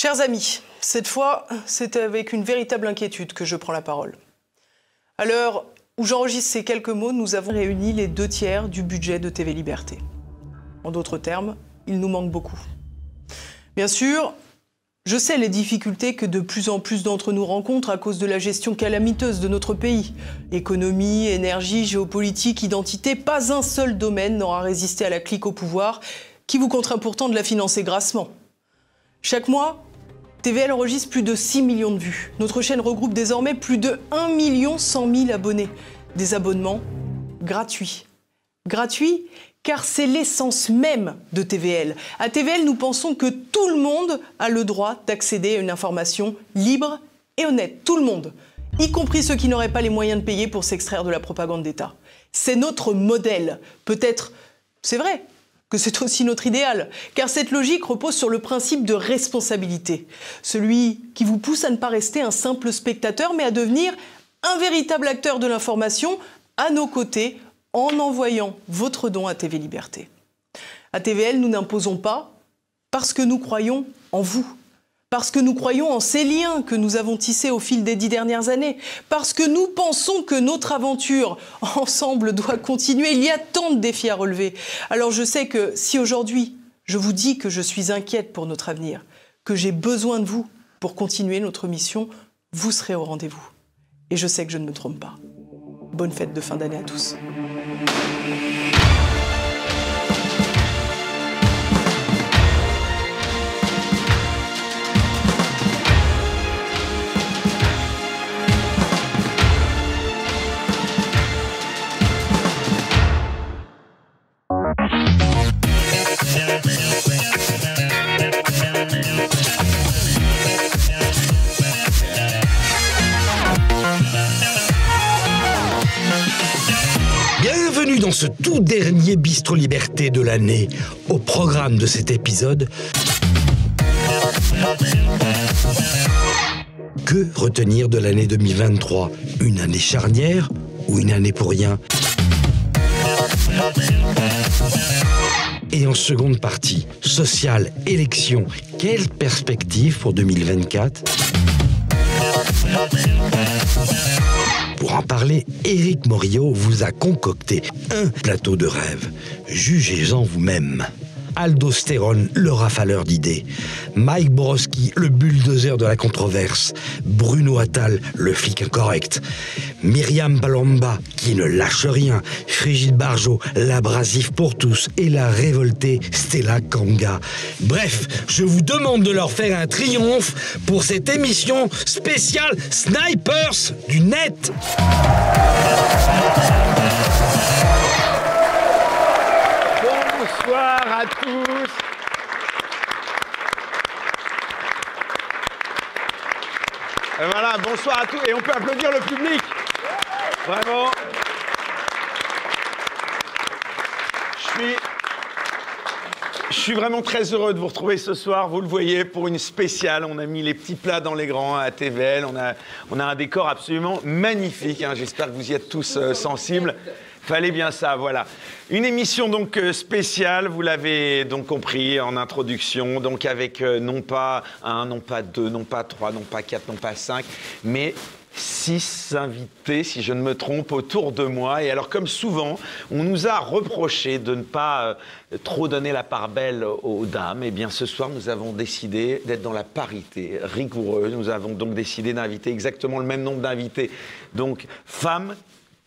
Chers amis, cette fois, c'est avec une véritable inquiétude que je prends la parole. À l'heure où j'enregistre ces quelques mots, nous avons réuni les deux tiers du budget de TV Liberté. En d'autres termes, il nous manque beaucoup. Bien sûr, je sais les difficultés que de plus en plus d'entre nous rencontrent à cause de la gestion calamiteuse de notre pays. Économie, énergie, géopolitique, identité, pas un seul domaine n'aura résisté à la clique au pouvoir qui vous contraint pourtant de la financer grassement. Chaque mois, TVL enregistre plus de 6 millions de vues. Notre chaîne regroupe désormais plus de 1 100 000 abonnés. Des abonnements gratuits. Gratuits car c'est l'essence même de TVL. À TVL, nous pensons que tout le monde a le droit d'accéder à une information libre et honnête. Tout le monde, y compris ceux qui n'auraient pas les moyens de payer pour s'extraire de la propagande d'État. C'est notre modèle. Peut-être, c'est vrai, que c'est aussi notre idéal, car cette logique repose sur le principe de responsabilité, celui qui vous pousse à ne pas rester un simple spectateur, mais à devenir un véritable acteur de l'information à nos côtés en envoyant votre don à TV Liberté. À TVL, nous n'imposons pas parce que nous croyons en vous, parce que nous croyons en ces liens que nous avons tissés au fil des dix dernières années, parce que nous pensons que notre aventure ensemble doit continuer. Il y a tant de défis à relever. Alors je sais que si aujourd'hui je vous dis que je suis inquiète pour notre avenir, que j'ai besoin de vous pour continuer notre mission, vous serez au rendez-vous. Et je sais que je ne me trompe pas. Bonne fête de fin d'année à tous. Dans ce tout dernier Bistro Liberté de l'année. Au programme de cet épisode, que retenir de l'année 2023 Une année charnière ou une année pour rien? Et en seconde partie, social, élection, quelle perspective pour 2024 Pour en parler, Éric Morio vous a concocté un plateau de rêve. Jugez-en vous-même. Aldostérone, le rafaleur d'idées. Mike Borowski, le bulldozer de la controverse. Bruno Attal, le flic incorrect. Myriam Palomba, qui ne lâche rien. Frigide Barjot, l'abrasif pour tous. Et la révoltée Stella Kanga. Bref, je vous demande de leur faire un triomphe pour cette émission spéciale Snipers du net. Bonsoir à tous. Et voilà, bonsoir à tous. Et on peut applaudir le public. Vraiment. Je suis, je suis vraiment très heureux de vous retrouver ce soir. Vous le voyez, pour une spéciale. On a mis les petits plats dans les grands à TVL. On a, on a un décor absolument magnifique. hein. J'espère que vous y êtes tous euh, sensibles. Fallait bien ça, voilà. Une émission donc euh, spéciale, vous l'avez donc compris en introduction, donc avec euh, non pas un, non pas deux, non pas trois, non pas quatre, non pas cinq, mais six invités, si je ne me trompe, autour de moi. Et alors, comme souvent, on nous a reproché de ne pas euh, trop donner la part belle aux dames. Et bien, ce soir, nous avons décidé d'être dans la parité rigoureuse. Nous avons donc décidé d'inviter exactement le même nombre d'invités, donc femmes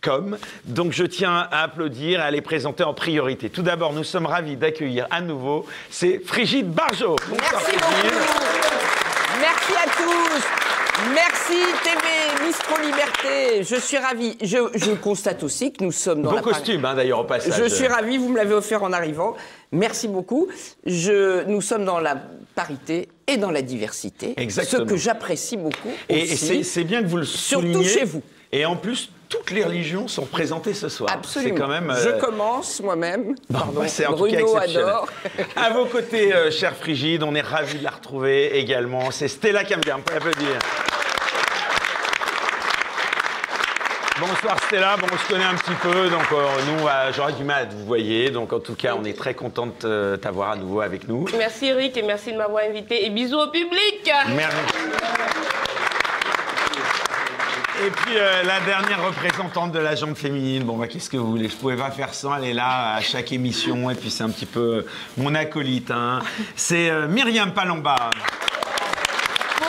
comme. Donc je tiens à applaudir et à les présenter en priorité. Tout d'abord, nous sommes ravis d'accueillir à nouveau, c'est Frigide Barjot. Merci beaucoup. Merci à tous. Merci TV, Mistro Liberté. Je suis ravie. Je, je constate aussi que nous sommes dans Beau costume hein, d'ailleurs au passage. Je suis ravie, vous me l'avez offert en arrivant. Merci beaucoup. Je, nous sommes dans la parité et dans la diversité. Exactement. Ce que j'apprécie beaucoup. Et, c'est bien que vous le Surtout souligniez. chez vous. Et en plus, toutes les religions sont présentées ce soir. Absolument. C'est quand même. Je euh, commence moi-même. Bon, Pardon. bah, c'est en tout cas adore. À vos côtés, euh, cher Frigide, on est ravis de la retrouver également. C'est Stella Cambier, on peut l'applaudir. Bonsoir Stella, bon, on se connaît un petit peu, donc euh, nous, euh, j'aurais du mal à vous voyez, donc en tout cas, on est très content de te- t'avoir à nouveau avec nous. Merci Eric et merci de m'avoir invité et bisous au public. Merci. Et puis euh, la dernière représentante de la jambe féminine, bon bah qu'est-ce que vous voulez, je pouvais pas faire sans, elle est là à chaque émission et puis c'est un petit peu mon acolyte. Hein. C'est euh, Myriam Palamba.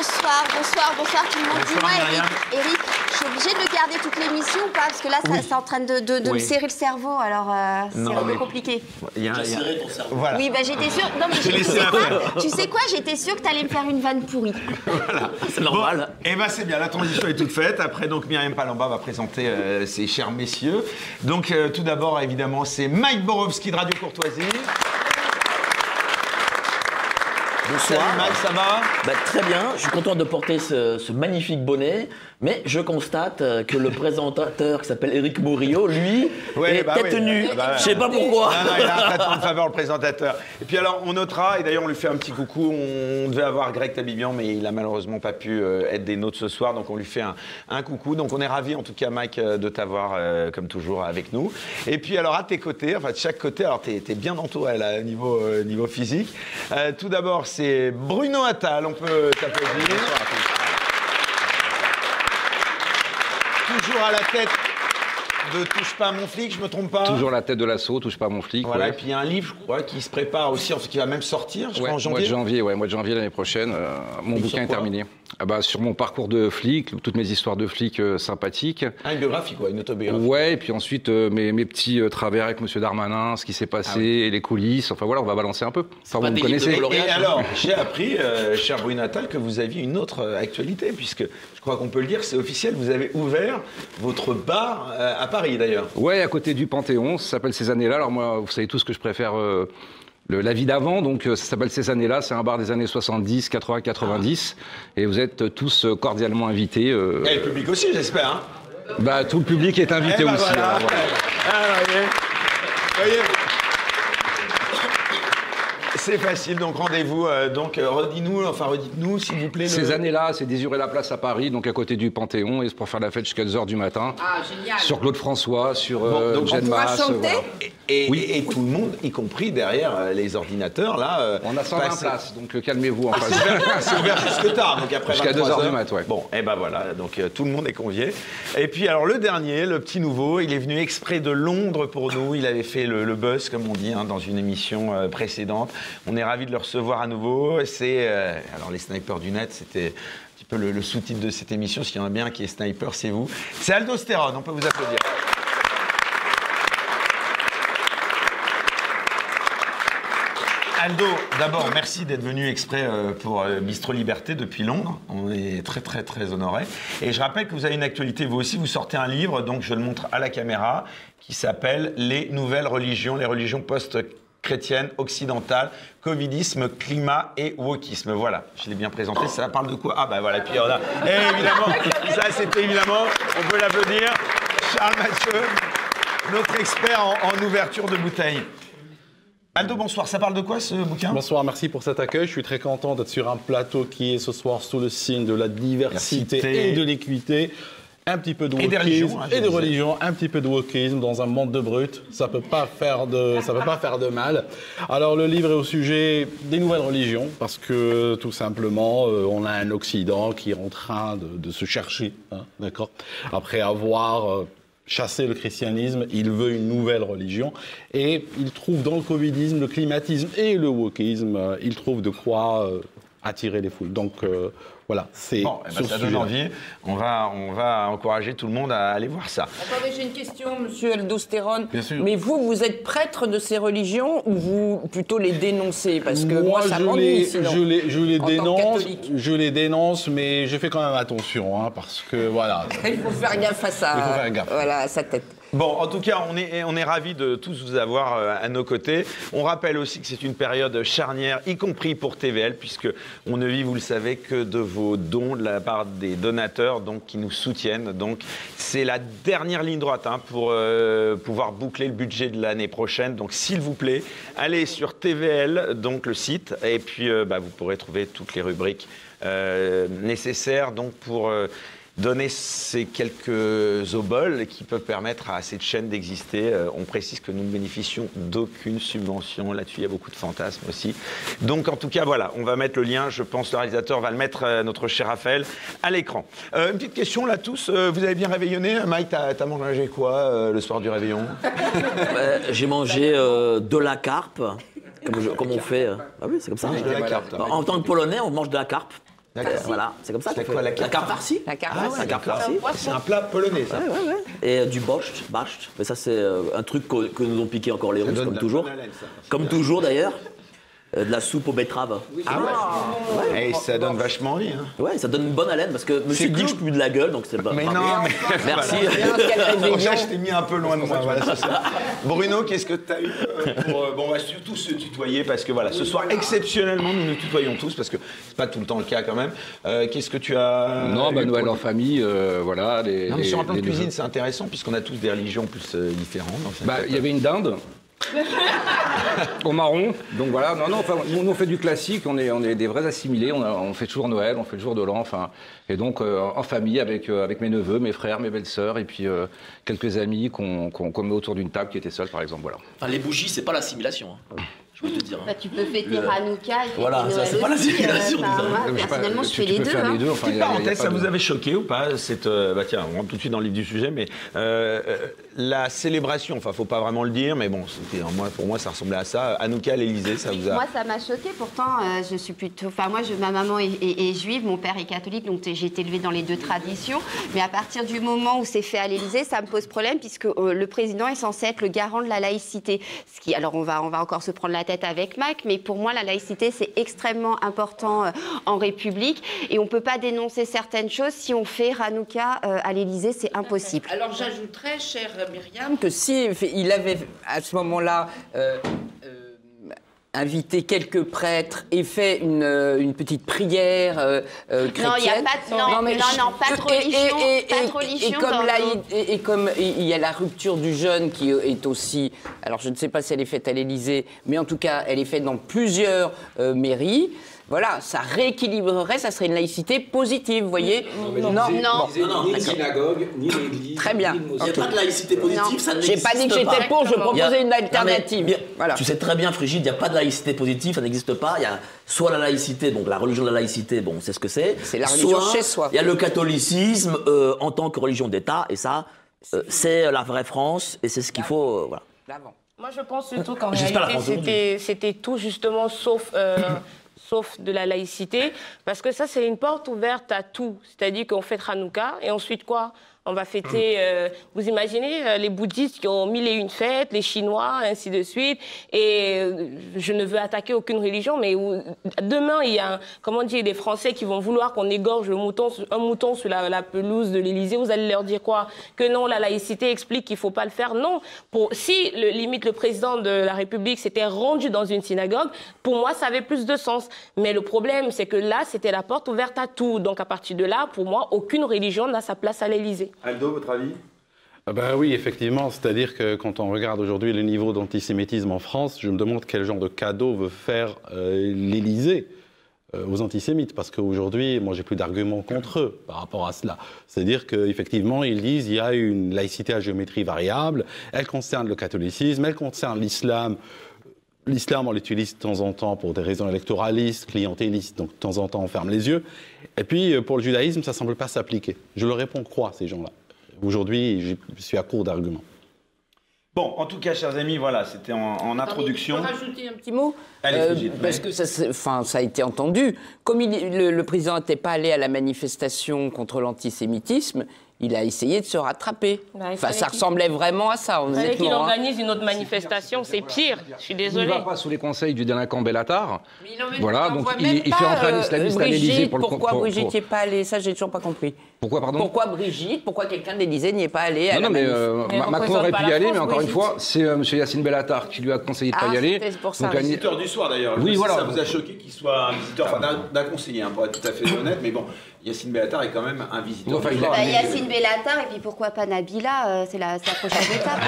Bonsoir, bonsoir, bonsoir tout le monde. Dis-moi. Eric, Eric, je suis obligée de le garder toute l'émission ou pas Parce que là, ça, Oui. c'est en train de, de- de Oui. me serrer le cerveau, alors euh, c'est un peu compliqué. Il y a- y a- Voilà. Oui, bah j'étais sûre. Non, mais J'ai tu sais quoi. Tu sais quoi J'étais sûre que t'allais me faire une vanne pourrie. C'est normal. Et ben c'est bien, la transition est toute faite. Après donc Myriam Palamba va présenter euh, ses chers messieurs. Donc euh, tout d'abord évidemment c'est Mike Borowski de Radio Courtoisie. Bonsoir. Salut ça va? Bah, très bien, je suis content de porter ce, ce magnifique bonnet, mais je constate euh, que le présentateur qui s'appelle Eric Morillo, lui, Ouais, est bah tête oui. nue. Ah bah ouais. je sais pas pourquoi. Non, non, il a un traitement de faveur, le présentateur. Et puis alors, on notera, et d'ailleurs, on lui fait un petit coucou. On devait avoir Greg Tabibian, mais il a malheureusement pas pu euh, être des nôtres ce soir. Donc, on lui fait un, un coucou. Donc, on est ravis, en tout cas, Mike, euh, de t'avoir, euh, comme toujours, avec nous. Et puis, alors, à tes côtés, enfin, de chaque côté, alors, t'es es bien entouré, là, au niveau, euh, niveau physique. Euh, tout d'abord, c'est Bruno Attal. On peut t'applaudir. Toujours à la tête de Touche pas à mon flic, je me trompe pas Toujours la tête de l'assaut, touche pas à mon flic. Voilà, ouais. et puis il y a un livre, je crois, qui se prépare aussi, qui va même sortir, je Ouais, crois, en mois de janvier. janvier, ouais, mois de janvier l'année prochaine. euh, mon bouquin est terminé. Ah bah, sur mon parcours de flic, toutes mes histoires de flics euh, sympathiques. Ah, une biographie, quoi, une autobiographie. Ouais, et puis ensuite euh, mes, mes petits euh, travers avec Monsieur Darmanin, ce qui s'est passé, Ah et les coulisses. Enfin voilà, on va balancer un peu. Enfin, pas vous me connaissez. coloriage. Et alors, j'ai appris, euh, cher Bruno Attal, que vous aviez une autre actualité, puisque je crois qu'on peut le dire, c'est officiel, vous avez ouvert votre bar euh, à Paris, d'ailleurs. Ouais, à côté du Panthéon, ça s'appelle ces années-là. Alors moi, vous savez tous que je préfère euh, le- la vie d'avant, donc euh, ça s'appelle ces années-là. C'est un bar des années 70, 80, 90, et vous êtes tous euh, cordialement invités. euh, Et le public aussi, j'espère. Hein bah, tout le public est invité Eh ben aussi. voilà. alors, voilà. Ah, voyez. Voyez. C'est facile, donc rendez-vous. euh, donc, euh, redis-nous, enfin, redites-nous, s'il vous plaît. le- Ces années-là, c'est désurer la place à Paris, donc à côté du Panthéon, et c'est pour faire la fête jusqu'à 2h du matin. Ah, génial. Sur Claude François, sur Bon, euh, donc on Jeanne pourra Masse, chanter voilà? Et, et- et tout le monde, y compris derrière euh, les ordinateurs, là. euh, On a 120 passe- places, donc euh, calmez-vous en C'est face. ouvert, c'est ouvert jusque tard, donc après Jusqu'à 23 2 heures du mat, ouais. Bon, et ben voilà, donc euh, tout le monde est convié. Et puis alors le dernier, le petit nouveau, il est venu exprès de Londres pour nous. Il avait fait le, le buzz, comme on dit, hein, dans une émission euh, précédente. On est ravis de le recevoir à nouveau. C'est euh, alors les snipers du net, c'était un petit peu le, le sous-titre de cette émission. S'il y en a bien qui est sniper, c'est vous. C'est Aldostérone, on peut vous applaudir. Aldo, d'abord, merci d'être venu exprès euh, pour euh, Bistro Liberté depuis Londres. On est très, très, très honorés. Et je rappelle que vous avez une actualité, vous aussi, vous sortez un livre, donc je le montre à la caméra, qui s'appelle Les nouvelles religions, les religions post-chrétiennes occidentales, covidisme, climat et wokisme. Voilà, je l'ai bien présenté. Ça parle de quoi? Ah, bah voilà, puis on a. Et évidemment, ça c'était évidemment, on peut l'applaudir, Charles Mathieu, notre expert en, en ouverture de bouteille. Aldo, bonsoir. Ça parle de quoi ce bouquin? Bonsoir, merci pour cet accueil. Je suis très content d'être sur un plateau qui est ce soir sous le signe de la diversité Diversité. et de l'équité. Un petit peu de Et des wokisme religions, hein, je et de disais. religion, un petit peu de wokisme dans un monde de brut. Ça peut pas faire de, ça peut pas faire de mal. Alors le livre est au sujet des nouvelles religions parce que tout simplement euh, on a un Occident qui est en train de, de se chercher, hein, d'accord? Après avoir euh, chasser le christianisme, il veut une nouvelle religion et il trouve dans le covidisme, le climatisme et le wokisme, euh, il trouve de quoi euh, attirer les foules. Donc euh, voilà, c'est Bon, eh ben, ça ce donne envie. On va, on va encourager tout le monde à aller voir ça. Attendez, j'ai une question, monsieur Aldostérone. Bien sûr. Mais vous, vous êtes prêtre de ces religions ou vous plutôt les dénoncez? Parce que moi, ça je m'ennuie je les, je les en dénonce, je les dénonce, mais je fais quand même attention, hein, parce que voilà. Il faut faire gaffe à ça. Il faut faire gaffe. Voilà, à sa tête. Bon, en tout cas, on est, on est ravis de tous vous avoir euh, à nos côtés. On rappelle aussi que c'est une période charnière, y compris pour TVL, puisque on ne vit, vous le savez, que de vos dons de la part des donateurs, donc qui nous soutiennent. Donc, c'est la dernière ligne droite hein, pour euh, pouvoir boucler le budget de l'année prochaine. Donc, s'il vous plaît, allez sur TVL, donc le site, et puis euh, bah, vous pourrez trouver toutes les rubriques euh, nécessaires donc pour euh, donner ces quelques oboles qui peuvent permettre à cette chaîne d'exister. Euh, on précise que nous ne bénéficions d'aucune subvention. Là-dessus, il y a beaucoup de fantasmes aussi. Donc, en tout cas, voilà, on va mettre le lien. Je pense que le réalisateur va le mettre, euh, notre cher Raphaël, à l'écran. Euh, une petite question là, tous. Euh, vous avez bien réveillonné Mike, t'as as mangé quoi euh, le soir du réveillon? J'ai mangé euh, de la carpe, comme, je- comme on fait. Ah oui, c'est comme ça. De la carpe. En tant que Polonais, on mange de la carpe. D'accord. Voilà, c'est comme ça. C'est qu'on quoi, fait. la carpe carpe farcie. La carte. Ah ouais, la carpe farcie. C'est un plat polonais, ça. Et euh, du borscht. Mais ça, c'est euh, un truc que, que nous ont piqué encore les Russes, comme toujours. bonne haleine, ça. Comme toujours d'ailleurs. Euh, de la soupe aux betteraves. Ah ouais, Et ça donne vachement envie. Hein. Ouais, ça donne une bonne haleine parce que je me suis dit cool. que je pue de la gueule, donc c'est pas. Mais non, mais Merci. Ça, je t'ai mis un peu loin de moi. Voilà, c'est ça. Bruno, qu'est-ce que tu as eu euh, pour, euh, Bon, on va surtout se tutoyer parce que voilà, ce soir, exceptionnellement, nous nous tutoyons tous parce que c'est pas tout le temps le cas quand même. Euh, qu'est-ce que tu as Non, bah, Noël en famille, euh, voilà. Les, Non, mais les- sur un plan de cuisine, c'est intéressant puisqu'on a tous des religions plus euh, différentes. Bah, il y avait une dinde. au marron, donc voilà, non, non, enfin, nous, on fait du classique, on est, on est des vrais assimilés, on, a- on fait toujours Noël, on fait le jour de l'an, enfin, et donc euh, en famille avec, euh, avec mes neveux, mes frères, mes belles-sœurs, et puis euh, quelques amis qu'on met autour d'une table qui étaient seuls, par exemple, voilà. Enfin, les bougies, c'est pas l'assimilation. hein. Je peux te dire. hein. Bah, tu peux fêter Hanouka et fêter Voilà, ça, c'est pas la je sais pas, personnellement, je tu- fais tu les deux. hein. Parenthèse, ça de- vous avait choqué ou pas cette, euh, bah tiens, on rentre tout de suite dans le vif du sujet, mais euh, euh, la célébration, enfin, faut pas vraiment le dire, mais bon, moi, pour moi, ça ressemblait à ça. Hanouka à l'Élysée, ça vous a. Moi, ça m'a choqué. Pourtant, euh, je suis plutôt. Enfin, moi, je- ma maman est, est- est juive, mon père est catholique, donc j'ai été élevée dans les deux traditions. Mais à partir du moment où c'est fait à l'Élysée, ça me pose problème puisque euh, le président est censé être le garant de la laïcité. Ce qui, alors, on va, on va encore se prendre la tête avec Mac, mais pour moi, la laïcité, c'est extrêmement important euh, en République, et on peut pas dénoncer certaines choses si on fait Hanouka euh, à l'Élysée, c'est impossible. Alors j'ajouterais, chère Myriam, que si il avait à ce moment-là euh, invité quelques prêtres et fait une, euh, une petite prière euh, euh, chrétienne. Non, il y a pas de- non, mais non, je- non, pas de et- et- religion, et- pas de et- religion Et comme, là, et, comme il y a la rupture du jeûne qui est aussi, alors je ne sais pas si elle est faite à l'Élysée, mais en tout cas, elle est faite dans plusieurs euh, mairies. Voilà, ça rééquilibrerait, ça serait une laïcité positive, vous voyez Non, non. ni synagogue, ni l'église. Très bien. Il n'y a pas de laïcité positive, Non. ça J'ai n'existe pas dit que j'étais pour, je y a- proposais une Non, mais alternative. bien- Voilà. Tu sais très bien, Frigide, il n'y a pas de laïcité positive, ça n'existe pas. Il y a soit la laïcité, donc la religion de la laïcité, bon, c'est ce que c'est. C'est la religion Soit chez soi. Il y a le catholicisme euh, en tant que religion d'État, et ça, euh, c'est la vraie France, et c'est ce qu'il faut. euh, voilà. Moi, je pense surtout qu'en réalité, France c'était, c'était tout justement sauf, euh, sauf de la laïcité. Parce que ça, c'est une porte ouverte à tout. C'est-à-dire qu'on fête Hanouka et ensuite quoi? On va fêter, euh, vous imaginez, euh, les bouddhistes qui ont mille et une fêtes, les chinois, ainsi de suite. Et euh, je ne veux attaquer aucune religion, mais où- demain, il y a, un- comment dire, des Français qui vont vouloir qu'on égorge le mouton, un mouton sur la, la pelouse de l'Élysée. Vous allez leur dire quoi? Que non, la laïcité explique qu'il ne faut pas le faire. Non. Pour, si, le, limite, le président de la République s'était rendu dans une synagogue, pour moi, ça avait plus de sens. Mais le problème, c'est que là, c'était la porte ouverte à tout. Donc, à partir de là, pour moi, aucune religion n'a sa place à l'Élysée. Aldo, votre avis? Ah ben oui, effectivement. C'est-à-dire que quand on regarde aujourd'hui le niveau d'antisémitisme en France, je me demande quel genre de cadeau veut faire euh, l'Élysée euh, aux antisémites. Parce qu'aujourd'hui, moi, j'ai plus d'arguments contre eux par rapport à cela. C'est-à-dire qu'effectivement, ils disent qu'il y a une laïcité à géométrie variable. Elle concerne le catholicisme, elle concerne l'islam. L'islam, on l'utilise de temps en temps pour des raisons électoralistes, clientélistes, donc de temps en temps on ferme les yeux. Et puis euh, pour le judaïsme, ça ne semble pas s'appliquer. Je leur réponds quoi, ces gens-là Aujourd'hui, je suis à court d'arguments. Bon, en tout cas, chers amis, voilà, c'était en, en introduction. Je peux rajouter un petit mot? Allez, Euh, Brigitte, Parce ouais. que ça, enfin, ça a été entendu. Comme il- le, le président n'était pas allé à la manifestation contre l'antisémitisme, il a essayé de se rattraper. Bah, il enfin, ça ressemblait vraiment à ça, Il fallait qu'il honnêtement. hein. organise une autre manifestation, c'est pire. Je suis Il ne va pas sous les conseils du délinquant Bellatar. Mais il en met- Voilà, il donc il- même il fait entrer un euh, islamiste à Brigitte, l'Élysée pour le- Pourquoi pour- Brigitte pour- n'y est pas allée? Ça, j'ai toujours pas compris. Pourquoi, pardon? Pourquoi Brigitte? Pourquoi quelqu'un de l'Élysée n'y est pas allé à Non, la non, mais euh, Mais Macron aurait pu y aller, France, mais encore une fois, c'est euh, M. Yacine Bellatar qui lui a conseillé de Ah, pas y aller. c'était pour ça. Donc, Visiteur du soir d'ailleurs. Oui, voilà. Ça vous a choqué qu'il soit un visiteur, enfin d'un- d'un conseiller, hein, pour être tout à fait honnête, mais bon, Yacine Bellatar est quand même un visiteur Enfin, du il soir. a- Bah, Yacine Bellatar, et puis pourquoi pas Nabila, euh, c'est la, prochaine étape.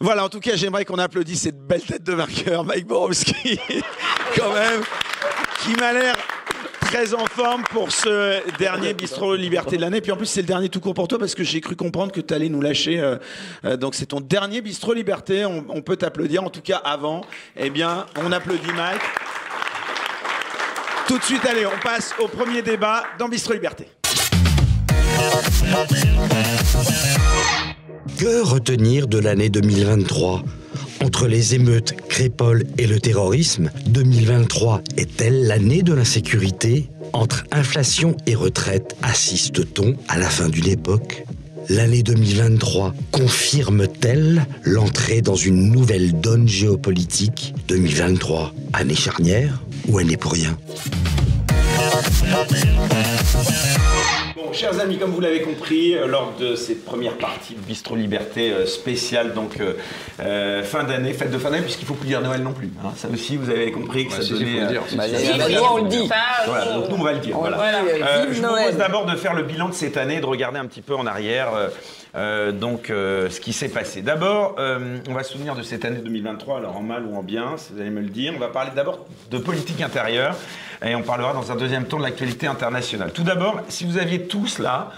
Voilà, en tout cas, j'aimerais qu'on applaudisse cette belle tête de vainqueur, Mike Borowski, quand même, qui m'a l'air très en forme pour ce dernier bistrot Liberté de l'année. Puis en plus, c'est le dernier tout court pour toi parce que j'ai cru comprendre que tu allais nous lâcher. euh, euh, donc c'est ton dernier bistrot Liberté. On, on peut t'applaudir. En tout cas, avant, eh bien, on applaudit Mike. Tout de suite, allez, on passe au premier débat dans Bistrot Liberté. Que retenir de l'année 2023 Entre les émeutes, Crépole et le terrorisme, 2023 est-elle l'année de l'insécurité? Entre inflation et retraite, assiste-t-on à la fin d'une époque? L'année 2023 confirme-t-elle l'entrée dans une nouvelle donne géopolitique? 2023, année charnière? Ou année pour rien Bon, chers amis, comme vous l'avez compris, euh, lors de cette première partie de Bistro Liberté euh, spéciale, donc euh, fin d'année, fête de fin d'année, puisqu'il ne faut plus dire Noël non plus. hein. Ça aussi, vous avez compris que Ouais, ça si, si, donnait. faut le dire, euh, si, Bah, si. Si, on le dit. Voilà, donc nous on va le dire. Voilà. Euh, je vous Noël. propose d'abord de faire le bilan de cette année, de regarder un petit peu en arrière, euh, euh, donc euh, ce qui s'est passé. D'abord, euh, on va se souvenir de cette année 2023, alors en mal ou en bien, si vous allez me le dire. On va parler d'abord de politique intérieure et on parlera dans un deuxième temps de l'actualité internationale. Tout d'abord, si vous aviez tous là,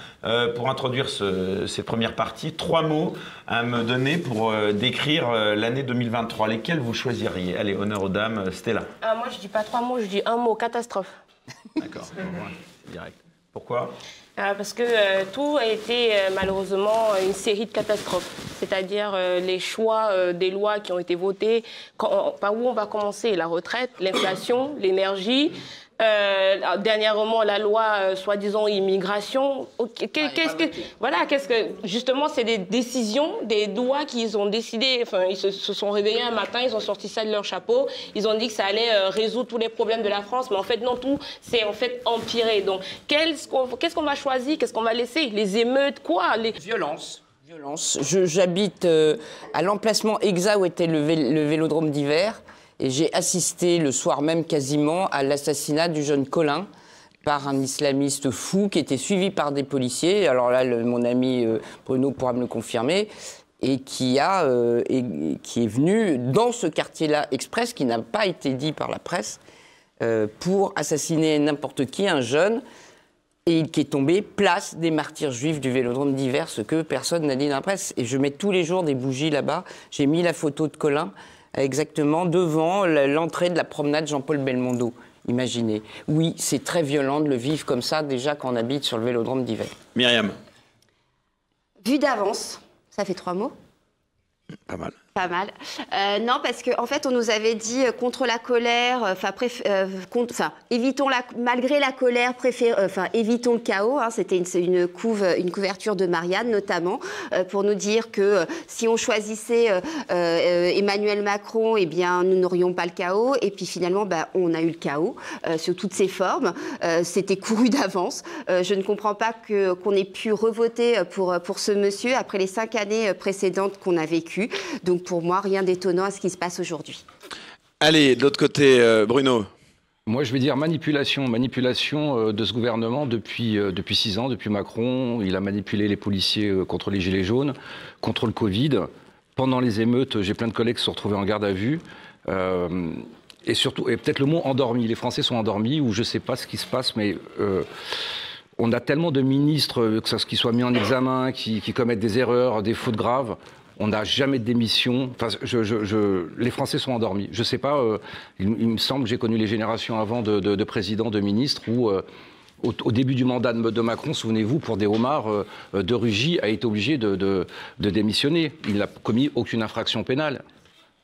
pour introduire ce- cette première partie, trois mots à me donner pour décrire l'année 2023, lesquels vous choisiriez? Allez, honneur aux dames, Stella. Ah, moi, je dis pas trois mots, je dis un mot, catastrophe. D'accord, direct. Pourquoi? Parce que euh, tout a été euh, malheureusement une série de catastrophes. C'est-à-dire euh, les choix euh, des lois qui ont été votées. Par où on va commencer? La retraite, l'inflation, l'énergie. Euh, dernièrement, la loi euh, soi-disant immigration. Qu'est-ce que voilà Qu'est-ce que justement c'est des décisions, des lois qu'ils ont décidé. Enfin, ils se, se sont réveillés un matin, ils ont sorti ça de leur chapeau. Ils ont dit que ça allait euh, résoudre tous les problèmes de la France, mais en fait non, tout c'est en fait empiré. Donc qu'est-ce qu'on qu'est-ce qu'on va choisir? Qu'est-ce qu'on va laisser? Les émeutes, quoi? Les Violence. Violence. Je- J'habite euh, à l'emplacement exact où était le, vé- le vélodrome d'hiver et j'ai assisté le soir même quasiment à l'assassinat du jeune Colin par un islamiste fou qui était suivi par des policiers. Alors là, mon ami euh, Bruno pourra me le confirmer. Et qui, a, euh, et- qui est venu dans ce quartier-là express, qui n'a pas été dit par la presse, euh, pour assassiner n'importe qui, un jeune, et qui est tombé place des martyrs juifs du Vélodrome d'hiver, ce que personne n'a dit dans la presse. Et je mets tous les jours des bougies là-bas. J'ai mis la photo de Colin exactement devant l'entrée de la promenade Jean-Paul Belmondo. Imaginez. Oui, c'est très violent de le vivre comme ça déjà quand on habite sur le Vélodrome d'hiver. Myriam. Vue d'avance, ça fait trois mots. Pas mal. Pas mal. Euh, non, parce qu'en en fait, on nous avait dit euh, contre la colère, euh, enfin, euh, évitons la, malgré la colère, euh, enfin, évitons le chaos. hein. C'était une, couve, une couverture de Marianne notamment, pour nous dire que si on choisissait Emmanuel Macron, eh bien, nous n'aurions pas le chaos. Et puis finalement, bah, on a eu le chaos sous toutes ses formes. C'était couru d'avance. Je ne comprends pas qu'on ait pu revoter pour pour ce monsieur après les cinq années précédentes qu'on a vécues. Pour moi, rien d'étonnant à ce qui se passe aujourd'hui. Allez, de l'autre côté, euh, Bruno. Moi, je vais dire manipulation, manipulation euh, de ce gouvernement depuis euh, depuis six ans, depuis Macron. Il a manipulé les policiers contre les gilets jaunes, contre le Covid. Pendant les émeutes, j'ai plein de collègues qui se sont retrouvés en garde à vue. Euh, et surtout, et peut-être le mot endormi. Les Français sont endormis ou je sais pas ce qui se passe, mais euh, on a tellement de ministres, que ça qui soient mis en examen, qui, qui commettent des erreurs, des fautes graves. On n'a jamais de démission. Enfin, les Français sont endormis. Je sais pas. euh, il, me semble que j'ai connu les générations avant de, de- de présidents, de ministres où. euh, au, début du mandat de, Macron, souvenez-vous, pour des homards, euh, de Rugy a été obligé de, démissionner. Il n'a commis aucune infraction pénale.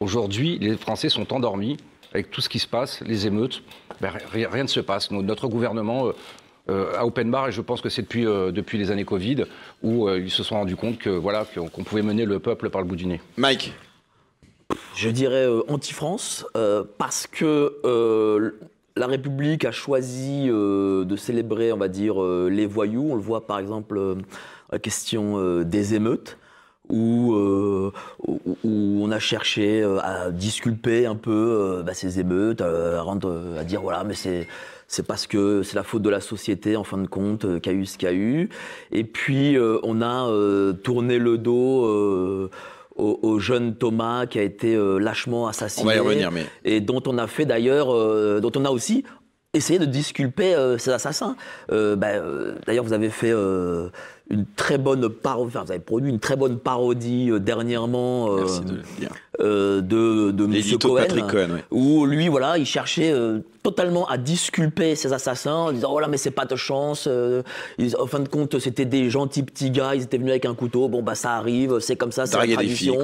Aujourd'hui, les Français sont endormis avec tout ce qui se passe, les émeutes. Ben, rien, ne se passe. Notre gouvernement euh, à open bar, et je pense que c'est depuis, euh, depuis les années Covid, où euh, ils se sont rendus compte que voilà qu'on pouvait mener le peuple par le bout du nez. Mike. Je dirais euh, anti-France, euh, parce que euh, la République a choisi euh, de célébrer, on va dire, euh, les voyous. On le voit par exemple euh, la question euh, des émeutes. Où, euh, où, où on a cherché à disculper un peu euh, bah, ces émeutes, euh, à, rendre, à dire voilà, mais c'est c'est parce que c'est la faute de la société, en fin de compte, euh, qu'il y a eu ce qu'il y a eu. Et puis, euh, on a euh, tourné le dos au, jeune Thomas qui a été lâchement assassiné. On va y revenir, mais- Et dont on a fait d'ailleurs, euh, dont on a aussi essayer de disculper euh, ces assassins. Euh, ben, D'ailleurs, vous avez fait une très bonne parodie, enfin, vous avez produit une très bonne parodie euh, dernièrement euh, euh, de, de M. Cohen, Patrick Cohen, ouais. où lui, voilà, il cherchait euh, totalement à disculper ces assassins en disant, oh là, mais c'est pas de chance. euh, ils- en fin de compte, c'était des gentils petits gars, ils étaient venus avec un couteau, bon, bah ça arrive, c'est comme ça, c'est la filles, tradition.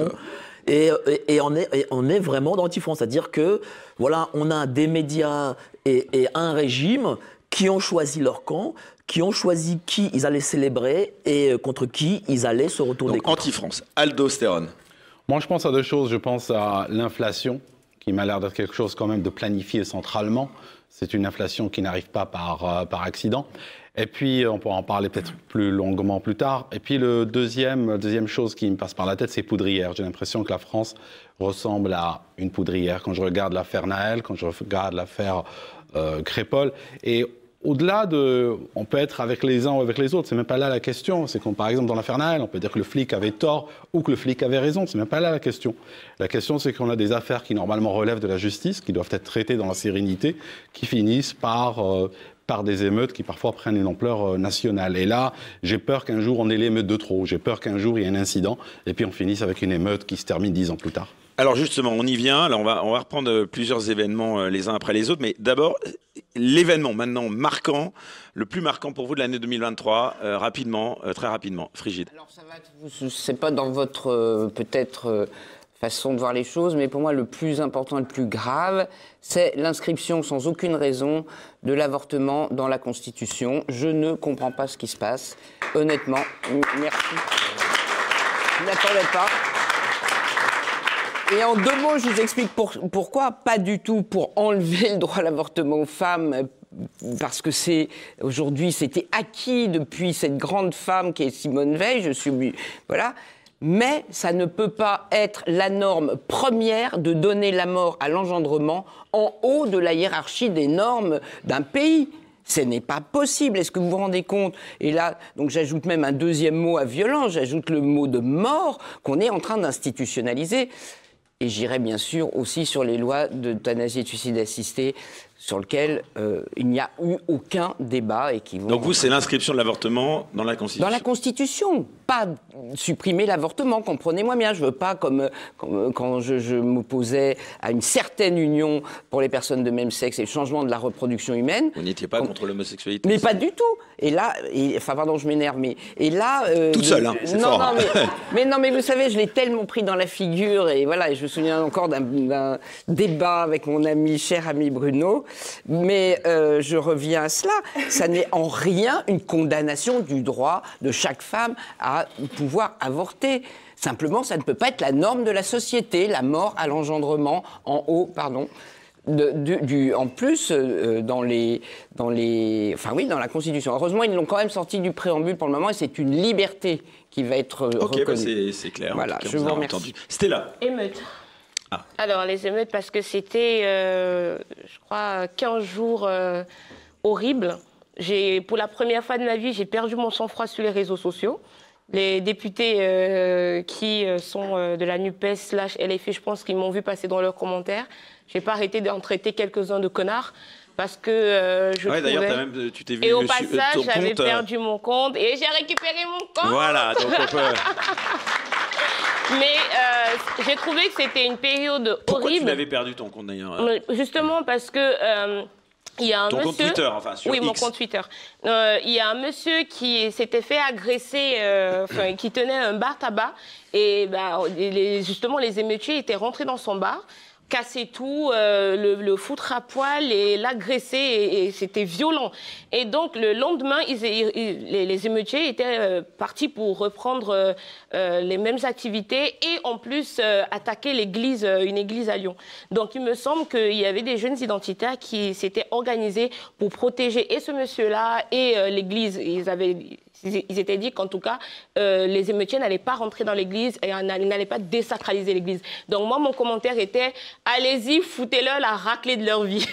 Et, et- et on, est, et on est vraiment dans l'anti-front. C'est-à-dire que, voilà, on a des médias et, et un régime qui ont choisi leur camp, qui ont choisi qui ils allaient célébrer et euh, contre qui ils allaient se retourner Donc contre. anti-France. Aldostérone. Moi, je pense à deux choses. Je pense à l'inflation, qui m'a l'air d'être quelque chose quand même de planifié centralement. C'est une inflation qui n'arrive pas par, euh, par accident. Et puis, on pourra en parler peut-être plus longuement plus tard. Et puis, le deuxième, deuxième chose qui me passe par la tête, c'est poudrière. J'ai l'impression que la France ressemble à une poudrière. Quand je regarde l'affaire Naël, quand je regarde l'affaire euh, Crépol, et au-delà de, on peut être avec les uns ou avec les autres, c'est même pas là la question. C'est comme par exemple dans l'affaire Naël, on peut dire que le flic avait tort ou que le flic avait raison. C'est même pas là la question. La question, c'est qu'on a des affaires qui normalement relèvent de la justice, qui doivent être traitées dans la sérénité, qui finissent par euh, par des émeutes qui parfois prennent une ampleur euh, nationale. Et là, j'ai peur qu'un jour on ait l'émeute de trop. J'ai peur qu'un jour il y ait un incident et puis on finisse avec une émeute qui se termine dix ans plus tard. Alors justement, on y vient. Alors on va, reprendre euh, plusieurs événements euh, les uns après les autres. Mais d'abord, l'événement maintenant marquant, le plus marquant pour vous de l'année 2023, euh, rapidement, très rapidement. Frigide. Alors ça va c'est pas dans votre peut-être façon de voir les choses, mais pour moi le plus important, le plus grave, c'est l'inscription sans aucune raison de l'avortement dans la Constitution. Je ne comprends pas ce qui se passe, honnêtement. Merci. Je ne m'attendais pas. Et en deux mots, je vous explique pour- pourquoi. Pas du tout pour enlever le droit à l'avortement aux femmes, parce que c'est aujourd'hui, c'était acquis depuis cette grande femme qui est Simone Veil. Je suis voilà. Mais ça ne peut pas être la norme première de donner la mort à l'engendrement en haut de la hiérarchie des normes d'un pays. Ce n'est pas possible. Est-ce que vous vous rendez compte? Et là, donc j'ajoute même un deuxième mot à violence, j'ajoute le mot de mort qu'on est en train d'institutionnaliser. Et j'irai bien sûr aussi sur les lois d'euthanasie et de suicide assisté, sur lesquelles euh, il n'y a eu aucun débat et qui vont Donc vous, c'est l'inscription de l'avortement dans la Constitution. dans la Constitution, pas supprimer l'avortement, comprenez-moi bien. Je veux pas, comme, comme quand je, je m'opposais à une certaine union pour les personnes de même sexe et le changement de la reproduction humaine. Vous n'étiez pas contre l'homosexualité. Mais pas du tout. Et là, et- enfin pardon, je m'énerve, mais et là. euh, Toute seule, hein, non, fort, non, hein. mais, mais non, mais vous savez, je l'ai tellement pris dans la figure et voilà, et je me souviens encore d'un- d'un débat avec mon ami, cher ami Bruno. Mais euh, je reviens à cela. Ça n'est en rien une condamnation du droit de chaque femme à pouvoir avorter. Simplement, ça ne peut pas être la norme de la société, la mort à l'engendrement en haut, pardon. De- du, du- en plus, euh, dans les, dans les, enfin oui, dans la Constitution. Heureusement, ils l'ont quand même sorti du préambule pour le moment, et c'est une liberté qui va être euh, Ok, bah, reconnue. c'est c'est clair. Voilà, cas, je vous a remercie. entendu. Stella. Émeutes. Ah. Alors, les émeutes, parce que c'était, euh, je crois, 15 jours euh, horribles. J'ai, pour la première fois de ma vie, j'ai perdu mon sang-froid sur les réseaux sociaux. Les députés euh, qui euh, sont euh, de la NUPES slash LFI, je pense qu'ils m'ont vu passer dans leurs commentaires. J'ai pas arrêté d'en traiter quelques-uns de connards parce que euh, je Ouais, d'ailleurs, même- tu t'es vu Et au passage, j'avais perdu mon compte et j'ai récupéré mon compte. Voilà, donc on peut. Mais euh, j'ai trouvé que c'était une période Pourquoi horrible. tu l'avais perdu ton compte d'ailleurs Mais Justement parce que euh, il y a un Ton compte monsieur. Twitter, enfin, sur oui, mon compte Twitter. Euh, Il y a un monsieur qui s'était fait agresser, euh, qui tenait un bar tabac et bah, les- justement les émeutiers étaient rentrés dans son bar casser tout, euh, le, le foutre à poil et l'agresser, et, c'était violent. Et donc le lendemain, les, émeutiers étaient euh, partis pour reprendre euh, euh, les mêmes activités et en plus attaquer l'église, une église à Lyon. Donc il me semble qu'il y avait des jeunes identitaires qui s'étaient organisés pour protéger et ce monsieur-là et l'église. Ils avaient ils étaient dit qu'en tout cas, euh, les émeutiers n'allaient pas rentrer dans l'église et ils n'allaient pas désacraliser l'église. Donc moi, mon commentaire était, allez-y, foutez-leur la raclée de leur vie.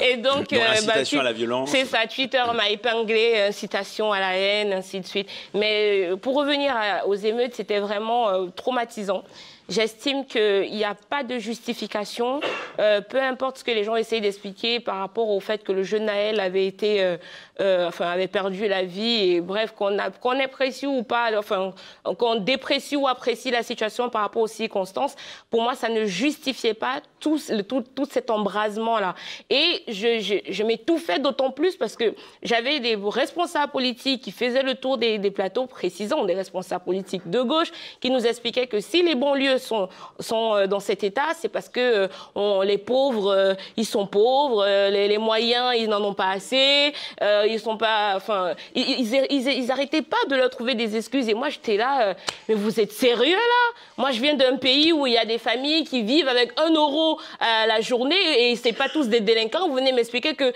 Et donc, euh, incitation tu- à la violence. C'est ça, Twitter m'a épinglé, incitation à la haine, ainsi de suite. Mais euh, pour revenir à- aux émeutes, c'était vraiment euh, traumatisant. j'estime qu'il n'y a pas de justification, euh, peu importe ce que les gens essayent d'expliquer par rapport au fait que le jeune Naël avait été, euh, euh, enfin, avait perdu la vie, et bref, qu'on qu'on apprécie ou pas, enfin, qu'on déprécie ou apprécie la situation par rapport aux circonstances, pour moi, ça ne justifiait pas tout, tout, tout cet embrasement-là. Et je, je, je m'étouffais d'autant plus parce que j'avais des responsables politiques qui faisaient le tour des, des plateaux, précisons, des responsables politiques de gauche, qui nous expliquaient que si les banlieues sont, sont euh, dans cet état, c'est parce que euh, les pauvres, euh, ils sont pauvres, les, les moyens, ils n'en ont pas assez, euh, ils sont pas, enfin, ils, arrêtaient pas de leur trouver des excuses. Et moi, j'étais là, euh, mais vous êtes sérieux là? Moi, je viens d'un pays où il y a des familles qui vivent avec un euro à la journée et c'est pas tous des délinquants. Vous venez m'expliquer que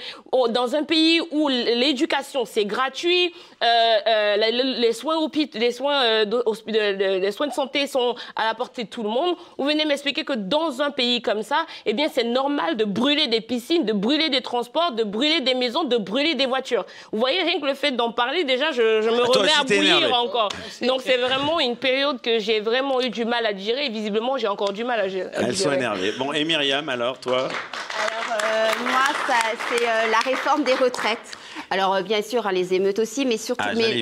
dans un pays où l'éducation c'est gratuit, euh, euh, les, soins euh, les soins de santé sont à la portée de tout le monde. Vous venez m'expliquer que dans un pays comme ça, eh bien c'est normal de brûler des piscines, de brûler des transports, de brûler des maisons, de brûler des voitures. Vous voyez rien que le fait d'en parler déjà, je, je me Toi remets à bouillir encore. Donc c'est vraiment une période que j'ai vraiment eu du mal à digérer et visiblement j'ai encore du mal à gé- à digérer. Elles sont énervées. Bon, et Myriam, alors, toi? Alors, euh, moi, ça- c'est euh, la réforme des retraites. Alors, euh, bien sûr, hein, les émeutes aussi, mais surtout, Ah, mais,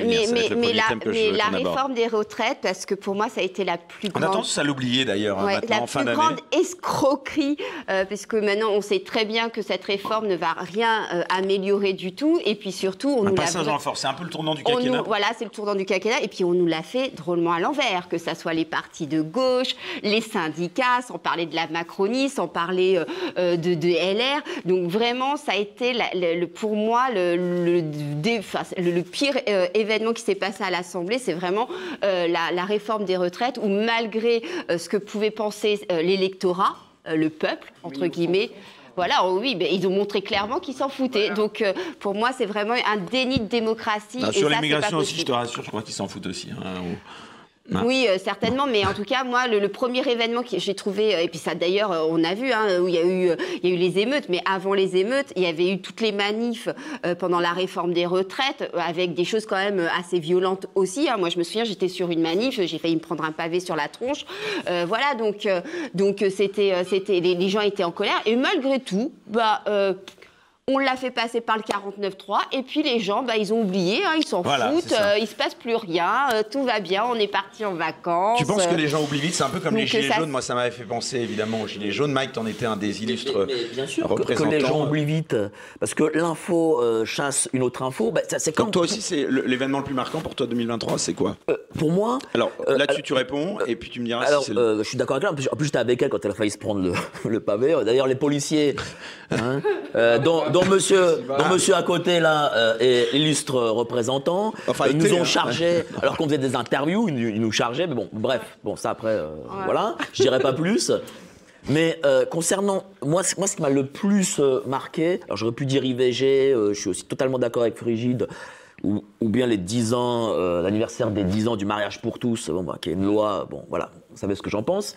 la, que réforme des retraites, parce que pour moi, ça a été la plus On a grande. tendance à l'oublier d'ailleurs, hein, Ouais, la fin plus grande escroquerie, euh, puisque maintenant on sait très bien que cette réforme ne va rien euh, améliorer du tout, et puis surtout on Un nous l'a passage en force, c'est un peu le tournant du quinquennat. nous- voilà, c'est le tournant du quinquennat. Et puis, on nous l'a fait drôlement à l'envers, que ça soit les partis de gauche, les syndicats, sans parler de la Macronie, sans parler euh, de, de LR. Donc, vraiment, ça a été, la- le- le- pour moi, le, le, dé- enfin, le- le pire euh, événement qui s'est passé à l'Assemblée. C'est vraiment euh, la, la réforme des retraites, où malgré euh, ce que pouvait penser euh, l'électorat, euh, le peuple, entre guillemets, voilà, oh oui, mais ils ont montré clairement qu'ils s'en foutaient. Donc, euh, pour moi, c'est vraiment un déni de démocratie. Et sur l'immigration aussi, je te rassure, je crois qu'ils s'en foutent aussi. hein, ou- Ah. Oui, euh, certainement, mais en tout cas, moi, le, le premier événement que j'ai trouvé, euh, et puis ça d'ailleurs, euh, on a vu, hein, où il y, a eu, euh, il y a eu les émeutes, mais avant les émeutes, il y avait eu toutes les manifs euh, pendant la réforme des retraites, avec des choses quand même assez violentes aussi. hein. Moi, je me souviens, j'étais sur une manif, j'ai failli me prendre un pavé sur la tronche. Euh, voilà, donc, euh, donc c'était, euh, c'était, les, les gens étaient en colère, et malgré tout, bah. Euh, on l'a fait passer par le 49.3 et puis les gens, bah, ils ont oublié, hein, ils s'en Voilà, foutent, euh, il se passe plus rien, euh, tout va bien, on est parti en vacances. Tu penses que les gens oublient vite C'est un peu comme les gilets ça- jaunes. Moi, ça m'avait fait penser évidemment aux gilets jaunes. Mike, t'en étais un des illustres Mais bien sûr que, les gens oublient vite, parce que l'info euh, chasse une autre info. bah, ça, c'est Donc comme toi aussi, c'est le- l'événement le plus marquant pour toi 2023, c'est quoi? Euh, pour moi. Alors euh, là-dessus, tu réponds et puis tu me diras Alors, si c'est le- euh, je suis d'accord avec elle. En plus, j'étais avec elle quand elle a failli se prendre le, le pavé. D'ailleurs, les policiers, hein, euh, dont, dont monsieur, dont monsieur à côté là euh, est illustre représentant, Enfin, euh, nous ont hein. chargé. alors qu'on faisait des interviews, ils, nous- ils nous chargeaient. Mais bon, bref, bon ça après, euh, voilà. Je dirais pas plus. Mais euh, concernant moi, moi, ce qui m'a le plus euh, marqué, alors j'aurais pu dire IVG, euh, je suis aussi totalement d'accord avec Frigide, ou, ou bien les 10 ans, euh, l'anniversaire des 10 ans du mariage pour tous, bon, bah, qui est une loi, bon voilà, vous savez ce que j'en pense.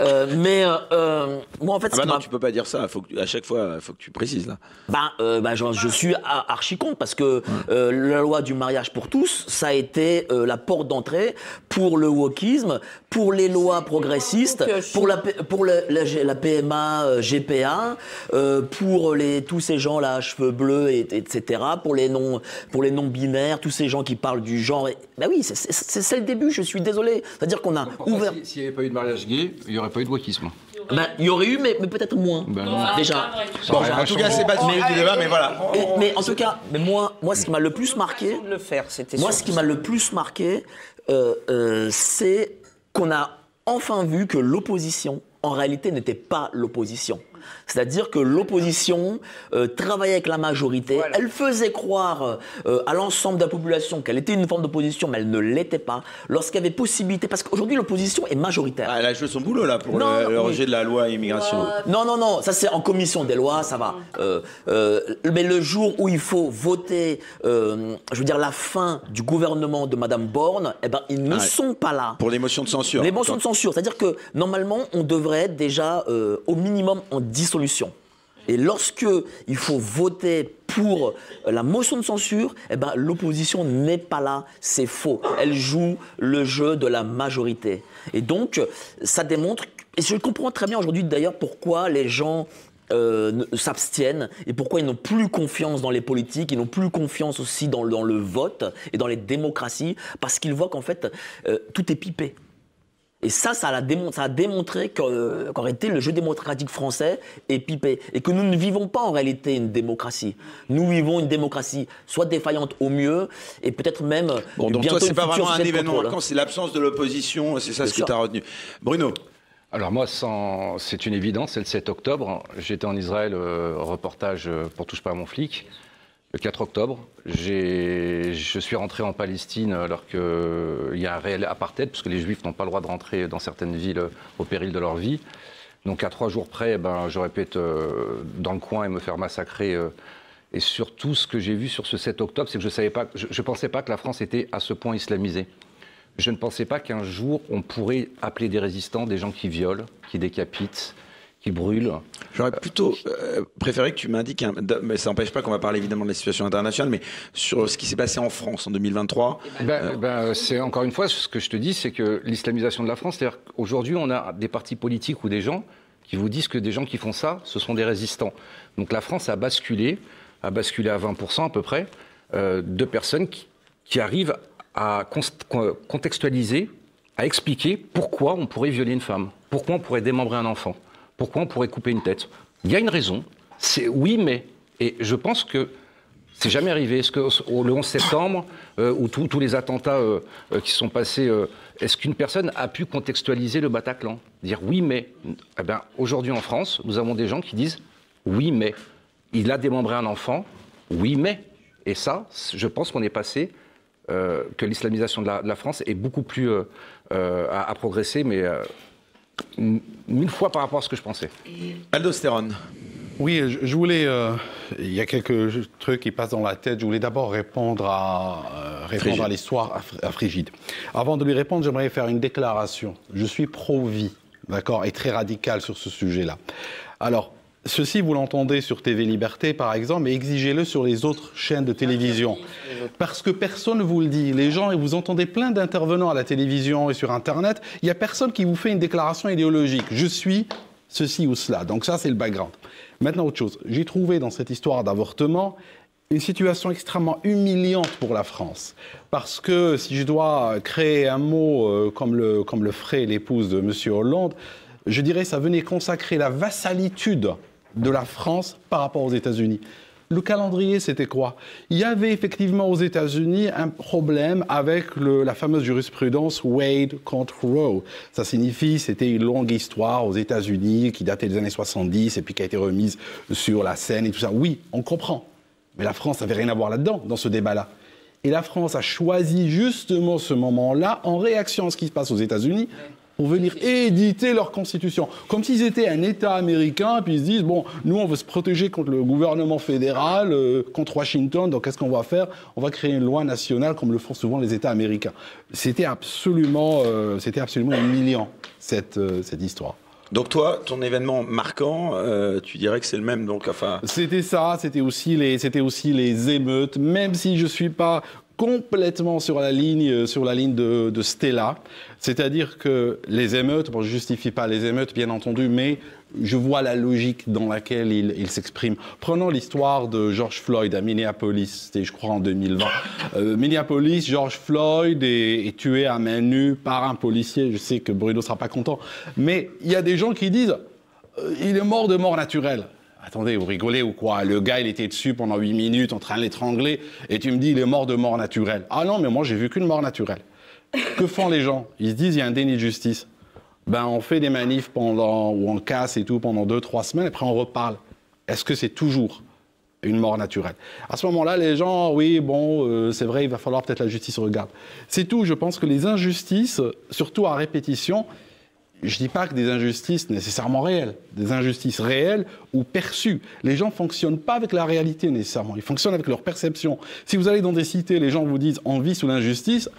Euh, mais euh, euh, moi en fait, Ah bah non, tu peux pas dire ça. Faut que, à chaque fois, faut que tu précises là. ben, euh, ben, je, je suis archi contre parce que euh, la loi du mariage pour tous, ça a été euh, la porte d'entrée pour le wokisme, pour les lois progressistes, pour la, pour le- la, PMA, euh, GPA, euh, pour les, tous ces gens là, à cheveux bleus, et, etc., pour les non, pour les non binaires, tous ces gens qui parlent du genre. et- Ben oui, c'est- c'est c'est- c'est le début. Je suis désolé. C'est-à-dire qu'on a ouvert. Si- S'il n'y avait pas eu de mariage gay, il n'y aurait pas eu de wokisme. Ben, il y aurait eu, mais, mais peut-être moins. Ben non. Déjà. Bon, rien en tout cas, c'est pas le sujet du débat, mais voilà. Mais, mais en tout cas, mais moi, moi, ce qui m'a le plus marqué, le faire, c'était moi, ce qui m'a le plus marqué, euh, euh, c'est qu'on a enfin vu que l'opposition, en réalité, n'était pas l'opposition. C'est-à-dire que l'opposition euh, travaillait avec la majorité, elle faisait croire euh, à l'ensemble de la population qu'elle était une forme d'opposition, mais elle ne l'était pas. Lorsqu'il y avait possibilité, parce qu'aujourd'hui l'opposition est majoritaire. Ah, elle a joué son boulot là pour Non, le, le oui. rejet de la loi immigration. Non, non, non, ça c'est en commission des lois, ça va. Euh, euh, mais le jour où il faut voter, euh, je veux dire, la fin du gouvernement de Madame Borne, eh ben, ils ne sont pas là. Pour les motions de censure. Les motions de censure, c'est-être que normalement, on devrait déjà euh, au minimum en Et lorsque il faut voter pour la motion de censure, eh ben, l'opposition n'est pas là, c'est faux. Elle joue le jeu de la majorité. Et donc, ça démontre, et je comprends très bien aujourd'hui d'ailleurs pourquoi les gens euh, ne- s'abstiennent et pourquoi ils n'ont plus confiance dans les politiques, ils n'ont plus confiance aussi dans, dans le vote et dans les démocraties, parce qu'ils voient qu'en fait, euh, tout est pipé. Et ça, ça a, démon- ça a démontré euh, qu'en réalité, le jeu démocratique français est pipé. Et que nous ne vivons pas en réalité une démocratie. Nous vivons une démocratie soit défaillante au mieux, et peut-être même Bon, donc bientôt toi, c'est pas vraiment un événement contrôle. marquant, c'est l'absence de l'opposition, c'est ça ce que tu as retenu. Bruno Alors moi, c'est une évidence, c'est le 7 octobre. J'étais en Israël, euh, reportage euh, pour Touche pas à mon flic. Le 4 octobre, je suis rentré en Palestine alors qu'il y a un réel apartheid, puisque les Juifs n'ont pas le droit de rentrer dans certaines villes euh, au péril de leur vie. Donc à trois jours près, ben, j'aurais pu être euh, dans le coin et me faire massacrer. euh. et surtout, ce que j'ai vu sur ce 7 octobre, c'est que je ne pensais pas que la France était à ce point islamisée. Je ne pensais pas qu'un jour on pourrait appeler des résistants des gens qui violent, qui décapitent, qui brûlent. J'aurais plutôt euh, préféré que tu m'indiques, un- mais ça n'empêche pas qu'on va parler évidemment de la situation internationale, mais sur ce qui s'est passé en France en 2023. Ben, ben, c'est encore une fois ce que je te dis, c'est que l'islamisation de la France, c'est-à-dire qu'aujourd'hui on a des partis politiques ou des gens qui vous disent que des gens qui font ça, ce sont des résistants. Donc la France a basculé, a basculé à 20% à peu près, euh, de personnes qui, qui arrivent à contextualiser, à expliquer pourquoi on pourrait violer une femme, pourquoi on pourrait démembrer un enfant, pourquoi on pourrait couper une tête? Il y a une raison, c'est oui mais. Et je pense que c'est jamais arrivé. Est-ce que le 11 septembre, euh, ou tous les attentats euh, euh, qui sont passés, est-ce qu'une personne a pu contextualiser le Bataclan? Dire oui, mais. Eh ben, aujourd'hui en France, nous avons des gens qui disent oui, mais. Il a démembré un enfant, oui, mais. Et ça, je pense qu'on est passé, que l'islamisation de la, France est beaucoup plus. progressé, mais. Mille fois par rapport à ce que je pensais. Aldostérone. Oui, je, voulais. euh, il y a quelques trucs qui passent dans la tête. Je voulais d'abord répondre à euh, répondre Frigide. à l'histoire à Frigide. Avant de lui répondre, j'aimerais faire une déclaration. Je suis pro-vie, d'accord, et très radical sur ce sujet-là. Alors. Ceci, vous l'entendez sur TV Liberté, par exemple, mais exigez-le sur les autres chaînes de télévision. Parce que personne ne vous le dit. Les gens, et vous entendez plein d'intervenants à la télévision et sur Internet, il n'y a personne qui vous fait une déclaration idéologique. Je suis ceci ou cela. Donc ça, c'est le background. Maintenant, autre chose. J'ai trouvé dans cette histoire d'avortement une situation extrêmement humiliante pour la France. Parce que si je dois créer un mot euh, comme, le, comme le ferait l'épouse de M. Hollande, je dirais ça venait consacrer la vassalitude de la France par rapport aux États-Unis. Le calendrier, c'était quoi? Il y avait effectivement aux États-Unis un problème avec la fameuse jurisprudence Wade contre Roe. Ça signifie, c'était une longue histoire aux États-Unis qui datait des années 70 et puis qui a été remise sur la scène et tout ça. Oui, on comprend. Mais la France n'avait rien à voir là-dedans, dans ce débat-là. Et la France a choisi justement ce moment-là, en réaction à ce qui se passe aux États-Unis, pour venir éditer leur constitution. Comme s'ils étaient un État américain, puis ils se disent, bon, nous, on veut se protéger contre le gouvernement fédéral, euh, contre Washington, donc qu'est-ce qu'on va faire? On va créer une loi nationale, comme le font souvent les États américains. C'était absolument, euh, c'était absolument humiliant, cette, euh, cette histoire. Donc toi, ton événement marquant, euh, tu dirais que c'est le même, donc enfin. C'était ça, c'était aussi les, c'était aussi les émeutes, même si je suis pas complètement sur la ligne, euh, sur la ligne de, Stella. C'est-à-dire que les émeutes, bon, je justifie pas les émeutes, bien entendu, mais je vois la logique dans laquelle il, s'exprime. Prenons l'histoire de George Floyd à Minneapolis, c'était je crois en 2020. Euh, Minneapolis, George Floyd est, tué à main nue par un policier. Je sais que Bruno sera pas content, mais il y a des gens qui disent euh, il est mort de mort naturelle. Attendez, vous rigolez ou quoi? Le gars, il était dessus pendant 8 minutes en train de l'étrangler et tu me dis il est mort de mort naturelle. Ah non, mais moi j'ai vu qu'une mort naturelle. Que font les gens? Ils se disent il y a un déni de justice. Ben on fait des manifs pendant ou on casse et tout pendant 2-3 semaines, après on reparle. Est-ce que c'est toujours une mort naturelle? À ce moment-là, les gens, oui, bon, euh, c'est vrai, il va falloir peut-être la justice regarde. C'est tout. Je pense que les injustices, surtout à répétition, je dis pas que des injustices nécessairement réelles, des injustices réelles ou perçues. Les gens fonctionnent pas avec la réalité nécessairement, ils fonctionnent avec leur perception. Si vous allez dans des cités, les gens vous disent on vit sous l'injustice,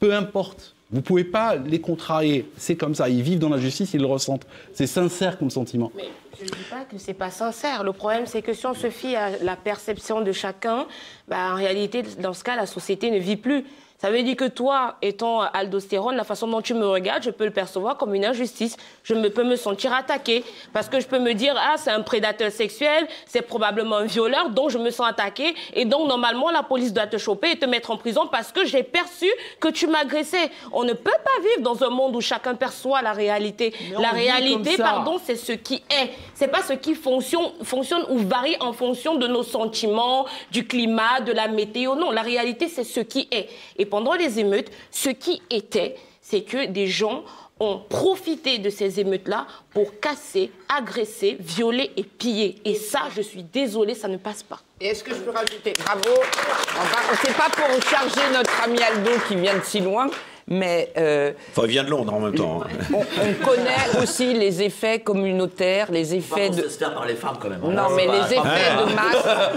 peu importe. Vous pouvez pas les contrarier. C'est comme ça. Ils vivent dans la justice, ils le ressentent. C'est sincère comme sentiment. Je ne dis pas que c'est pas sincère. Le problème, c'est que si on se fie à la perception de chacun, bah, en réalité, dans ce cas, la société ne vit plus. Ça veut dire que toi, étant aldostérone, la façon dont tu me regardes, je peux le percevoir comme une injustice. Je me, peux me sentir attaquée. Parce que je peux me dire, ah, c'est un prédateur sexuel, c'est probablement un violeur, donc je me sens attaquée. Et donc, normalement, la police doit te choper et te mettre en prison parce que j'ai perçu que tu m'agressais. On ne peut pas vivre dans un monde où chacun perçoit la réalité. La réalité, pardon, c'est ce qui est. C'est pas ce qui fonctionne, fonctionne ou varie en fonction de nos sentiments, du climat, de la météo. Non, la réalité, c'est ce qui est. Et pendant les émeutes, ce qui était, c'est que des gens ont profité de ces émeutes-là pour casser, agresser, violer et piller. Et ça, je suis désolée, ça ne passe pas. Et est-ce que je peux rajouter? Bravo. Enfin, c'est pas pour charger notre ami Aldo qui vient de si loin, mais euh, Enfin, il vient de Londres en même temps. hein. on, on connaît aussi les effets communautaires, les effets de. se faire par les femmes quand même. Non, C'est mais les effets de masse.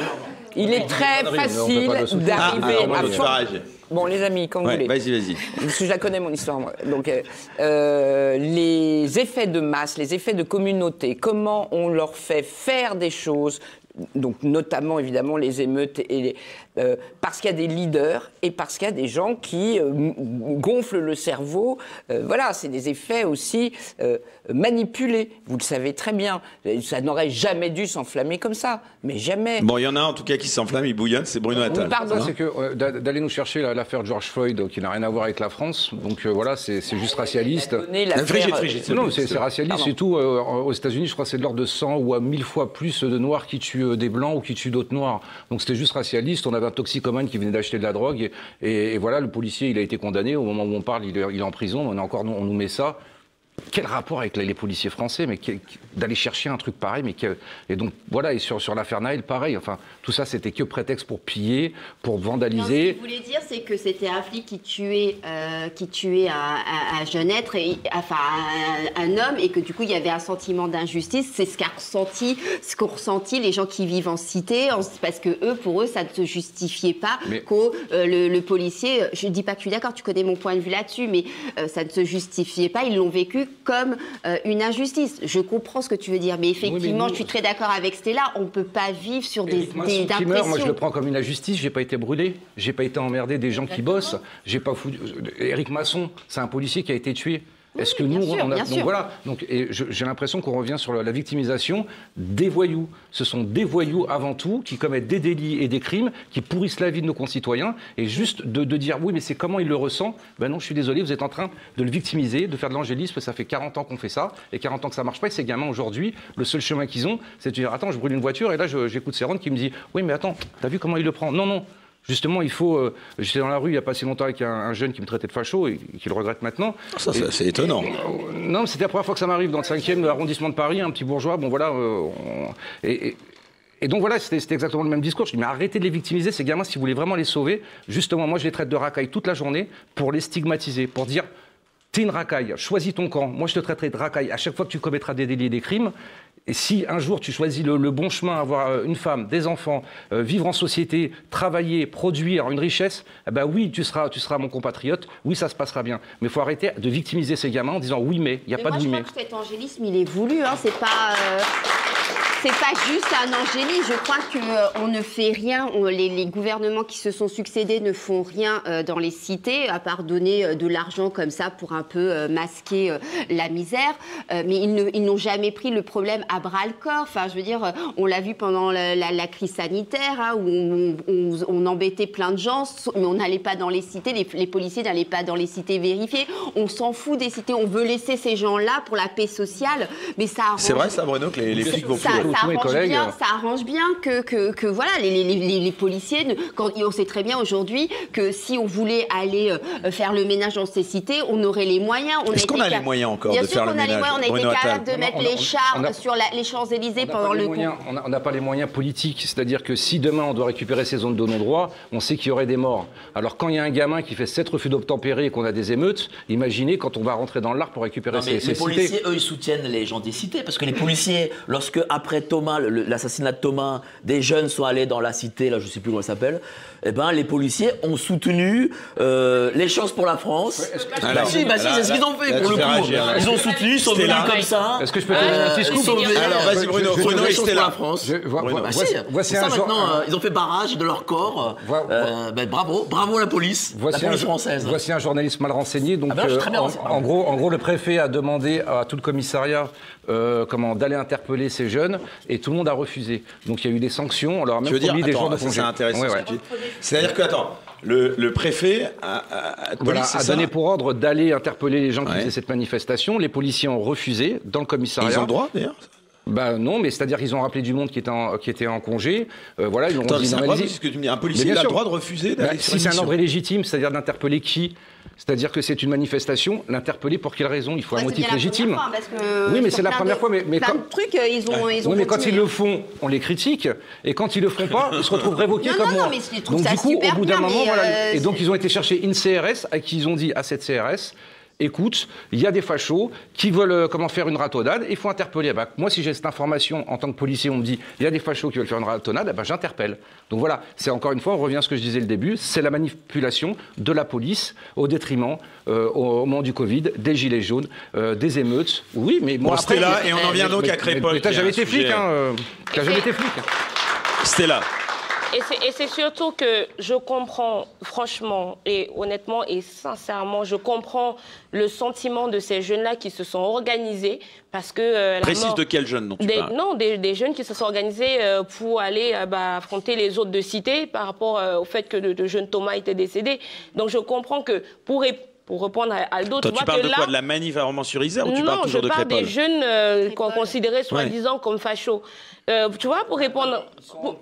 Il est très facile d'arriver Ah, à. Bon, les amis, quand vous voulez. vas-y, vas-y. Parce que je la connais, mon histoire, moi. Donc, euh, euh, les effets de masse, les effets de communauté, comment on leur fait faire des choses, donc notamment, évidemment, les émeutes, et les- euh, parce qu'il y a des leaders et parce qu'il y a des gens qui euh, gonflent le cerveau. Euh, voilà, c'est des effets aussi euh, manipulés. Vous le savez très bien. Ça n'aurait jamais dû s'enflammer comme ça, mais jamais. Bon, il y en a en tout cas qui s'enflamme, il bouillonne, c'est Bruno Attal. pardon. Hein C'est que euh, d'a- d'aller nous chercher la- l'affaire George Floyd, qui n'a rien à voir avec la France. Donc euh, voilà, c'est juste racialiste. Donner Euh, Frigide, l'affaire- frigide, s'il te Non, c'est racialiste, c'est tout. Euh, aux États-Unis, je crois que c'est de l'ordre de 100 ou à 1000 fois plus de Noirs qui tuent des Blancs ou qui tuent d'autres Noirs. Donc c'était juste racialiste. On avait un toxicomane qui venait d'acheter de la drogue. Et, et- et voilà, le policier, il a été condamné. Au moment où on parle, il est, il est en prison. On, est encore, on nous met ça. Quel rapport avec les, policiers français Mais d'aller chercher un truc pareil mais Et donc voilà, et sur, sur l'affaire Naël, pareil. Enfin, tout ça, c'était que prétexte pour piller, pour Non, ce vandaliser. que je voulais dire, c'est que c'était un flic qui tuait, euh, qui tuait un, un- un jeune être, et, enfin un, un homme, et que du coup il y avait un sentiment d'injustice. C'est ce qu'a ressenti, ce qu'ont ressenti les gens qui vivent en cité, parce que eux, pour eux, ça ne se justifiait pas Mais- que euh, le, le policier. Je dis pas que je suis d'accord, tu connais mon point de vue là-dessus, mais euh, ça ne se justifiait pas. Ils l'ont vécu comme euh, une injustice. Je comprends ce que tu veux dire, mais effectivement, nous- je suis très d'accord avec Stella. On ne peut pas vivre sur des, meurt, moi je le prends comme une injustice. J'ai pas été brûlé, j'ai pas été emmerdé des gens qui bossent. J'ai pas foutu. Éric Masson, c'est un policier qui a été tué. Est-ce que nous, sûr, on a donc voilà. Donc j'ai l'impression qu'on revient sur la, la victimisation des voyous. Ce sont des voyous avant tout qui commettent des délits et des crimes, qui pourrissent la vie de nos concitoyens. Et juste de, de dire oui, mais c'est comment il le ressent. Ben non, je suis désolé, vous êtes en train de le victimiser, de faire de l'angélisme. Ça fait 40 ans qu'on fait ça et 40 ans que ça marche pas. Et ces gamins aujourd'hui, le seul chemin qu'ils ont, c'est de dire attends, je brûle une voiture et là j'écoute Céron qui me dit oui, mais attends, t'as vu comment il le prend? Non, non. Justement, il faut. euh, J'étais dans la rue il n'y a pas si longtemps avec un, un jeune qui me traitait de facho et qui le regrette maintenant. Ça, ça, c'est étonnant. Euh, Non, mais c'était la première fois que ça m'arrive dans le 5e arrondissement de Paris, un petit bourgeois. Bon, voilà. euh, on- et, et- et donc voilà, c'était c'était exactement le même discours. Je dis, mais arrêtez de les victimiser, ces gamins, si vous voulez vraiment les sauver. Justement, moi, je les traite de racailles toute la journée pour les stigmatiser, pour dire. T'es une racaille, choisis ton camp. Moi, je te traiterai de racaille à chaque fois que tu commettras des délits et des crimes. Et si un jour tu choisis le, le bon chemin, avoir euh, une femme, des enfants, euh, vivre en société, travailler, produire une richesse, eh ben oui, tu seras, tu seras mon compatriote. Oui, ça se passera bien. Mais il faut arrêter de victimiser ces gamins en disant oui, mais il n'y a Mais pas moi, de je oui, crois mais. que cet angélisme, il est voulu. Hein. C'est pas. euh, C'est pas juste un angélisme. Je crois que euh, on ne fait rien. On- les, les gouvernements qui se sont succédés ne font rien euh, dans les cités, à part donner euh, de l'argent comme ça pour un peu masquer la misère. Mais ils n'ont jamais pris le problème à bras le corps. Enfin, je veux dire, on l'a vu pendant la, la- la crise sanitaire, hein, où on, on- on embêtait plein de gens, mais on n'allait pas dans les cités. Les, les policiers n'allaient pas dans les cités vérifier. On s'en fout des cités. On veut laisser ces gens-là pour la paix sociale. Mais ça C'est vrai ça, Bruno, que les, les flics vont plus. Tous ça mes arrange collègues, bien, ça arrange bien que, que, que voilà, les, les, les, les policiers, ne- quand, on sait très bien aujourd'hui que si on voulait aller euh, faire le ménage dans ces cités, on aurait les moyens. Est-ce qu'on a les moyens encore Bien de sûr faire le qu'on a les ménage, moyens, on a Bruno été capable Attal de mettre les chars sur la- les Champs-Élysées pendant pas les le moyens- on n'a pas les moyens politiques, c'est-à-dire que si demain on doit récupérer ces zones de non-droit, on sait qu'il y aurait des morts. Alors quand il y a un gamin qui fait sept refus d'obtempérer et qu'on a des émeutes, imaginez quand on va rentrer dans l'art pour récupérer Non, mais ces, ces les cités. policiers, eux, ils soutiennent les gens des cités. Parce que les policiers, lorsque, après Thomas, l'assassinat de Thomas, des jeunes sont allés dans la cité, là je sais plus comment elle s'appelle, eh ben les policiers ont soutenu euh, les chances pour la France. Bah Alors, si, bah si, c'est ce qu'ils ont fait là, pour le coup. Ils ont soutenu, ils sont venus comme ça. Est-ce que je peux te donner un petit scoop Alors, vas-y, Bruno. Bruno, et Stella. Bah voici- ça un jour- maintenant, euh, ils ont fait barrage de leur corps. Vo- Euh, ben, bravo, bravo à la police, Voici la un, police française. voici un journaliste mal renseigné. Donc, Ah ben euh, en, gros, en gros, le préfet a demandé à tout le commissariat euh, comment d'aller interpeller ces jeunes et tout le monde a refusé. Donc il y a eu des sanctions. On leur a même Tu veux dire, promis des jours de congé. c'est intéressant. Ouais, ce ouais. C'est-à-dire que, attends, le, le préfet a, a- a- Voilà, a donné pour ordre d'aller interpeller les gens qui faisaient cette manifestation. Les policiers ont refusé dans le commissariat. Ils ont le droit, d'ailleurs Bah non, mais c'est-à-dire qu'ils ont rappelé du monde qui était en, qui était en congé. Euh, voilà, ils Attends, dit c'est. Un policier a le droit de refuser Bah, d'aller si c'est un ordre illégitime, c'est-à-dire d'interpeller qui C'est-à-dire que c'est une manifestation, l'interpeller pour quelle raison? Il faut un Ouais, motif légitime. première fois, parce que Oui, mais c'est la première de- fois, mais- mais plein quand- de trucs, euh, ils ont, ils ont Oui, mais quand ils le font, on les critique. Et quand ils le font pas, ils se retrouvent révoqués Non, comme non, moi. non, mais Donc ça du coup, au bout d'un moment, voilà. euh, Et donc ils ont été chercher une CRS à qui ils ont dit à cette CRS. Écoute, il y a des fachos qui veulent euh, comment faire une ratonnade, il faut interpeller. Bah, moi, si j'ai cette information en tant que policier, on me dit il y a des fachos qui veulent faire une ratonnade, ben, j'interpelle. Donc voilà, c'est encore une fois, on revient à ce que je disais le début, c'est la manipulation de la police au détriment, euh, au, au moment du Covid, des gilets jaunes, euh, des émeutes. Oui, mais moi Bon, après. Stella, mais- et on en vient mais- donc mais- à Crépol, Mais t'as qui est jamais été flic, hein T'as jamais été flic. Stella. Et c'est- Et c'est surtout que je comprends, franchement et honnêtement et sincèrement, je comprends le sentiment de ces jeunes-là qui se sont organisés parce que. euh, Précise mort- de quel jeune dont tu des, parles? non, des, des jeunes qui se sont organisés euh, pour aller euh, bah, affronter les autres de cité par rapport euh, au fait que le, le jeune Thomas était décédé. Donc je comprends que pour, pour répondre à Aldo, Toi, tu parles que de là, quoi? De la manif à Romans-sur-Isère ou tu non, parles toujours je de parle Crépol des jeunes euh, qu'on considérait soi-disant comme fachos. Euh, tu vois, pour répondre... pour-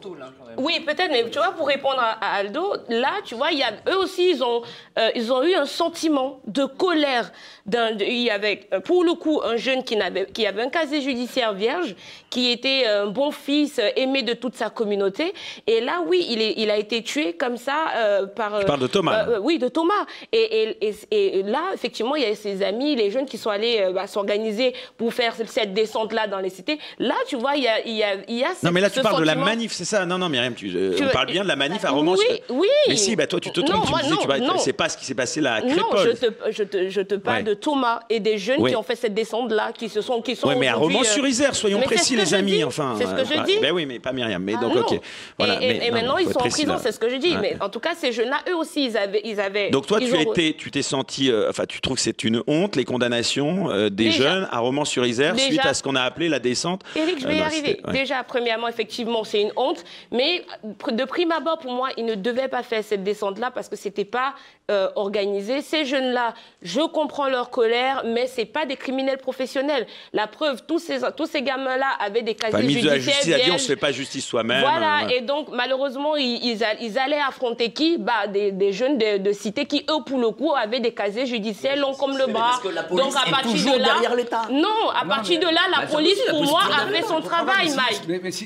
Oui, peut-être, mais tu vois, pour répondre à, à Aldo, là, tu vois, il y a, eux aussi, ils ont, euh, ils ont eu un sentiment de colère. il y avait, euh, pour le coup, un jeune qui, n'avait, qui avait un casier judiciaire vierge, qui était un bon fils, aimé de toute sa communauté. Et là, oui, il, est, il a été tué comme ça euh, par... Tu parles de Thomas, euh, oui, de Thomas. Et, et- et- et là, effectivement, il y a ses amis, les jeunes qui sont allés euh, bah, s'organiser pour faire cette descente-là dans les cités. Là, tu vois, il y a, il y a, Non, mais là, tu parles de la manif, c'est ça Non, non, Myriam, tu, euh, on parle bien de la manif à Romans. Oui, oui. Mais si, bah, toi, tu te Non, trompes. tu disais, non, tu vas- non. c'est pas ce qui s'est passé là à Non, Crépol. je te, je te, je te parle Ouais. de Thomas et des jeunes qui ont fait cette descente-là, qui se sont, qui sont Oui, mais à aujourd'hui, euh, Romans-sur-Isère, soyons précis, les amis. Enfin, C'est ce que euh, je bah, dis. Ben oui, mais pas Myriam. Mais donc, non. ok. Voilà, et, non, maintenant, ils sont en prison, c'est ce que je dis. Mais en tout cas, ces jeunes-là, eux aussi, ils avaient. Donc toi, tu tu t'es senti, euh, enfin, tu trouves que c'est une honte les condamnations euh, des jeunes à Romans-sur-Isère suite à ce qu'on a appelé la descente? Éric, je vais Euh, y non, arriver. Déjà, premièrement, effectivement, c'est une honte. Mais de prime abord, pour moi, ils ne devaient pas faire cette descente-là parce que c'était pas euh, organisé. Ces jeunes-là, je comprends leur colère, mais c'est pas des criminels professionnels. La preuve, tous ces, tous ces gamins-là avaient des Enfin, casiers ministre de la judiciaires Justice a dit on se fait pas justice soi-même. Voilà, euh, ouais. et donc malheureusement, ils, ils a- ils allaient affronter qui? Bah, des, des jeunes de, de cité qui, eux, pour le coup, avaient des casiers judiciaires longs comme le bras. parce que la police donc à est partir toujours de là, derrière l'État. Non, à partir de là, la Bah, police, pour moi, a fait son travail, Mike.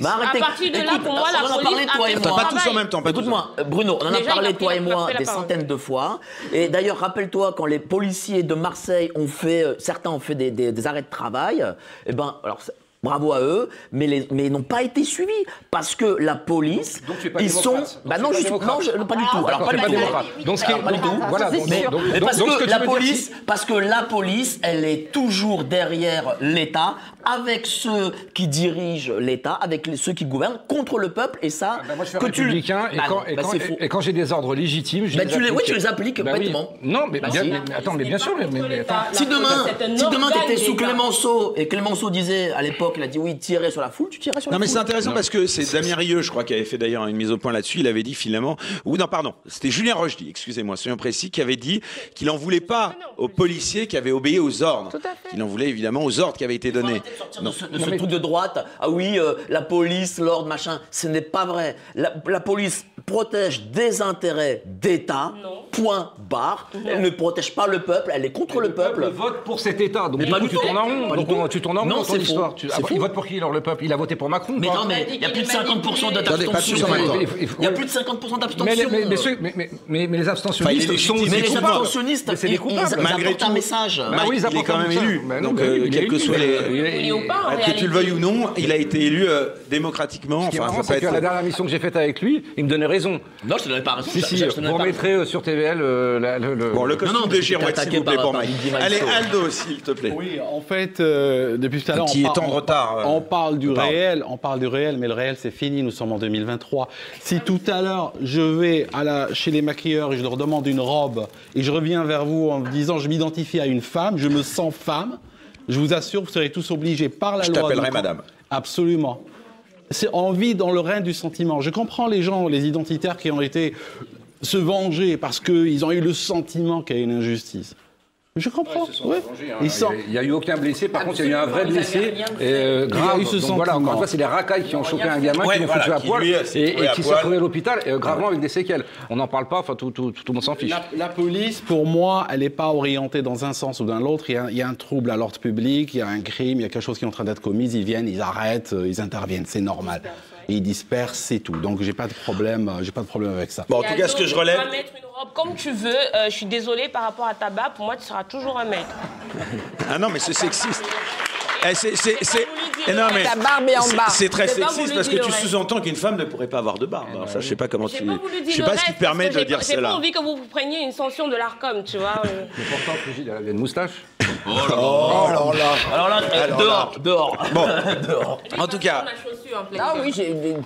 Bah, arrêtez. À partir de là, Écoute, pour moi, la on en a parlé, toi et moi. pas tous en même temps. Écoute-moi, Bruno, on en a parlé, toi et moi, des centaines de fois. Et d'ailleurs, rappelle-toi, quand les policiers de Marseille ont fait, euh, certains ont fait des, des- des arrêts de travail, eh ben, alors, bravo à eux, mais, les- mais ils n'ont pas été suivis. Parce que la police, Donc pas ils sont. Bah non, je suis. Non, je- pas du tout. Alors, D'accord, pas c'est du pas tout. démocrate. Donc, ce qui est- Alors, pas du tout. voilà, C'est donc- Mais parce que la police, parce que la police, elle est toujours derrière l'État, avec ceux qui dirigent l'État, avec les- ceux qui gouvernent, contre le peuple, et ça, Ah bah moi, je suis que tu le- républicain et, Bah quand, bah et quand j'ai des ordres légitimes, je les oui, tu les appliques oui. bêtement. Non, mais, attends, mais bien sûr, mais, attends. Si demain, si demain t'étais sous. Clémenceau et Clémenceau disait à l'époque, il a dit oui, tirer sur la foule, tu tirais sur Non la mais foule. c'est intéressant parce que c'est Damien Rieu, je crois, qui avait fait d'ailleurs une mise au point là-dessus. Il avait dit finalement, ou non pardon, c'était Julien Rochdy, excusez-moi, soyons précis, qui avait dit qu'il n'en voulait pas aux policiers qui avaient obéi aux ordres. Tout à fait. Qu'il en voulait évidemment aux ordres qui avaient été donnés. de ce, de ce truc de droite. Ah oui, euh, la police, l'ordre, machin. Ce n'est pas vrai. La, la police, protège des intérêts d'État, point barre. Elle ne protège pas le peuple, elle est contre le peuple. vote pour cet État. Donc Mais du pas coup, du tu tout. tournes en rond. Donc, on- tout. tu tournes en rond Non, dans ton histoire. Tu- ah. Il vote pour qui alors le peuple? Il a voté pour Macron Mais non, mais il y a plus de 50% d'abstention. temps. Il y a plus de 50% mais, d'abstention. les- mais, les abstentionnistes sont des abstentionnistes, Malgré apportent un tout. message. Oui, ils il est apportent quand même élu. Bah Donc, euh, quel que soit les. Que tu le veuilles ou non, il a été élu euh, démocratiquement. Enfin, la dernière mission que j'ai faite avec lui, il me donnait raison. Non, je te donnais pas raison. Si, je- si, je vous remettrez euh, sur TVL euh, la- le, le- Bon, le costume non, de Girouette, t'es s'il vous plaît, pour Mike. Allez. Aldo, s'il te plaît. Oui, en fait, euh, depuis tout à l'heure, Qui on, est en retard, euh, on parle du réel, on parle du réel, mais le réel c'est fini. Nous sommes en 2023. Si tout à l'heure je vais à la, chez les maquilleurs et je leur demande une robe et je reviens vers vous en disant je m'identifie à une femme, je me sens femme, je vous assure, vous serez tous obligés par la Je loi. t'appellerai de- madame. Absolument. C'est on vit dans le règne du sentiment. Je comprends les gens, les identitaires qui ont été se venger parce qu'ils ont eu le sentiment qu'il y a une injustice. Je comprends. ouais. Ils sont- Il n'y a eu aucun blessé, par contre il y a eu un vrai blessé euh, Il y a grave. eu ce Donc voilà, encore une fois, c'est les racailles qui ont chopé un gamin, Ouais, qui l'ont voilà, foutu à qui, poil lui, et, et à qui s'est retrouvé à l'hôpital euh, gravement avec des séquelles. On n'en parle pas, enfin tout, tout, tout le monde s'en fiche. La, la police, pour moi, elle n'est pas orientée dans un sens ou dans l'autre. Il, y a- il y a un trouble à l'ordre public, il y a un crime, il y a quelque chose qui est en train d'être commis. Ils viennent, ils arrêtent, euh, ils interviennent, c'est normal. Et ils dispersent, c'est tout. Donc j'ai pas de problème, euh, j'ai pas de problème avec ça. Bon, en tout cas, ce que je tu relève. pourras mettre une robe comme tu veux. Euh, je suis désolée par rapport à ta barbe. Pour moi, tu seras toujours un mec. Ah non, mais c'est sexiste. Eh, c'est, c'est, Eh non, mais c'est- très sexiste parce que tu sous-entends qu'une femme ne pourrait pas avoir de barbe. Alors ça, je sais pas comment tu. Je sais pas ce qui te permet de dire pas- J'ai pas cela. envie que vous preniez une sanction de l'ARCOM, tu vois. euh. Mais pourtant, Brigitte, elle avait une moustache. Oh, alors là. Alors là, euh, Alors dehors, dehors. Bon, dehors. en tout cas, Ah oui,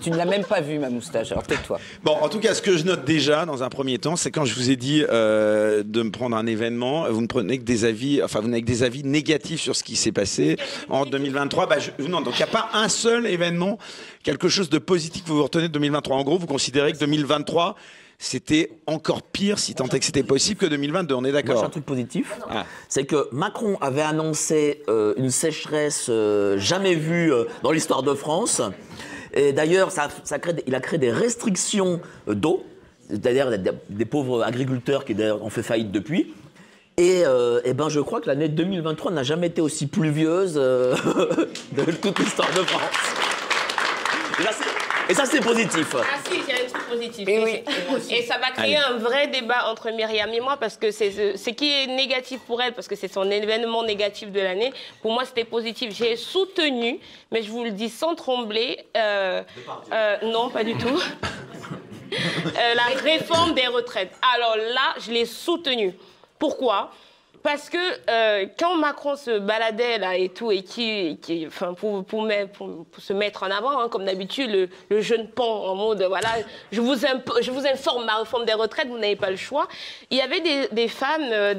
tu ne l'as même pas vu ma moustache, alors tais-toi. Bon, en tout cas, ce que je note déjà dans un premier temps, c'est quand je vous ai dit euh, de me prendre un événement, vous ne prenez que des avis, enfin vous n'avez que des avis négatifs sur ce qui s'est passé en 2023. Bah, je- non, donc il n'y a pas un seul événement, quelque chose de positif que vous vous retenez de 2023. En gros, vous considérez que 2023 c'était encore pire, si tant est que c'était possible, que 2022. On est Moi, d'accord un truc positif. Ah. C'est que Macron avait annoncé euh, une sécheresse euh, jamais vue euh, dans l'histoire de France. Et d'ailleurs, ça, ça crée des- il a créé des restrictions d'eau. C'est-à-dire des, des pauvres agriculteurs qui d'ailleurs ont fait faillite depuis. Et, euh, eh ben, je crois que l'année 2023 n'a jamais été aussi pluvieuse euh, de toute l'histoire de France. Et, là, c'est- et ça, c'est positif. Ah si, il y a un truc positif. Et oui, c'est- et ça va créer un vrai débat entre Myriam et moi parce que c'est ce ce qui est négatif pour elle, parce que c'est son événement négatif de l'année. Pour moi, c'était positif. J'ai soutenu, mais je vous le dis sans trembler. euh, euh, non, pas du tout. Euh, la réforme des retraites. Alors là, je l'ai soutenue. Pourquoi? Parce que euh, quand Macron se baladait là et tout, et qui, enfin, pour, se mettre en avant, hein, comme d'habitude, le, jeune pan en mode voilà, je vous, informe ma réforme des retraites, vous n'avez pas le choix. Il y avait des, femmes, euh,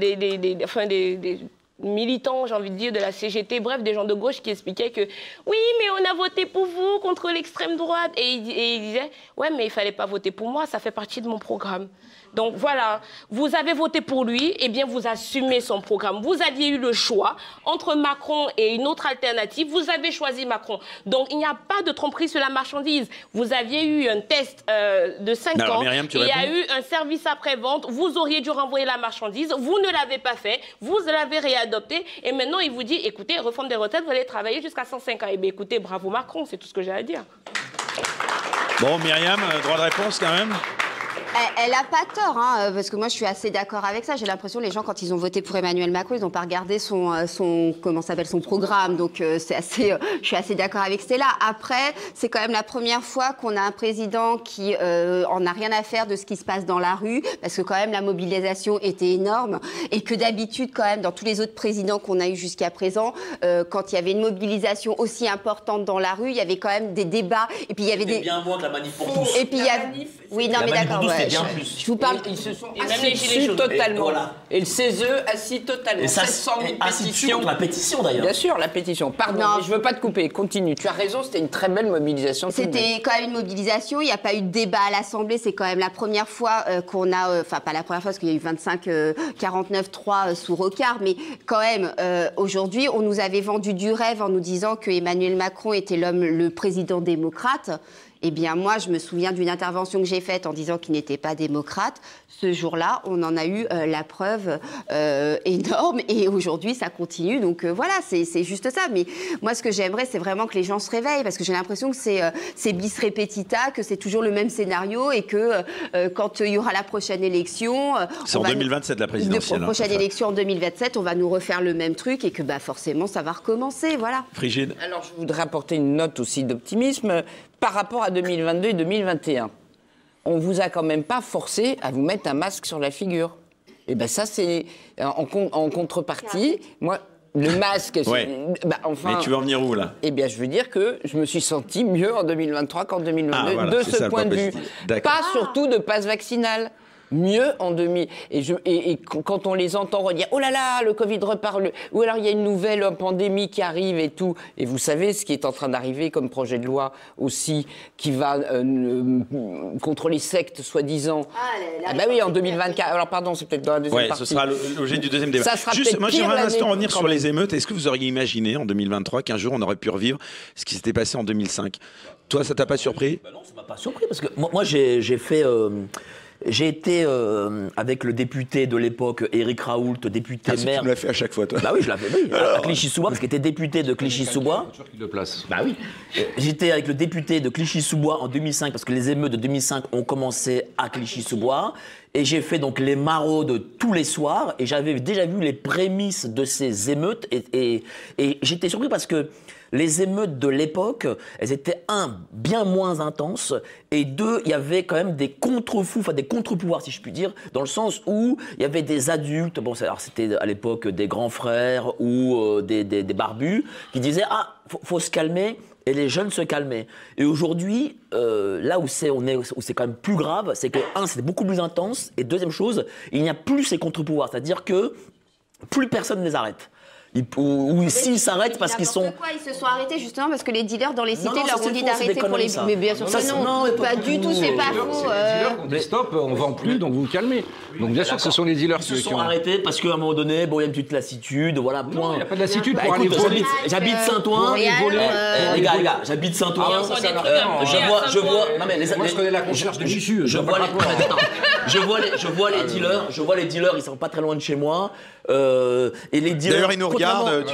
enfin, des militants, j'ai envie de dire, de la CGT, bref, des gens de gauche qui expliquaient que oui, mais on a voté pour vous contre l'extrême droite. Et il, et il disait, ouais, mais il fallait pas voter pour moi, ça fait partie de mon programme. Donc voilà, vous avez voté pour lui, et bien vous assumez son programme. Vous aviez eu le choix entre Macron et une autre alternative, vous avez choisi Macron. Donc il n'y a pas de tromperie sur la marchandise. Vous aviez eu un test euh, de 5 Alors, ans, Myriam, il y a eu un service après-vente, vous auriez dû renvoyer la marchandise, vous ne l'avez pas fait, vous l'avez réadopté, et maintenant il vous dit, écoutez, réforme des retraites, vous allez travailler jusqu'à 105 ans. Eh bien écoutez, bravo Macron, c'est tout ce que j'ai à dire. Bon, Myriam, euh, droit de réponse quand même Elle, elle a pas tort, hein, euh, parce que moi je suis assez d'accord avec ça. J'ai l'impression que les gens, quand ils ont voté pour Emmanuel Macron, ils n'ont pas regardé son, euh, son comment s'appelle son programme. Donc euh, c'est assez, euh, je suis assez d'accord avec Stella. Après, c'est quand même la première fois qu'on a un président qui euh, en a rien à faire de ce qui se passe dans la rue, parce que quand même la mobilisation était énorme et que d'habitude quand même dans tous les autres présidents qu'on a eu jusqu'à présent, euh, quand il y avait une mobilisation aussi importante dans la rue, il y avait quand même des débats et puis il y avait des bien moins que la manif pour tous. et puis il y a oui non La mais d'accord ouais. Bien Je- plus. Je vous parle Et ils se sont assis les gilets dessus jaunes. totalement. Et voilà. Et le CESE assis totalement. Et ça, 700 000 et ainsi de suite pétitions. la pétition d'ailleurs. Bien sûr, la pétition. Pardon, je veux pas te couper. Continue. Tu as raison, c'était une très belle mobilisation. C'était quand même une mobilisation. Il n'y a pas eu de débat à l'Assemblée. C'est quand même la première fois euh, qu'on a, euh, enfin pas la première fois parce qu'il y a eu 25, euh, 49, 3 euh, sous Rocard, mais quand même euh, aujourd'hui, on nous avait vendu du rêve en nous disant que Emmanuel Macron était l'homme, le président démocrate. Eh bien, moi, je me souviens d'une intervention que j'ai faite en disant qu'il n'était pas démocrate. Ce jour-là, on en a eu euh, la preuve euh, énorme et aujourd'hui, ça continue. Donc euh, voilà, c'est juste ça. Mais moi, ce que j'aimerais, c'est vraiment que les gens se réveillent parce que j'ai l'impression que c'est euh, bis repetita, que c'est toujours le même scénario et que euh, quand il y aura la prochaine élection. euh, C'est en va nous- 2027 la de présidentielle. hein, prochaine élection en 2027, on va nous refaire le même truc et que bah, forcément, ça va recommencer. Voilà. Frigide. Alors, je voudrais apporter une note aussi d'optimisme par rapport à 2022 et 2021. On vous a quand même pas forcé à vous mettre un masque sur la figure. Et ben ça, c'est euh, en, con- en contrepartie. Moi, le masque, Ouais. bah, enfin. Mais tu veux en venir où là? Eh bien, je veux dire que je me suis senti mieux en 2023 qu'en 2022 Ah, voilà, de ce point de vue. Pas surtout de passe vaccinal. Mieux en 2000. Et, je, et, et qu- quand on les entend redire Oh là là, le Covid repart, le- ou alors il y a une nouvelle pandémie qui arrive et tout. Et vous savez ce qui est en train d'arriver comme projet de loi aussi, qui va euh, euh, contre les sectes, soi-disant. Ah, bah oui, en 2024. Alors pardon, c'est peut-être dans la deuxième Ouais, partie. ce sera l'objet du deuxième débat. Ça sera Juste, moi, j'aimerais un instant revenir sur les émeutes. Est-ce que vous auriez imaginé en 2023 qu'un jour on aurait pu revivre ce qui s'était passé en 2005 Toi, ça t'a pas surpris? Bah non, ça m'a pas surpris parce que moi, j'ai fait. euh, j'ai été euh, avec le député de l'époque, Éric Raoult, député Ah, maire. Tu me l'as fait à chaque fois, toi. Bah oui, je l'avais oui, à Clichy-sous-Bois, parce qu'il était député de Clichy-sous-Bois. sûr qu'il le place. Bah oui. J'étais avec le député de Clichy-sous-Bois en 2005, parce que les émeutes de 2005 ont commencé à Clichy-sous-Bois. Et j'ai fait donc les maraudes tous les soirs, et j'avais déjà vu les prémices de ces émeutes. Et, et- et j'étais surpris parce que les émeutes de l'époque, elles étaient, un, bien moins intenses, et deux, il y avait quand même des contre-fous, enfin des contre-pouvoirs, si je puis dire, dans le sens où il y avait des adultes, bon, alors c'était à l'époque des grands frères ou euh, des, barbus, qui disaient Ah, faut, faut se calmer, et les jeunes se calmaient. Et aujourd'hui, euh, là où c'est est, où c'est quand même plus grave, c'est que, un, c'est beaucoup plus intense, et deuxième chose, il n'y a plus ces contre-pouvoirs, c'est-à-dire que plus personne ne les arrête. Ils- ou ou s'ils s'arrêtent parce qu'ils sont. Quoi, ils se sont arrêtés justement parce que les dealers dans les cités non, leur ont dit d'arrêter pour les. ça. Mais bien sûr Ça, que non, pas pas du tout, c'est pas faux. euh. C'est les dealers qui ont dit stop, on vend plus, donc vous vous calmez. Donc bien sûr que ce sont les dealers Ils qui, se sont ont. arrêtés parce qu'à un moment donné, bon, il y a une petite lassitude, voilà, point. il y a pas de lassitude Bah, pour aller voler. j'habite- Euh, Saint-Ouen. Eh, euh, eh, les gars, les gars, j'habite Saint-Ouen. Ah, Euh, je vois, je vois. Non mais les, Moi, je connais la de Je vois les, je vois les, je vois les dealers, je vois les dealers, ils sont pas très loin de chez moi. Euh, et les dealers, D'ailleurs, ils nous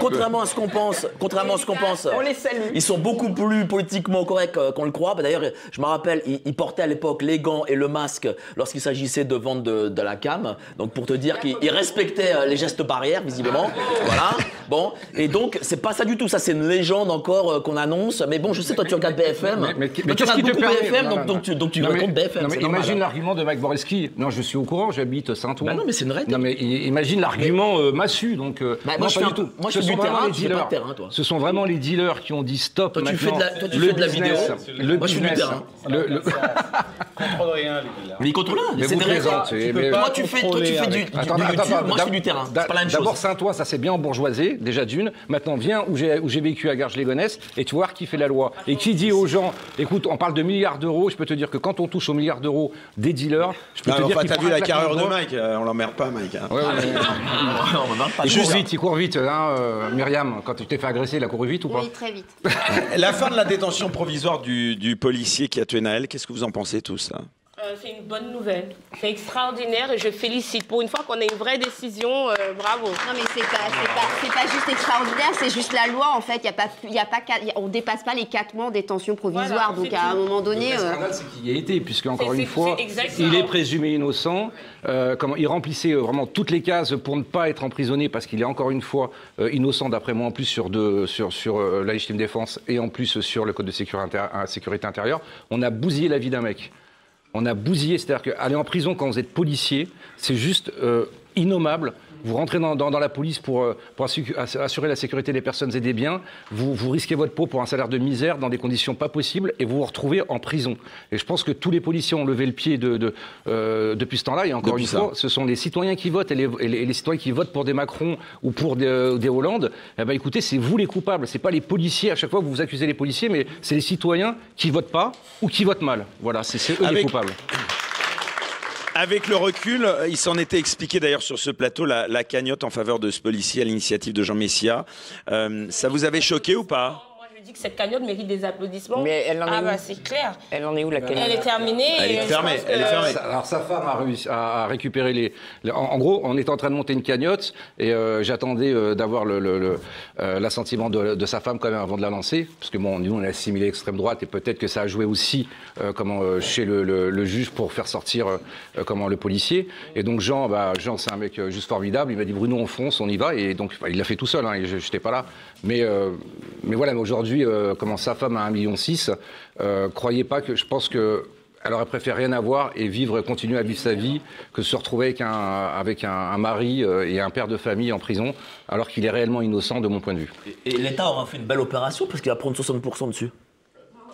contrairement- peux- à ce qu'on pense, contrairement à ce qu'on pense, On les salue. ils sont beaucoup plus politiquement corrects euh, qu'on le croit. Bah, D'ailleurs, je me rappelle, ils, ils portaient à l'époque les gants et le masque lorsqu'il s'agissait de vendre de, de la cam. Donc pour te dire qu'ils ils respectaient euh, les gestes barrières, visiblement. voilà. Bon. Et donc c'est pas ça du tout. Ça c'est une légende encore euh, qu'on annonce. Mais bon, je sais toi tu regardes BFM. Mais, mais- Toi, mais tu qu'est-ce qui regardes te beaucoup permet BFM, Non, donc, non, donc tu, donc tu mais- racontes BFM. non, mais imagine l'argument de Mike Borelski. Non, je suis au courant, j'habite Saint-Ouen. Bah non, mais c'est une réalité. Non, mais imagine l'argument euh, massu. Donc, euh, Bah, moi, je fais un- tout. moi, je Ce fais du sont vraiment terrain, les tu fais pas dealers. de terrain, toi. Ce sont vraiment les dealers qui ont dit stop. Toi, tu fais de la- toi, tu Le fais de la business, vidéo. Le Moi, je fais du terrain. le- le- Contre rien, les dealers. Mais ils contrôlent Mais c'est pas Toi, tu fais, toi, tu fais du, Attends, YouTube, attends, moi, je d'ab- du terrain. C'est pas la même D'abord. Saint-Ouen, ça c'est bien bourgeoisé, déjà d'une. Maintenant, viens où j'ai vécu à Garges-les-Gonesse et tu vois qui fait la loi. Et qui dit aux gens, écoute, on parle de milliards d'euros, je peux te dire que quand on touche aux milliards d'euros des dealers, je peux te dire t'as vu la carrière de. Mike euh, On l'emmerde pas, Mike. hein. Ouais, ouais, ouais. Court trop. vite, il court vite. Euh, Myriam, quand tu t'es fait agresser, il a couru vite ou pas Oui, très vite. La fin de la détention provisoire du, du policier qui a tué Naël, qu'est-ce que vous en pensez tous là? Euh, c'est une bonne nouvelle. C'est extraordinaire et je félicite. Pour une fois qu'on a une vraie décision, euh, bravo. Non mais c'est pas, c'est pas, c'est pas juste extraordinaire, c'est juste la loi en fait. Il y a pas, il y a pas, y a- on dépasse pas les 4 mois en détention provisoire. Voilà, donc à un moment donné, Le euh, scandale, c'est qu'il y a été, puisque encore une fois, il est présumé innocent. Euh, comment, il remplissait euh, vraiment toutes les cases pour ne pas être emprisonné, parce qu'il est encore une fois euh, innocent, d'après moi, en plus sur, de, sur, sur euh, la légitime défense et en plus sur le code de euh, sécurité intérieure. On a bousillé la vie d'un mec. On a bousillé, c'est-à-dire qu'aller en prison quand vous êtes policier, c'est juste euh, innommable. Vous rentrez dans, dans- dans la police pour, euh, pour assurer la sécurité des personnes et des biens, vous, vous risquez votre peau pour un salaire de misère dans des conditions pas possibles et vous vous retrouvez en prison. Et je pense que tous les policiers ont levé le pied de, de, euh, depuis ce temps-là. Et encore Depuis une ça. fois, ce sont les citoyens qui votent et les, et les- et les citoyens qui votent pour des Macron ou pour des, euh, des Hollande. Eh ben, écoutez, c'est vous les coupables. C'est pas les policiers. À chaque fois, vous vous accusez les policiers, mais c'est les citoyens qui votent pas ou qui votent mal. Voilà, c'est eux les coupables. Avec le recul, euh, il s'en était expliqué d'ailleurs sur ce plateau la, cagnotte en faveur de ce policier à l'initiative de Jean Messia. Euh, ça vous avait choqué ou pas? Dis que cette cagnotte mérite des applaudissements. Mais elle en est ah où bah c'est clair. Elle en est où la cagnotte Elle est terminée. Elle est fermée, pense que- elle est fermée. Alors sa femme a réussi à, récupérer les. en, en gros, on était en train de monter une cagnotte et euh, j'attendais euh, d'avoir le, le- le, euh, l'assentiment de, de sa femme quand même avant de la lancer, parce que bon, nous on a assimilé l'extrême droite et peut-être que ça a joué aussi euh, comment euh, chez le, le- le juge pour faire sortir comment le policier. Et donc Jean, bah, Jean c'est un mec juste formidable. Il m'a dit Bruno, on fonce, on y va. Et donc bah, il l'a fait tout seul. Hein, n'étais pas là. Mais euh, mais voilà, mais aujourd'hui, euh, comment sa femme a 1,6 million, euh, croyez pas que je pense que elle aurait préféré rien avoir et vivre, continuer à vivre sa vie que se retrouver avec un mari euh, et un père de famille en prison, alors qu'il est réellement innocent de mon point de vue. Et l'État aura fait une belle opération parce qu'il va prendre 60% dessus?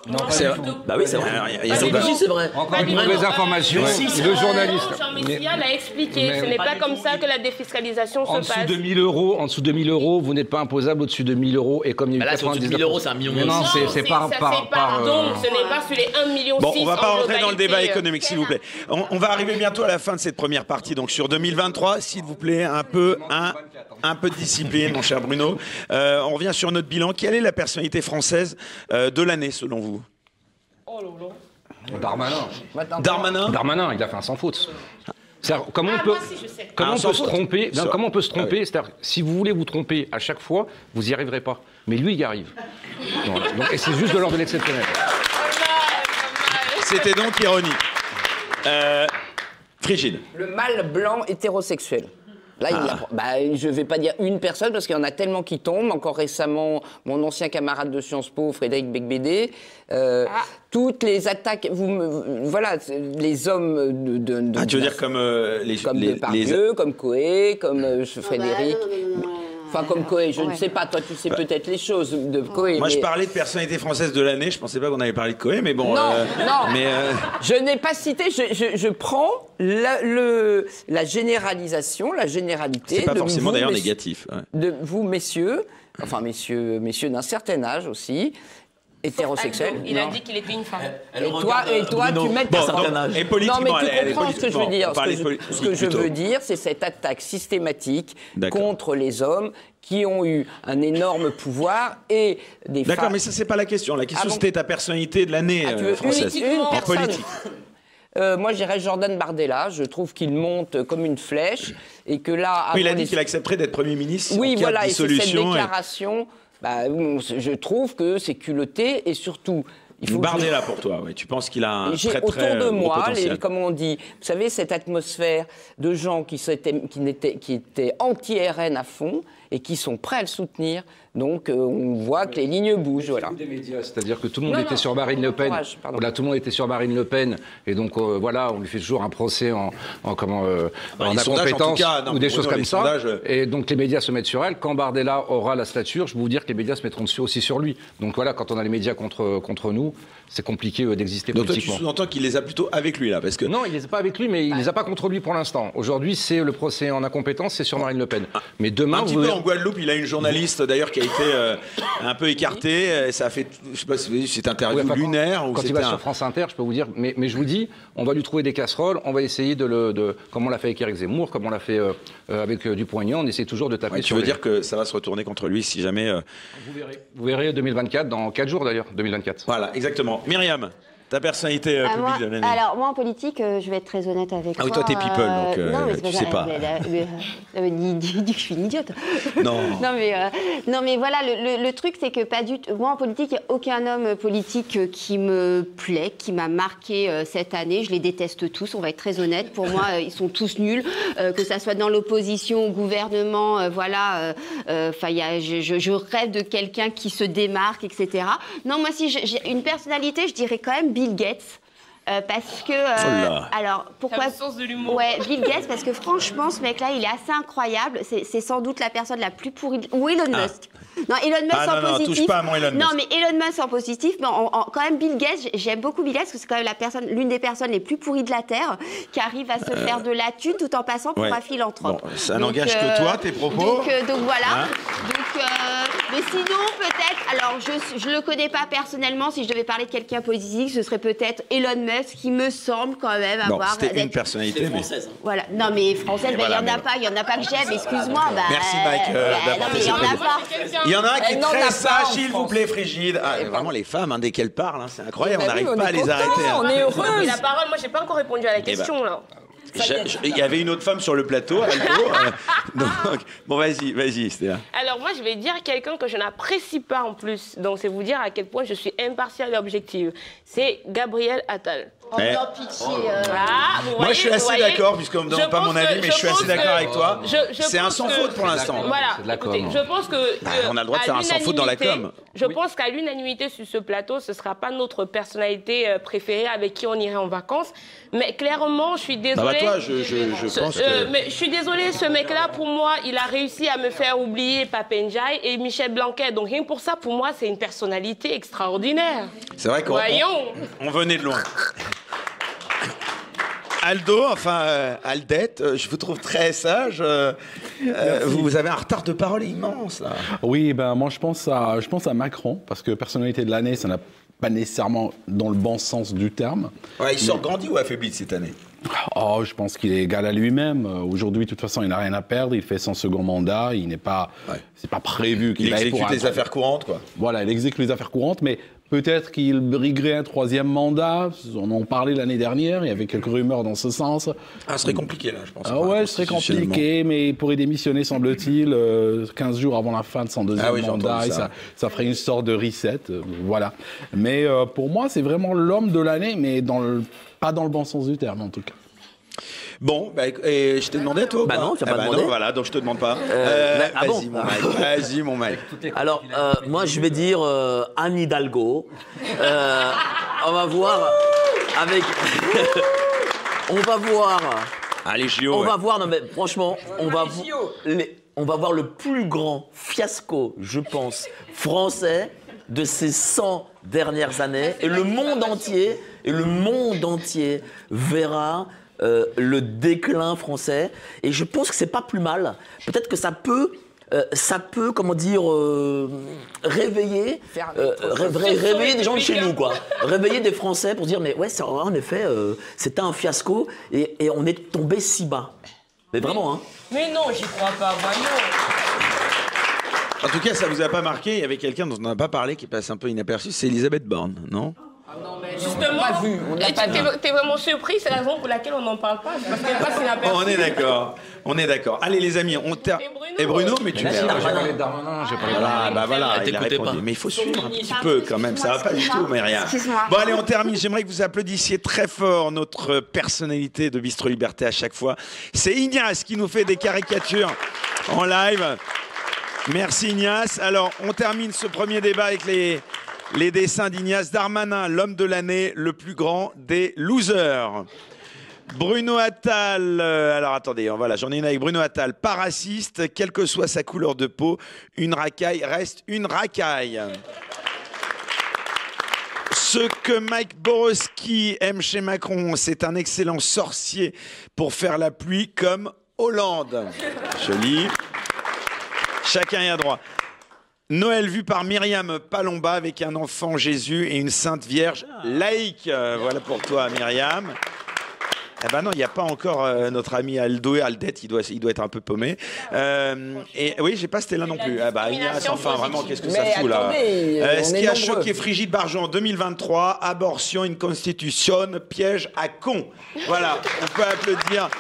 Non, C'est pas vrai. Bah oui, c'est vrai. Il y a- Ah, c'est vrai. Encore Pas une mauvaise information. Le journaliste. Jean Messia l'a expliqué. mais- Ce n'est pas comme ça que la défiscalisation En se dessous passe. de 1000 euros, en dessous de 1000 euros, vous n'êtes pas imposable au-dessus de 1000 euros et comme il y a Bah eu là, c'est au-dessus de 99 1000 euros, c'est un million non, demi. c'est c'est par ça par c'est par. euh, Donc, ce n'est pas sur les 1,6 million Bon, on va pas en rentrer dans le débat économique, s'il vous plaît. On, on va arriver bientôt à la fin de cette première partie. Donc sur 2023, s'il vous plaît, un peu, un, un peu de discipline, mon cher Bruno. Euh, on revient sur notre bilan. Quelle est la personnalité française euh, de l'année, selon vous? là là. Darmanin. Darmanin Darmanin, il a fait un sans faute. C'est-à-dire, comment Ah, on peut, moi, si, je sais. comment Ah, on sans peut se faute. tromper non, Comment on peut se Ah tromper C'est-à-dire, si vous voulez vous tromper à chaque fois, vous n'y arriverez pas. Mais lui, il y arrive. Voilà. Donc, et c'est juste de l'ordre de l'exceptionnel. C'était donc ironique. Euh, Frigide. Le mâle blanc hétérosexuel. Là, il a- bah, je ne vais pas dire une personne parce qu'il y en a tellement qui tombent. Encore récemment, mon ancien camarade de Sciences Po, Frédéric Becbédé. euh, Toutes les attaques, vous me- voilà, les hommes de. de- de- Ah, tu veux dire comme euh, les, comme les, Depardieu, comme Coé, comme euh, Frédéric. Ah, bah, non, non, non, non, non. Enfin, comme Coé, je ne sais pas, toi tu sais peut-être les choses de Coé. Moi, je parlais de personnalité française de l'année. Je pensais pas qu'on avait parlé de Coé, mais bon. Non, euh, non. Mais euh, Je n'ai pas cité, je, je- je prends la, le- la généralisation, la généralité. c'est pas de forcément d'ailleurs messieurs- négatif. ouais. De vous, messieurs, enfin messieurs, messieurs d'un certain âge aussi, hétérosexuels. Aldo, Il a dit qu'il était une femme. Elle Et toi, et euh, toi, tu mets âge. et politiquement, non, mais tu elle- elle est comprends ce que je veux dire. Ce que je, poli- ce que je plutôt. veux dire, c'est cette attaque systématique D'accord. contre les hommes qui ont eu un énorme pouvoir et des D'accord, femmes. mais ça, c'est pas la question. La question, Ah bon c'était ta personnalité de l'année Ah, tu euh, veux française. une, politique. Euh, moi, je dirais Jordan Bardella. Je trouve qu'il monte comme une flèche et que là. Oui, il a dit les- qu'il accepterait d'être Premier ministre. Oui, en cas voilà, et c'est cette dissolution. et- déclaration. Bah, je trouve que c'est culotté et surtout. Il faut je- Bardella pour toi. Tu penses qu'il a un très autour très de moi, les, comme on dit, vous savez, cette atmosphère de gens qui, s'étaient- qui, n'étaient- qui étaient anti-RN à fond et qui sont prêts à le soutenir. Donc, euh, on voit que les lignes bougent. Voilà. des médias, c'est-à-dire que tout le monde Non, était non, sur Marine Le Pen. courage, pardon. Voilà, tout le monde était sur Marine Le Pen, et donc euh, voilà, on lui fait toujours un procès en, en comment euh, bah, en les sondages, en incompétence tout cas, non, ou des choses comme ça. sondages, euh, Et donc les médias se mettent sur elle. Quand Bardella aura la stature, je peux vous dire que les médias se mettront dessus aussi sur lui. Donc voilà, quand on a les médias contre contre nous, c'est compliqué euh, d'exister Donc toi, tu politiquement. sous-entends qu'il les a plutôt avec lui, là, parce que... Non, il les a pas avec lui, mais il les a pas contre lui pour l'instant. Aujourd'hui, c'est le procès en incompétence, c'est sur Marine LePen. Mais demain, Un petit vous peu en Guadeloupe, il a une journaliste d'ailleurs qui a été euh, un peu écartée. Ça a fait, je sais pas, si vous avez vu cette interview Oui, enfin, quand- lunaire. où Quand il va un- sur France Inter, je peux vous dire, mais, mais je vous dis, on va lui trouver des casseroles, on va essayer de le, de, comme on l'a fait avec Eric Zemmour, comme on l'a fait euh, avec euh, Dupont-Aignan, on essaie toujours de taper Ouais, tu sur veux les- dire que ça va se retourner contre lui si jamais. euh, Vous verrez. Vous verrez 2024, dans 4 jours d'ailleurs, 2024. Voilà, exactement. Myriam, ta personnalité euh, Ah, publique moi, de l'année. alors, moi, en politique, euh, je vais être très honnête avec Ah oui, toi. toi, t'es people, donc, euh, non, mais tu sais pas. Euh, dis, que je suis une idiote. Non. non, mais, euh, non, mais voilà, le, le- le truc, c'est que pas du tout. Moi, en politique, il n'y a aucun homme politique euh, qui me plaît, qui m'a marqué euh, cette année. Je les déteste tous, on va être très honnête. Pour moi, euh, ils sont tous nuls, euh, que ça soit dans l'opposition, au gouvernement, euh, voilà. euh, euh, Enfin, je, je- je rêve de quelqu'un qui se démarque, etc. Non, moi, si j'ai une personnalité, je dirais quand même Bill Gates. Euh, parce que. euh, Oh là. alors, pourquoi. Sens de l'humour. Ouais, Bill Gates, parce que franchement, ce mec-là, il est assez incroyable. C'est c'est sans doute la personne la plus pourrie. de- Ou Elon Musk. Non, Elon Musk Ah, en non, non, positif. touche pas à mon Elon Non, mais Elon Musk en positif. Mais en- en- quand même, Bill Gates, j'aime beaucoup Bill Gates parce que c'est quand même la personne, l'une des personnes les plus pourries de la Terre qui arrive à se faire de la thune tout en passant pour ouais. un philanthrope. Bon, ça Donc, n'engage que euh, toi, tes propos. Donc, euh, donc voilà. Hein donc, euh, mais sinon, peut-être, alors je ne le connais pas personnellement, si je devais parler de quelqu'un politique, ce serait peut-être Elon Musk, qui me semble quand même Non, avoir. c'était une personnalité. mais- Française. hein. Voilà, non mais française, ben, il voilà, n'y en a mais- pas, il n'y en a pas que j'aime, excuse-moi. bah, Merci, Mike, euh, bah, d'avoir non, mais il y en a pas. Il y en a un qui Eh est non, on très sage, s'il vous plaît, Frigide. Ah, vraiment, les femmes, hein, dès qu'elles parlent, hein, c'est incroyable, on Bah oui, n'arrive on pas à les arrêter. On est heureux. La parole, moi, j'ai pas encore répondu à la question, là. Il y avait une autre femme sur le plateau, donc, bon, vas-y, vas-y, Stéa. Alors moi, je vais dire quelqu'un que je n'apprécie pas en plus. Donc c'est vous dire à quel point je suis impartiale et objective. C'est Gabriel Attal. Non, pitié. euh. Ah, vous Moi, voyez, je suis assez d'accord, puisqu'on me Je demande pas mon avis, que- mais je suis assez d'accord que- avec toi. C'est un sans que- faute pour l'instant. Voilà. De la com, Écoutez, hein. je pense que. Bah, que on a le droit de faire un sans faute dans la com. Je Oui. pense qu'à l'unanimité sur ce plateau, ce ne sera pas notre personnalité euh, préférée avec qui on irait en vacances. Mais clairement, je suis Bah, désolée. bah, toi, je, je, je Ce- pense euh, que. mais je suis désolée, ce mec-là, pour moi, il a réussi à me faire oublier Papenjai et Michel Blanquet. Donc rien que pour ça, pour moi, c'est une personnalité extraordinaire. C'est vrai qu'on Voyons. on, on venait de loin. Aldo, enfin euh, Aldette, euh, je vous trouve très sage. euh, vous avez un retard de parole immense. Là. Oui, ben moi je pense à je pense à Macron parce que personnalité de l'année, ça n'a pas nécessairement dans le bon sens du terme. Ouais, il sort grandi ou affaibli de cette année? Oh, je pense qu'il est égal à lui-même. Aujourd'hui, de toute façon, il n'a rien à perdre. Il fait son second mandat. Il n'est pas, Ouais. c'est pas prévu qu'il Il aille exécute les affaires courantes, quoi. Voilà, il exécute les affaires courantes, mais peut-être qu'il briguerait un troisième mandat. On en parlait l'année dernière. Il y avait quelques rumeurs dans ce sens. Ah, ce serait compliqué là, je pense. Ah ouais, ce serait compliqué, mais il pourrait démissionner, semble-t-il, euh, 15 jours avant la fin de son deuxième Ah oui, mandat. et ça. ça, ça ferait une sorte de reset. euh, voilà. Mais euh, pour moi, c'est vraiment l'homme de l'année, mais dans le, pas dans le bon sens du terme, en tout cas. Bon, bah, et je t'ai demandé à toi ou Bah pas non, tu as Ah pas bah demandé. non, voilà, donc je te demande pas. Euh, Euh, bah, ah vas-y, bon mon Mike. Vas-y, mon Mike. Alors, euh, moi, je vais dire euh, Anne Hidalgo. Euh, on va voir avec. on va voir. Les JO. On ouais. va voir, non mais franchement, on va, vo- les- on va voir le plus grand fiasco, je pense, français de ces 100 dernières années. Et le monde entier, et le monde entier verra euh, le déclin français. Et je pense que c'est pas plus mal. Peut-être que ça peut. euh, ça peut, comment dire, euh, réveiller, euh, ré- ré- réveiller des gens de chez nous, quoi. Réveiller des Français pour dire, mais ouais, c'est- en effet, euh, c'était un fiasco et, et on est tombé si bas. Mais vraiment, hein. Mais non, j'y crois pas, voyons. En tout cas, ça vous a pas marqué. Il y avait quelqu'un dont on n'a pas parlé qui passe un peu inaperçu. C'est Elisabeth Borne, non? Justement, pas vu, on n'a et pas tu- t'es t'es vraiment surpris, c'est la raison pour laquelle on n'en parle pas. Parce. On est d'accord. On est d'accord. Allez, les amis, on termine. Et Bruno Et Bruno, mais tu Darmanin. J'ai parlé de Darmanin, j'ai parlé Voilà, bah il a t'écoutait répondu. pas. Mais il faut suivre un petit peu quand même, ça va pas du tout, mais rien. Bon, allez, on termine. J'aimerais que vous applaudissiez très fort notre personnalité de Bistro Liberté à chaque fois. C'est Ignace qui nous fait des caricatures en live. Merci Ignace. Alors, on termine ce premier débat avec les, les dessins d'Ignace Darmanin, l'homme de l'année, le plus grand des losers. Bruno Attal, euh, alors attendez, voilà, j'en ai une avec Bruno Attal, pas raciste, quelle que soit sa couleur de peau, une racaille reste une racaille. Ce que Mike Borowski aime chez Macron, c'est un excellent sorcier pour faire la pluie comme Hollande. Joli. Chacun y a droit. Noël vu par Myriam Palomba avec un enfant Jésus et une sainte vierge laïque. Voilà pour toi, Myriam. Eh ben non, il n'y a pas encore euh, notre ami Aldo et Aldette, il doit, il doit être un peu paumé. Euh, et oui, j'ai pas Stella non plus. Ah bah, Ignace, enfin, vraiment, qu'est-ce que ça fout là? Euh, Ce qui a nombreux. choqué Frigide Barjon en 2023, abortion, une constitution, piège à con. Voilà, on peut applaudir.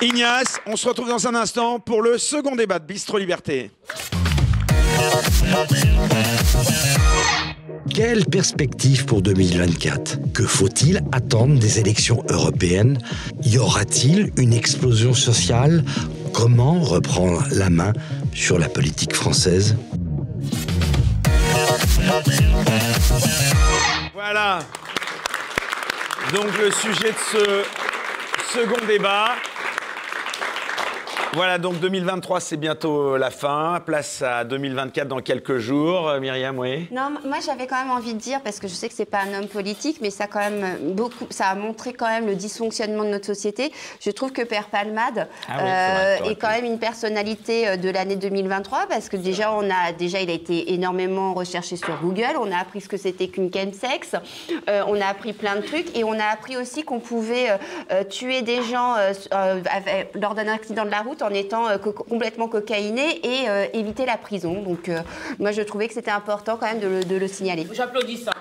Ignace, on se retrouve dans un instant pour le second débat de Bistro Liberté. Quelle perspective pour 2024 Que faut-il attendre des élections européennes? Y aura-t-il une explosion sociale? Comment reprendre la main sur la politique française? Voilà. Donc le sujet de ce second débat. Voilà, donc 2023, c'est bientôt la fin. Place à 2024 dans quelques jours. Euh, Myriam, oui Non, moi j'avais quand même envie de dire, parce que je sais que c'est pas un homme politique, mais ça a quand même beaucoup, ça a montré quand même le dysfonctionnement de notre société. Je trouve que Père Palmade Ah oui, vrai, est quand même une personnalité euh, de l'année 2023, parce que déjà on a déjà il a été énormément recherché sur Google, on a appris ce que c'était qu'une chemsex, euh, on a appris plein de trucs et on a appris aussi qu'on pouvait euh, euh, tuer des gens euh, euh, avec- lors d'un accident de la route en étant euh, co- complètement cocaïné et euh, éviter la prison. Donc euh, moi je trouvais que c'était important quand même de le, de le signaler. J'applaudis ça.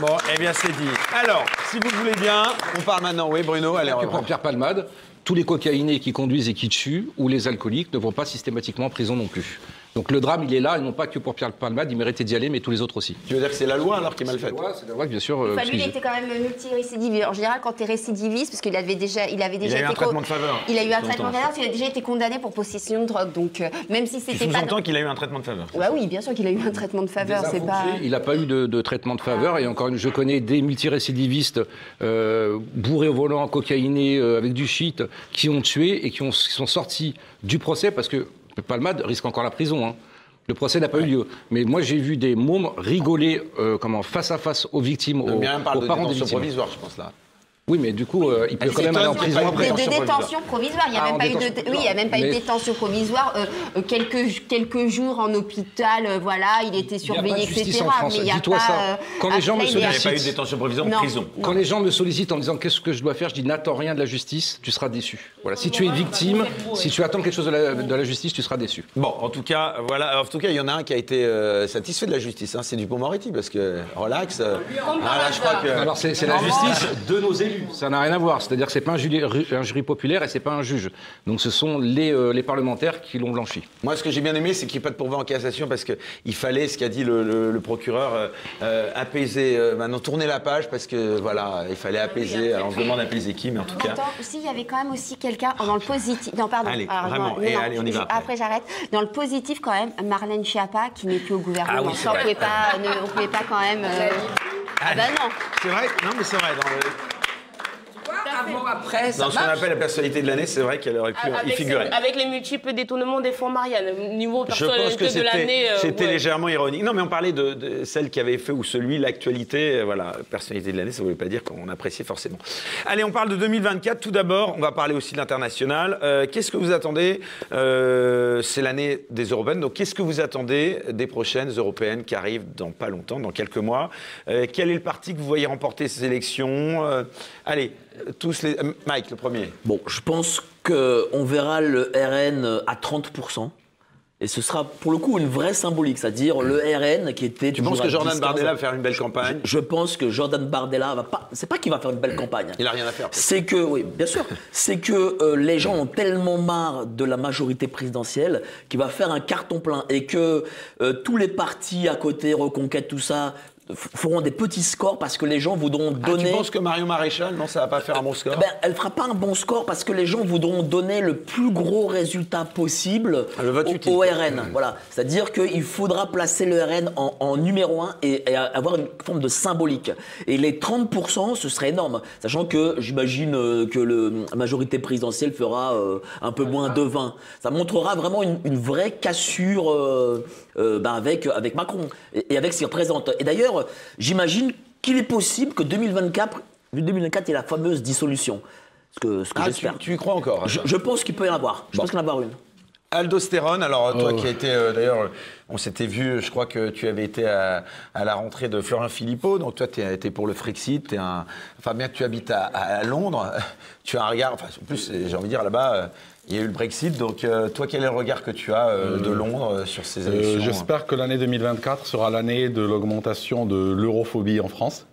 Bon, eh bien, c'est dit. Alors, si vous le voulez bien, on parle maintenant. Oui, Bruno, allez, va pour Pierre Palmade, tous les cocaïnés qui conduisent et qui tuent, ou les alcooliques, ne vont pas systématiquement en prison non plus. Donc le drame, il est là, et non pas que pour Pierre Palmade, il méritait d'y aller, mais tous les autres aussi. Tu veux dire que c'est la loi alors qui est mal faite C'est la loi, bien sûr. euh, Enfin, lui, il que- était quand même multirécidiviste. En général, quand tu es récidiviste, parce qu'il avait déjà, il avait déjà a eu été un traitement de faveur. Il a eu un traitement de faveur, parce qu'il a déjà été condamné pour possession de drogue. Donc, euh, même si Tu c'était pas. sous-entends qu'il a eu un traitement de faveur. Ouais, oui, bien sûr qu'il a eu un traitement de faveur. C'est pas. Il n'a pas eu de, de traitement de faveur. Et encore une, je connais des multirécidivistes euh, bourrés au volant, cocaïnés, euh, avec du shit, qui ont tué et qui, ont- qui sont sortis du procès parce que Palmade risque encore la prison. hein. Le procès n'a pas eu lieu. Mais moi, j'ai vu des mômes rigoler euh, comment, face à face aux victimes, aux, parents des victimes. provisoire, je pense, là. Oui, mais du coup, euh, il peut Elle quand même aller en prison après. De, de Détention détention provisoire. Il n'y a, Ah, même pas eu de, détention oui, il y a même pas eu de détention provisoire. euh, euh, quelques, quelques jours en hôpital, euh, voilà, il était Il y a surveillé, pas de justice etc. en France. Mais il y a Dis-toi pas, ça. Quand les gens me Il il a- pas eu de détention provisoire en Non. prison. Quand les gens me sollicitent en me disant qu'est-ce que je dois faire, je dis n'attends rien de la justice, tu seras déçu. Voilà. Si tu es victime, si tu attends quelque chose de la, de la justice, tu seras déçu. Bon, en tout cas, voilà. En tout cas, il y en a un qui a été euh, satisfait de la justice. hein, c'est Dupont-Moretti, parce que relax. euh, ah, là, je crois que. Alors c'est la justice de nos élus, ça n'a rien à voir. C'est-à-dire que c'est pas un jury, un jury populaire et c'est pas un juge. Donc ce sont les, euh, les parlementaires qui l'ont blanchi. Moi, ce que j'ai bien aimé, c'est qu'il n'y ait pas de pourvoi en cassation parce qu'il fallait, ce qu'a dit le, le- le procureur, euh, euh, apaiser, euh, maintenant tourner la page parce que voilà, il fallait apaiser. Alors on se demande apaiser qui, mais en tout cas. Attends, si, il y avait quand même aussi quelqu'un dans le positif. Non, pardon. Allez, Alors, vraiment, non, et non, allez, on y va après. Après, j'arrête. Dans le positif, quand même, Marlène Schiappa, qui n'est plus au gouvernement. Ah oui, Ça, on vrai. pouvait pas, ne- pouvait pas quand même. euh, Ah bah non. C'est vrai Non, mais c'est vrai. Dans, le- Avant, après, ça dans ce qu'on marche. appelle la personnalité de l'année, c'est vrai qu'elle aurait pu y Avec, figurer. avec les multiples détournements des fonds Marianne, niveau Je pense personnalité que de l'année. c'était euh, c'était ouais. légèrement ironique. Non, mais on parlait de, de celle qui avait fait ou celui, l'actualité. euh, Voilà, personnalité de l'année, ça ne voulait pas dire qu'on appréciait forcément. Allez, on parle de 2024. Tout d'abord, on va parler aussi de l'international. Euh, qu'est-ce que vous attendez Euh, C'est l'année des européennes. Donc, qu'est-ce que vous attendez des prochaines européennes qui arrivent dans pas longtemps, dans quelques mois? Euh, Quel est le parti que vous voyez remporter ces élections Euh, Allez, tous les. euh, Mike, le premier. Bon, je pense qu'on verra le RN à 30%. Et ce sera pour le coup une vraie symbolique, c'est-à-dire le RN qui était. Tu penses que Jordan Bardella va faire une belle campagne Je pense que Jordan Bardella va pas. C'est pas qu'il va faire une belle campagne. Il a rien à faire. C'est que, oui, bien sûr, c'est que euh, les gens ont tellement marre de la majorité présidentielle qu'il va faire un carton plein et que euh, tous les partis à côté, Reconquête, tout ça, feront des petits scores parce que les gens voudront Ah, donner. tu penses que Mario Maréchal, non, ça va pas faire un bon score Ben, elle fera pas un bon score parce que les gens voudront donner le plus gros résultat possible Le vote au, RN. Voilà. C'est-à-dire qu'il faudra placer le RN en, en numéro 1 et, et avoir une forme de symbolique. Et les 30%, ce serait énorme. Sachant que j'imagine euh, que le, la majorité présidentielle fera euh, un peu moins de 20. Ça montrera vraiment une, une vraie cassure euh, euh, ben, avec, avec Macron et, et avec ce qu'il représente. Et d'ailleurs, j'imagine qu'il est possible que 2024, 2024 il y ait la fameuse dissolution. Ce que, ce que Ah, tu, j'espère. tu y crois encore à Je, pense qu'il peut y en avoir. Je pense qu'il y en avoir une. Aldostérone, alors toi Oh. qui as été, euh, d'ailleurs, on s'était vu, je crois que tu avais été à, à la rentrée de Florent Philippot, donc toi tu été pour le Frexit, un, enfin bien que tu habites à, à- à Londres, tu as un regard, enfin en plus j'ai envie de dire là-bas, euh, il y a eu le Brexit, donc euh, toi quel est le regard que tu as euh, de Londres euh, sur ces Euh, élections J'espère que l'année 2024 sera l'année de l'augmentation de l'europhobie en France.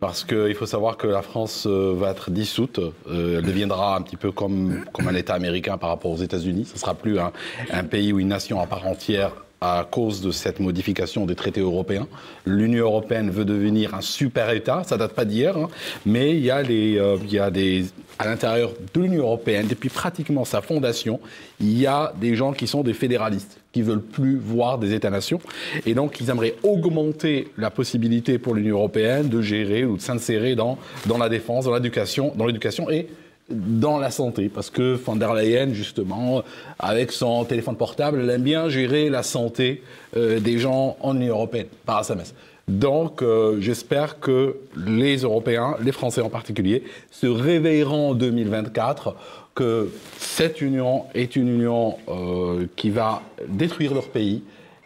Parce qu'il faut savoir que la France euh, va être dissoute. Euh, elle deviendra un petit peu comme, comme un État américain par rapport aux États-Unis. Ce ne sera plus un, un pays ou une nation à part entière à cause de cette modification des traités européens. L'Union européenne veut devenir un super État, ça date pas d'hier, hein, mais il y a, les, euh, il y a des, à l'intérieur de l'Union européenne, depuis pratiquement sa fondation, il y a des gens qui sont des fédéralistes, qui veulent plus voir des États-nations, et donc ils aimeraient augmenter la possibilité pour l'Union européenne de gérer ou de s'insérer dans, dans la défense, dans l'éducation, dans l'éducation et dans la santé, parce que von der Leyen, justement, avec son téléphone portable, elle aime bien gérer la santé euh, des gens en Union européenne, par SMS. Donc, euh, j'espère que les Européens, les Français en particulier, se réveilleront en 2024 que cette union est une union euh, qui va détruire leur pays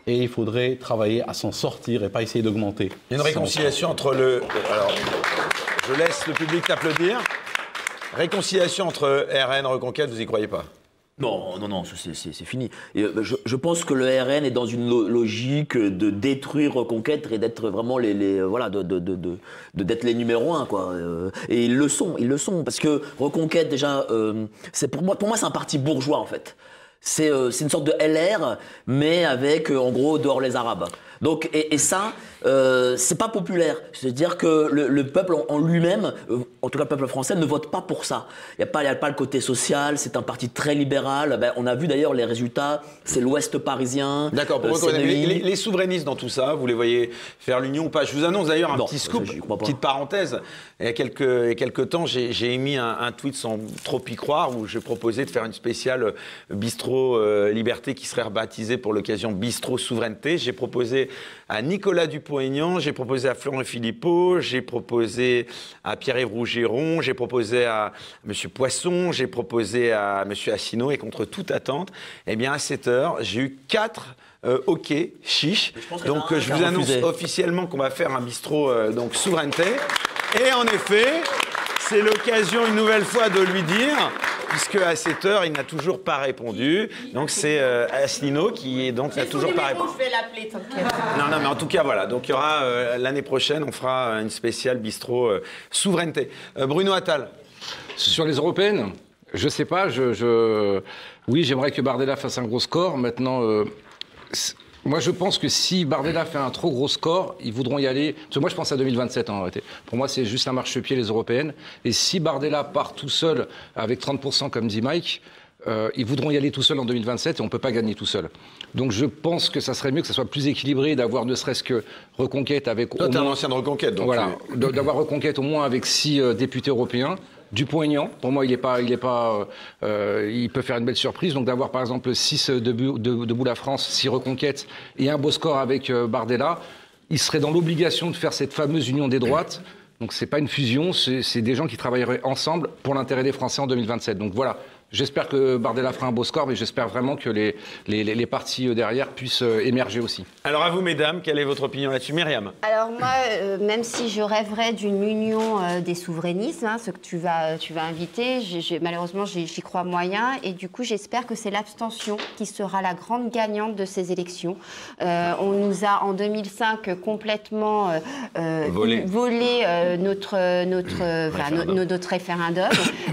et il faudrait travailler à s'en sortir et pas essayer d'augmenter. Il y a une réconciliation entre le. Alors, je laisse le public t'applaudir. Réconciliation entre RN, Reconquête, vous y croyez pas? Non, non, non, c'est- fini. Et, euh, je, pense que le RN est dans une lo- logique de détruire Reconquête et d'être vraiment les, les- voilà, de, d'être les numéros un, quoi. Euh, Et ils le sont, ils le sont, parce que Reconquête déjà, euh, c'est pour moi, pour moi, c'est un parti bourgeois en fait. C'est euh, une sorte de LR, mais avec euh, en gros dehors les Arabes. Donc et, et ça, euh, c'est pas populaire. C'est-à-dire que le, le peuple en, en lui-même, euh, en tout cas le peuple français, ne vote pas pour ça. Il n'y a, pas- y a pas le côté social, c'est un parti très libéral. Ben, on a vu d'ailleurs les résultats, c'est l'Ouest parisien. D'accord, euh, pourquoi c'est les, les- les souverainistes dans tout ça, vous les voyez faire l'union ou pas? Je vous annonce d'ailleurs un Non, petit scoop, petite parenthèse. Il y a quelques, il y a quelques temps, j'ai j'ai émis un, un tweet sans trop y croire où je proposais de faire une spéciale euh, bistrot euh, liberté qui serait rebaptisée pour l'occasion bistrot souveraineté. J'ai proposé à Nicolas Dupont-Aignan, j'ai proposé à Florent Philippot, j'ai proposé à Pierre-Yves Rougeron, j'ai proposé à M. Poisson, j'ai proposé à M. Assino et contre toute attente, eh bien à 7 heures, j'ai eu quatre euh, OK, chiche. Donc euh, je vous annonce officiellement qu'on va faire un bistrot euh, donc souveraineté. Et en effet, c'est l'occasion une nouvelle fois de lui dire, puisque à cette heure, il n'a toujours pas répondu. Donc c'est euh, Asselineau qui donc n'a toujours pas répondu. Je vais l'appeler, t'inquiète. Non, non, mais en tout cas, voilà. Donc il y aura euh, l'année prochaine, on fera euh, une spéciale bistrot euh, souveraineté. Euh, Bruno Attal. Sur les européennes, je sais pas. Je, je- Oui, j'aimerais que Bardella fasse un gros score. Maintenant, euh, moi, je pense que si Bardella fait un trop gros score, ils voudront y aller. Parce que moi, je pense à 2027 en réalité. Pour moi, c'est juste un marchepied les européennes. Et si Bardella part tout seul avec 30%, comme dit Mike. euh, ils voudront y aller tout seul en 2027 et on ne peut pas gagner tout seul. Donc je pense que ça serait mieux que ça soit plus équilibré, d'avoir ne serait-ce que Reconquête avec Toi, au t'es un moins- ancien de Reconquête, donc voilà, d'avoir reconquête au moins avec six euh, députés européens. Dupont-Aignan, pour moi, il est pas, il pas, euh, il peut faire une belle surprise. Donc d'avoir par exemple six euh, debout, de, debout la France, six reconquêtes et un beau score avec euh, Bardella, il serait dans l'obligation de faire cette fameuse union des droites. Donc c'est pas une fusion, c'est des gens qui travailleraient ensemble pour l'intérêt des Français en 2027. Donc voilà, j'espère que Bardella fera un beau score, mais j'espère vraiment que les, les, partis euh, derrière puissent euh, émerger aussi. Alors à vous, mesdames, quelle est votre opinion là-dessus? Myriam Alors moi, euh, même si je rêverais d'une union euh, des souverainistes, hein, ce que tu vas, tu vas inviter, j'ai- j'ai- malheureusement j'y j'y crois moyen et du coup j'espère que c'est l'abstention qui sera la grande gagnante de ces élections. Euh, on nous a en 2005 complètement Volé. volé, euh, notre, notre, euh, no- no- notre référendum.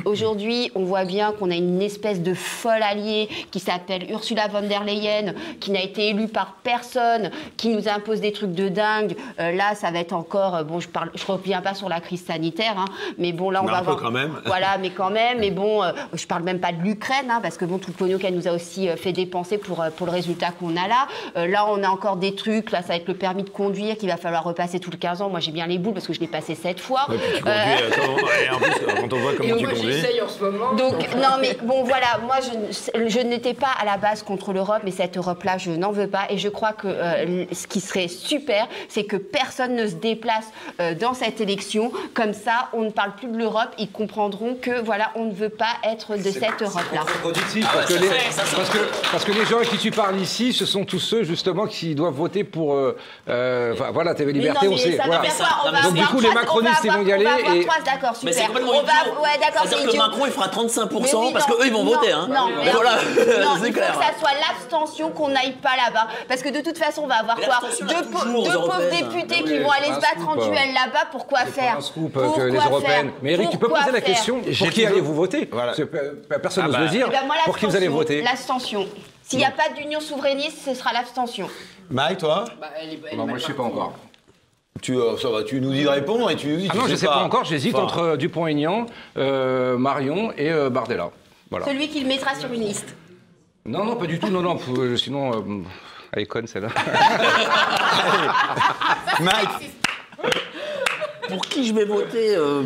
Aujourd'hui, on voit bien qu'on a une espèce de folle alliée qui s'appelle Ursula von der Leyen, qui n'a été élue par personne, qui nous impose des trucs de dingue. Euh, là, ça va être encore. euh, bon, je parle, je reviens pas sur la crise sanitaire, hein, mais bon, là, on va un peu quand même. Voilà, mais quand même. Mais bon, euh, je parle même pas de l'Ukraine, hein, parce que bon, tout le pognon qu'elle nous a aussi euh, fait dépenser pour, pour le résultat qu'on a là. Euh, là, on a encore des trucs. Là, ça va être le permis de conduire qu'il va falloir repasser tous les 15 ans. Moi, j'ai bien les boules parce que je l'ai passé 7 fois. Ouais, puis tu conduis, comment- et en plus, quand on voit comment tu conduis. en ce moment. donc, non, mais bon, voilà, moi, je, je n'étais pas à la base contre l'Europe, mais cette Europe-là, je n'en veux pas. Et je crois que euh, ce qui serait super, c'est que personne ne se déplace euh, dans cette élection. Comme ça, on ne parle plus de l'Europe. Ils comprendront que, voilà, on ne veut pas être de cette Europe-là. Productif, parce, que les, parce, que, parce que les gens à qui tu parles ici, ce sont tous ceux justement qui doivent voter pour. euh, euh, enfin, voilà, TV Mais Liberté, on sait. voilà. veut faire quoi On va Donc, du coup, les macronistes, on ils va vont y aller On va avoir et- trois, d'accord, Mais c'est super. complètement On va, idiot. ouais, d'accord, C'est-à-dire c'est que. Macron, il fera 35% Mais oui, parce non, qu'eux, ils vont non, voter. Hein. Non, mais voilà, non, c'est il clair. faut que ça soit l'abstention qu'on n'aille pas là-bas. Parce que de toute façon, on va avoir quoi il Deux, po- pauvres députés Ah qui vont aller se battre en scoop, duel là-bas. Pourquoi faire scoop Pourquoi que les faire européennes. Mais Eric, tu peux poser la question pour qui allez-vous voter? Parce euh, Personne Ah n'ose bah. le dire. Eh ben, pour qui vous allez l'abstention, voter? L'abstention. S'il n'y a pas d'union souverainiste, ce sera l'abstention. Maï, toi? Bah, Non, Moi, je sais pas encore. tu, euh, ça va, tu nous dis de répondre et tu nous dis. Ah tu non, je sais pas encore. J'hésite Enfin, entre euh, Dupont-Aignan, euh, Marion et euh, Bardella. Voilà. Celui qui le mettra sur une liste. Non, non, pas du tout. Non, non. euh, sinon, euh, elle est conne celle-là. Maï, Pour qui je vais voter euh.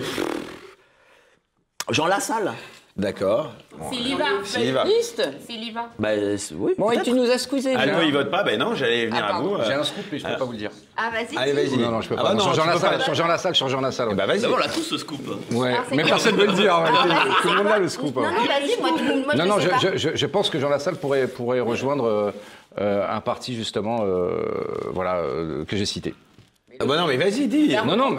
Jean Lassalle. D'accord. Liste Siliva. Bah, euh, c'est- oui. Bon, et tu nous as squeezé. Ah, toi, il vote pas Ben non, j'allais venir Ah, à vous. J'ai euh. un scoop, mais je peux pas vous le dire. Ah, vas-y. Allez, vas-y. Non, non, je peux Ah pas. bah Non, non, Lassalle, pas. sur Jean Lassalle, sur Jean Lassalle. ouais. Bah vas-y. D'abord, on a tous ce scoop. Ouais, Ah, c'est mais personne ne veut le dire. Ah, Tout le monde a le scoop. hein. Non, non, vas-y, moi, tout le monde- Non, je non, je, pas. je- je- je pense que Jean Lassalle pourrait, pourrait rejoindre euh, euh, un parti justement, voilà, que j'ai cité. Ah bah non, mais vas-y, dis. Non, non,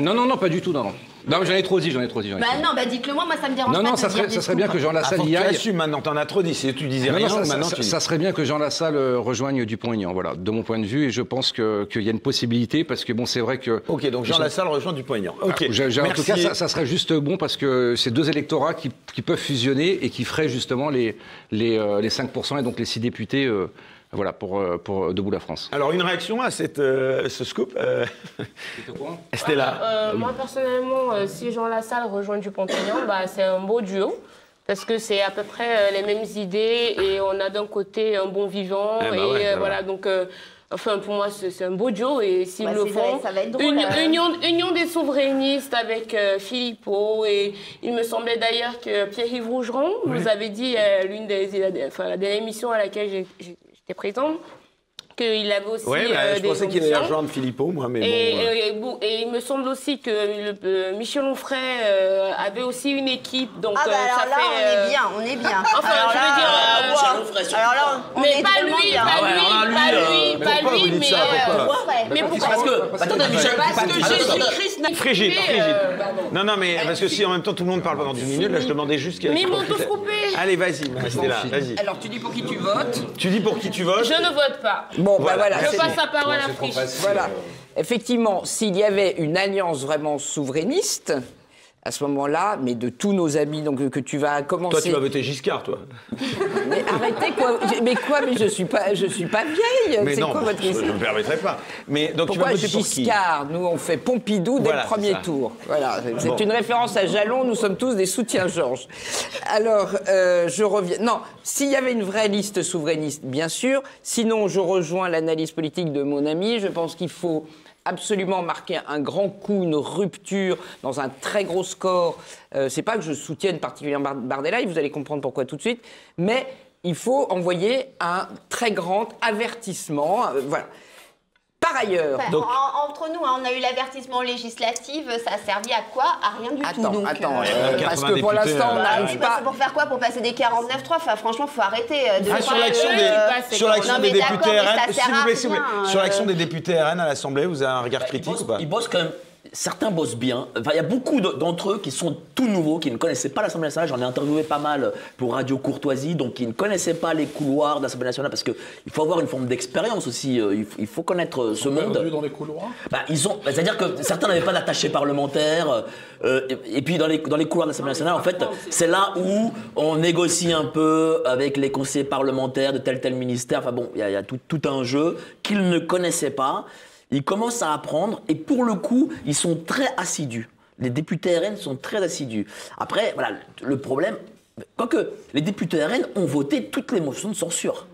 non, non, non, pas du tout, non, non. Non, mais j'en ai trop dit, j'en ai trop dit. j'en ai Bah trop dit. non, bah dites-le moi, moi ça me dérange non, pas. non, de ça dire serait, des ça serait bien que Jean Ah, Lassalle faut que y tu aille. assumes maintenant, t'en as trop dit. Si tu disais Non, rien, non, ça, maintenant ça- tu dis. ça serait bien que Jean Lassalle euh, rejoigne Dupont-Aignan, voilà, de mon point de vue, et je pense que- qu'il y a une possibilité, parce que bon, c'est vrai que... Ok, donc Jean Jean- Lassalle rejoint du poignant. Ok. J'ai- j'ai- en tout cas, ça serait juste bon parce que c'est deux électorats qui, qui peuvent fusionner et qui feraient justement les, les, euh, les 5% et donc les 6 députés euh, voilà, pour, euh, pour Debout la France. Alors, une réaction à cette, euh, ce scoop euh, Stella Euh, Moi, personnellement, euh, si Jean Lassalle rejoint Dupont-Aignan, bah, c'est un beau duo. Parce que c'est à peu près euh, les mêmes idées et on a d'un côté un bon vivant. Ah bah et ouais, euh, ça voilà, donc, euh, enfin, pour moi, c'est un beau duo. Et s'ils Bah, le font, ça va être drôle, une- euh. union, union des souverainistes avec euh, Philippot. Et il me semblait d'ailleurs que Pierre-Yves Rougeron nous avait dit, euh, l'une des, enfin, la dernière émission à laquelle j'ai- j'étais présente, qu'il avait aussi Ouais, bah, euh, je des pensais qu'il allait rejoindre Philippot, moi, mais Et, bon. euh, et- et bon, et il me semble aussi que le, euh, Michel Onfray euh, avait aussi une équipe, donc Ah bah euh, alors ça là, fait. on est bien, on est bien. Enfin, alors je là, veux dire, euh, euh, wow. Michel Onfray, Alors là, on mais est pas lui, bien. pas Ah ouais, lui, là, lui, pas lui, mais pas lui, mais. ça Pourquoi Ouais. Mais pourquoi Parce que, attendez, Michel, Parce que Jésus-Christ n'a Frigide, frigide. Non, non, mais parce que si en même temps tout le monde parle pendant 10 minutes, là je demandais juste qu'il y Mais m'ont tous coupé. Allez, vas-y, ma Stella, vas-y. Alors, tu dis pour qui tu votes Tu dis pour qui tu votes Je ne vote pas. Bon, Voilà, bah voilà. Je passe la parole à Frisch. Voilà. Effectivement, s'il y avait une alliance vraiment souverainiste, à ce moment-là, mais de tous nos amis, donc que tu vas commencer. Toi, tu vas voter Giscard, toi. Mais arrêtez quoi Mais quoi Mais je suis pas, je suis pas vieille. Mais C'est non, quoi votre je ne me permettrai pas. Mais donc tu vas Pourquoi voter pour Giscard? Nous, on fait Pompidou dès Voilà, le premier tour. Voilà, c'est Bon. une référence à Jalon. Nous sommes tous des soutiens-Georges. Alors, euh, je reviens. Non, s'il y avait une vraie liste souverainiste, bien sûr. Sinon, je rejoins l'analyse politique de mon ami. Je pense qu'il faut absolument marquer un grand coup, une rupture dans un très gros score. Euh, c'est pas que je soutienne particulièrement Bar- Bardella, et vous allez comprendre pourquoi tout de suite, mais il faut envoyer un très grand avertissement. euh, voilà. Par ailleurs, Enfin, en- entre nous, hein, on a eu l'avertissement législatif, ça a servi à quoi? À rien du tout. Attends, donc, attends, euh, euh, 80 parce que pour l'instant, on euh, bah n'arrive bah, pas. c'est pour faire quoi? Pour passer des 49-3 Enfin, franchement, faut arrêter de Ah, faire sur l'action des, euh, sur l'action Non, des députés RN, ça s'il sert vous à plaît, s'il vous plaît. rien, sur euh. l'action des députés RN à l'Assemblée, vous avez un regard Ils critique bossent, ou pas? ils bossent quand même. Certains bossent bien. Enfin, il y a beaucoup de- d'entre eux qui sont tout nouveaux, qui ne connaissaient pas l'Assemblée nationale. J'en ai interviewé pas mal pour Radio Courtoisie, donc qui ne connaissaient pas les couloirs de l'Assemblée nationale parce qu'il faut avoir une forme d'expérience aussi. euh, Il faut, connaître euh, ce monde. Dans les couloirs? Bah, ils ont, bah, c'est-à-dire que certains n'avaient pas d'attaché parlementaire. euh, et, et puis dans les, dans les couloirs de l'Assemblée nationale, en fait, c'est là où on négocie un peu avec les conseillers parlementaires de tel tel ministère. Enfin bon, il y a, il y a tout, tout un jeu qu'ils ne connaissaient pas. Ils commencent à apprendre et pour le coup, ils sont très assidus. Les députés RN sont très assidus. Après, voilà, le problème, quoique les députés RN ont voté toutes les motions de censure.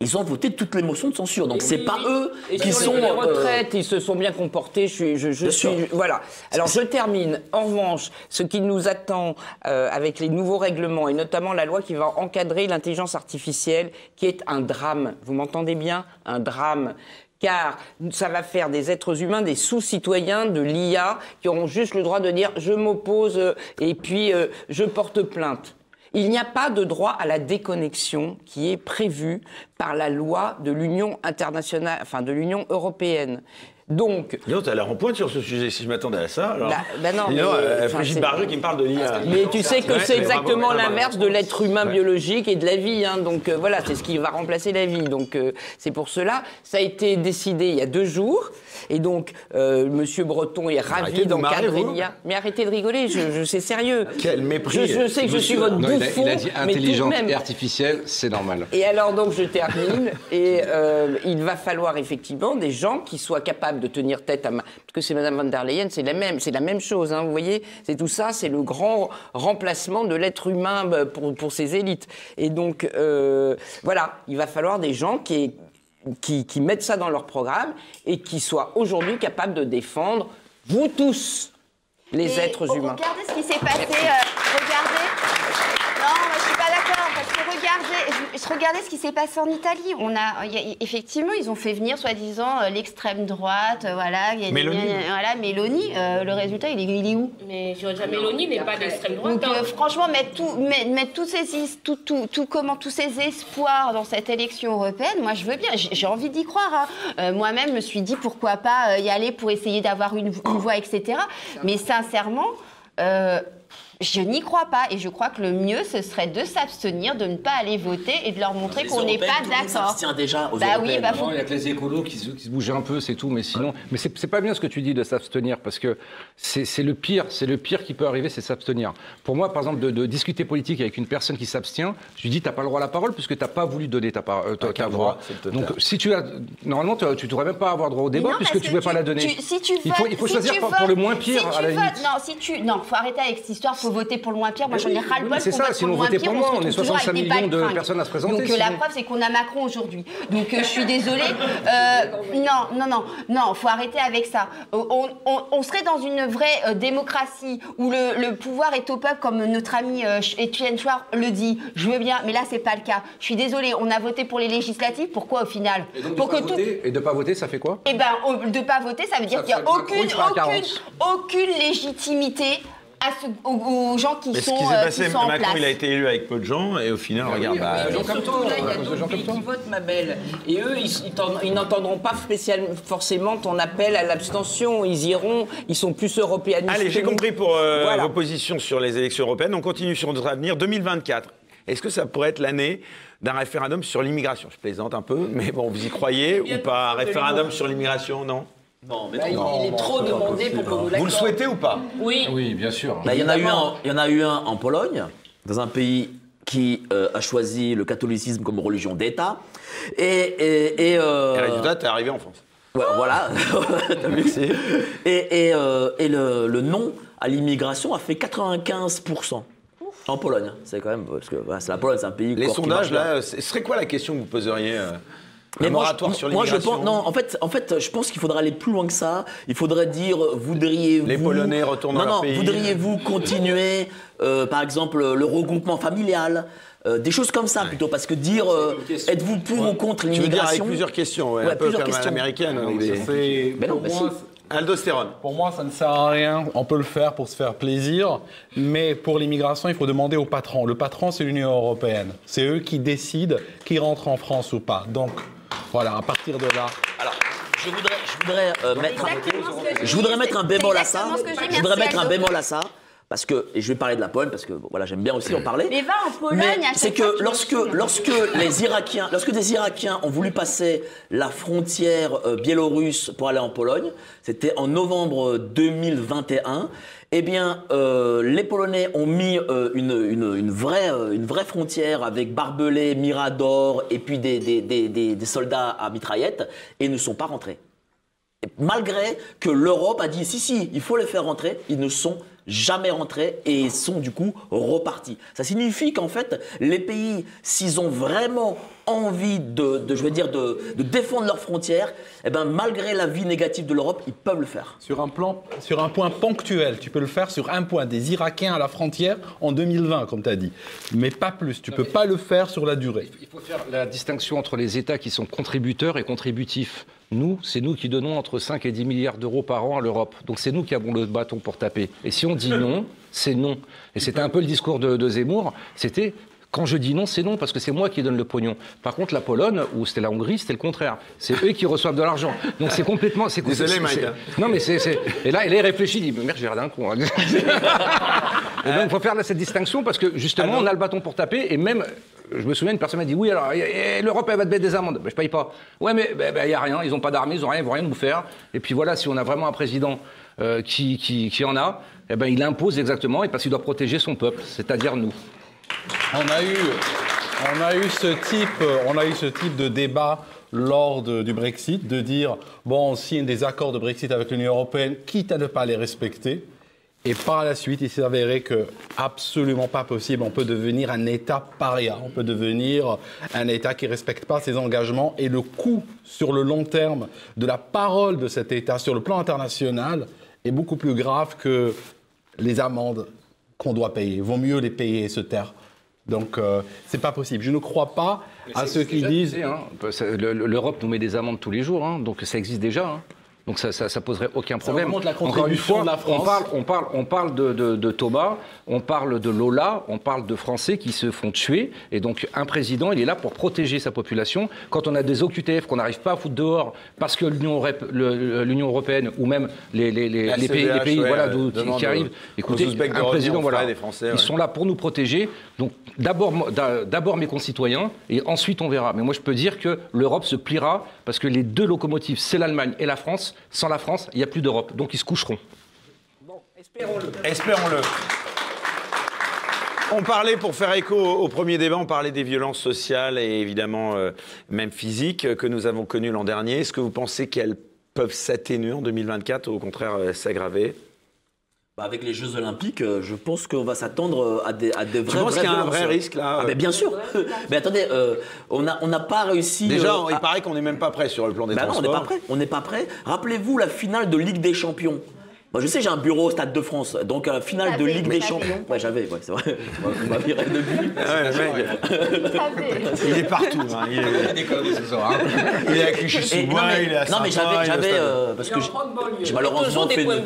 Ils ont voté toutes les motions de censure. Donc c'est pas eux Et qui sont les euh, retraites, ils se sont bien comportés. Je suis, je, je Bien suis, sûr. voilà. Alors je termine. En revanche, ce qui nous attend euh, avec les nouveaux règlements et notamment la loi qui va encadrer l'intelligence artificielle, qui est un drame. Vous m'entendez bien? Un drame. Car ça va faire des êtres humains des sous-citoyens de l'IA qui auront juste le droit de dire je m'oppose euh, et puis euh, je porte plainte. Il n'y a pas de droit à la déconnexion qui est prévu par la loi de l'Union internationale, enfin de l'Union européenne. Donc, donc, t'as l'air en pointe sur ce sujet, si je m'attendais à ça. Alors... Bah, bah non, mais, euh, enfin, Brigitte qui me parle de l'IA. mais tu sais que c'est exactement l'inverse de l'être humain Ouais. biologique et de la vie. hein. Donc euh, voilà, c'est ce qui va remplacer la vie. Donc euh, c'est pour cela. Ça a été décidé il y a deux jours. Et donc euh, Monsieur Breton est ravi d'encadrer l'IA. Mais arrêtez de rigoler. Je, je sais sérieux. Quel mépris. Je, je sais que je suis votre Non, il, a, bouffon. il a dit mais tout de intelligente et artificielle, c'est normal. Et alors donc je termine et euh, il va falloir effectivement des gens qui soient capables de tenir tête à ma... parce que c'est Madame van der Leyen, c'est la même, c'est la même chose, hein, vous voyez, c'est tout ça, c'est le grand remplacement de l'être humain bah, pour, pour ces élites. Et donc euh, voilà, il va falloir des gens qui, qui, qui mettent ça dans leur programme et qui soient aujourd'hui capables de défendre vous tous les Et êtres oh, humains. Regardez ce qui s'est passé. euh, regardez. Non, moi, je suis pas d'accord. Parce que regardez, je, je regardais ce qui s'est passé en Italie. On a, il y a- effectivement, ils ont fait venir, soi-disant, euh, l'extrême droite. euh, voilà, il y a- Mélanie. il y a- Voilà, Mélanie. euh, le résultat, il est, il est où? Mais Giorgia Meloni n'est pas d'extrême droite. donc hein. euh, franchement, mettre, tout, mettre, mettre tous, ces, is- tout, tout, tout- comment, tous ces espoirs dans cette élection européenne, moi je veux bien, j'ai j'ai envie d'y croire. hein. Euh, Moi-même, je me suis dit pourquoi pas euh, y aller pour essayer d'avoir une, une voix, etc. Mais sincèrement, euh, je n'y crois pas et je crois que le mieux ce serait de s'abstenir, de ne pas aller voter et de leur montrer qu'on n'est pas d'accord. s'abstient déjà aux Bah oui, bah faut il y a que les écolos qui se, qui se bougent un peu, c'est tout, mais sinon. Mais c'est pas bien ce que tu dis de s'abstenir, parce que c'est le pire, c'est le pire qui peut arriver, c'est s'abstenir. Pour moi, par exemple, de, de discuter politique avec une personne qui s'abstient, je lui dis, t'as pas le droit à la parole, puisque t'as pas voulu donner ta, par- euh, ta- ta voix. Donc, si tu as. Normalement, tu tu devrais même pas avoir droit au débat, non, puisque tu ne veux pas la donner. tu- si tu il faut, votes- il faut si choisir tu pour, pour le moins pire, si à la votes- limite. Non, si tu, non, faut arrêter avec cette histoire. Faut voter pour le moins pire. Moi, j'en ai ras le bol. c'est ça, pour sinon votez pour on moi, on est retrouve toujours 65 avec des millions de personnes à se présenter, Donc la preuve, c'est qu'on a Macron aujourd'hui. Donc euh, je suis désolée. Euh, non, non, non, non. Faut arrêter avec ça. Euh, On, on- on serait dans une vraie démocratie où le, le pouvoir est au peuple, comme notre ami Étienne Chouard le dit. Je veux bien, mais là, c'est pas le cas. Je suis désolée. On a voté pour les législatives. Pourquoi au final? Et donc, de Pour pas que tout. voter- Et de pas voter, ça fait quoi? Eh ben, de pas voter, ça veut dire qu'il n'y a aucune, il aucune, 40. aucune légitimité à ce- aux, aux gens qui Mais ce sont, qui s'est euh, passé, qui sont en Macron, place. il a été élu avec peu de gens, et au final, regarde, bah, Mais gens comme surtout, toi, là, il y a d'autres gens comme pays qui votent, ma belle. Et eux, ils, ils t'en- ils n'entendront pas spécialement forcément ton appel à l'abstention. Ils iront, ils sont plus européanistes. Allez, j'ai compris pour euh, Voilà. vos positions sur les élections européennes. On continue sur notre avenir. 2024, est-ce que ça pourrait être l'année d'un référendum sur l'immigration? Je plaisante un peu, mais bon, vous y croyez ou pas Un référendum sur l'immigration, non? Non, mais Bah, il, il est trop demandé pour qu'on nous Vous le souhaitez ou pas Oui. Oui, bien sûr. Bah, il, y en a eu un, il y en a eu un en Pologne, dans un pays qui euh, a choisi le catholicisme comme religion d'État. Et, et, et, euh, Et résultat, t'es arrivé en France. ouais, voilà. T'as vu, c'est- et et, euh, et le, le non à l'immigration a fait 95%. En Pologne, c'est quand même parce que voilà, c'est la Pologne, c'est un pays. Les sondages, là, ce serait quoi la question que vous poseriez euh, Mais Un moi, moratoire je, sur moi, je l'immigration pense, non, en fait, en fait, je pense qu'il faudrait aller plus loin que ça. Il faudrait dire, voudriez-vous. Les Polonais retournent dans non, leur non, pays. voudriez-vous continuer, euh, par exemple, le regroupement familial euh, des choses comme ça plutôt, parce que dire euh, êtes-vous pour ou contre Tu veux dire avec l'immigration plusieurs questions, ouais, Ouais, un peu plusieurs comme à l'américaine. Non, c'est- Mais non, si. Aldostérone. Pour moi, ça ne sert à rien. On peut le faire pour se faire plaisir, mais pour l'immigration, il faut demander au patron. Le patron, c'est l'Union européenne. C'est eux qui décident qui rentre en France ou pas. Donc, voilà, à partir de là. Alors, je voudrais, je voudrais euh, mettre, que je voudrais mettre un bémol à ça. que je voudrais mettre un bémol à ça. Parce que, et je vais parler de la Pologne, parce que bon, voilà, j'aime bien aussi en parler. Mais va en Pologne, Mais à chaque c'est que tu lorsque, lorsque les Irakiens, lorsque des Irakiens ont voulu passer la frontière euh, biélorusse pour aller en Pologne, c'était en novembre 2021. Eh bien, euh, les Polonais ont mis euh, euh, une vraie frontière avec barbelés, miradors et puis des, soldats à mitraillettes et ne sont pas rentrés. Malgré que l'Europe a dit si, si, il faut les faire rentrer, ils ne sont jamais rentrés et sont du coup repartis. Ça signifie qu'en fait, les pays, s'ils ont vraiment envie de, de, je veux dire, de, de défendre leurs frontières, eh ben, malgré la vie négative de l'Europe, ils peuvent le faire. Sur un, plan, sur un point ponctuel, tu peux le faire sur un point des Irakiens à la frontière en 2020, comme tu as dit. Mais pas plus. Tu peux pas le faire sur la durée. Il faut faire la distinction entre les États qui sont contributeurs et contributifs. Nous, c'est nous qui donnons entre 5 et 10 milliards d'euros par an à l'Europe. Donc c'est nous qui avons le bâton pour taper. Et si on dit non, c'est non. Et c'était un peu le discours de, de Zemmour. C'était quand je dis non, c'est non, parce que c'est moi qui donne le pognon. Par contre, la Pologne, ou c'était la Hongrie, c'était le contraire. C'est eux qui reçoivent de l'argent. Donc c'est complètement. c'est- Désolé, Mike, hein. Non, mais c'est. Et là, il réfléchit, il dit Merde, j'ai un con. hein. Et donc, il faut faire là, cette distinction parce que justement, on a le bâton pour taper et même. Je me souviens, une personne m'a dit Oui, alors, l'Europe, elle va te mettre des amendes. Ben, je paye pas. Ouais, mais il n'y a rien. Ils n'ont pas d'armée, ils n'ont rien, ils vont rien nous faire. Et puis voilà, si on a vraiment un président euh, qui, qui, qui en a, eh ben, il impose exactement et parce qu'il doit protéger son peuple, c'est-à-dire nous. On a eu, on a eu ce type, on a eu ce type de débat lors du Brexit, de dire bon, on signe des accords de Brexit avec l'Union européenne, quitte à ne pas les respecter. Et par la suite, il s'est avéré que absolument pas possible. On peut devenir un État paria. On peut devenir un État qui respecte pas ses engagements. Et le coût sur le long terme de la parole de cet État sur le plan international est beaucoup plus grave que les amendes qu'on doit payer. Vaut mieux les payer et se taire. Donc, euh, c'est pas possible. Je ne crois pas à ceux qui disent. Hein. L'Europe nous met des amendes tous les jours, hein, donc ça existe déjà. Hein. Donc ça, ça, poserait aucun problème. la Encore une fois, de la France. On parle, on parle, on parle de, de, Thomas, on parle de Lola, on parle de Français qui se font tuer. Et donc un président, il est là pour protéger sa population. Quand on a des OQTF qu'on n'arrive pas à foutre dehors parce que l'Union européenne ou même les, les, les, les pays, les pays voilà, qui, arrivent, écoutez, un président, voilà, ils sont là pour nous protéger. Donc d'abord mes concitoyens et ensuite on verra. Mais moi je peux dire que l'Europe se pliera parce que les deux locomotives, c'est l'Allemagne et la France sans la France, il n'y a plus d'Europe. Donc ils se coucheront. Bon, espérons-le. Espérons-le. On parlait, pour faire écho au premier débat, on parlait des violences sociales et évidemment euh, même physiques que nous avons connues l'an dernier. Est-ce que vous pensez qu'elles peuvent s'atténuer en 2024 ou au contraire euh, s'aggraver? Avec les Jeux Olympiques, euh, je pense qu'on va s'attendre à des, à des vrais. Penses qu'il y a un vrai risque là ah, mais Bien sûr. mais attendez, on n'a on pas réussi. Déjà, il paraît qu'on n'est même pas prêt sur le plan des bah transports. Non, on n'est pas prêt. On n'est pas prêt. Rappelez-vous la finale de Ligue des Champions. Moi, je sais, j'ai un bureau au Stade de France, donc à la finale de Ligue des Champions. Ouais, j'avais, ouais, c'est vrai. On m'a viré depuis. il est partout. Hein. Il, est... Hein. il est à Clichy-sous-Bois, il est à Non, mais j'avais, j'avais euh, parce que j'ai malheureusement fait. Une...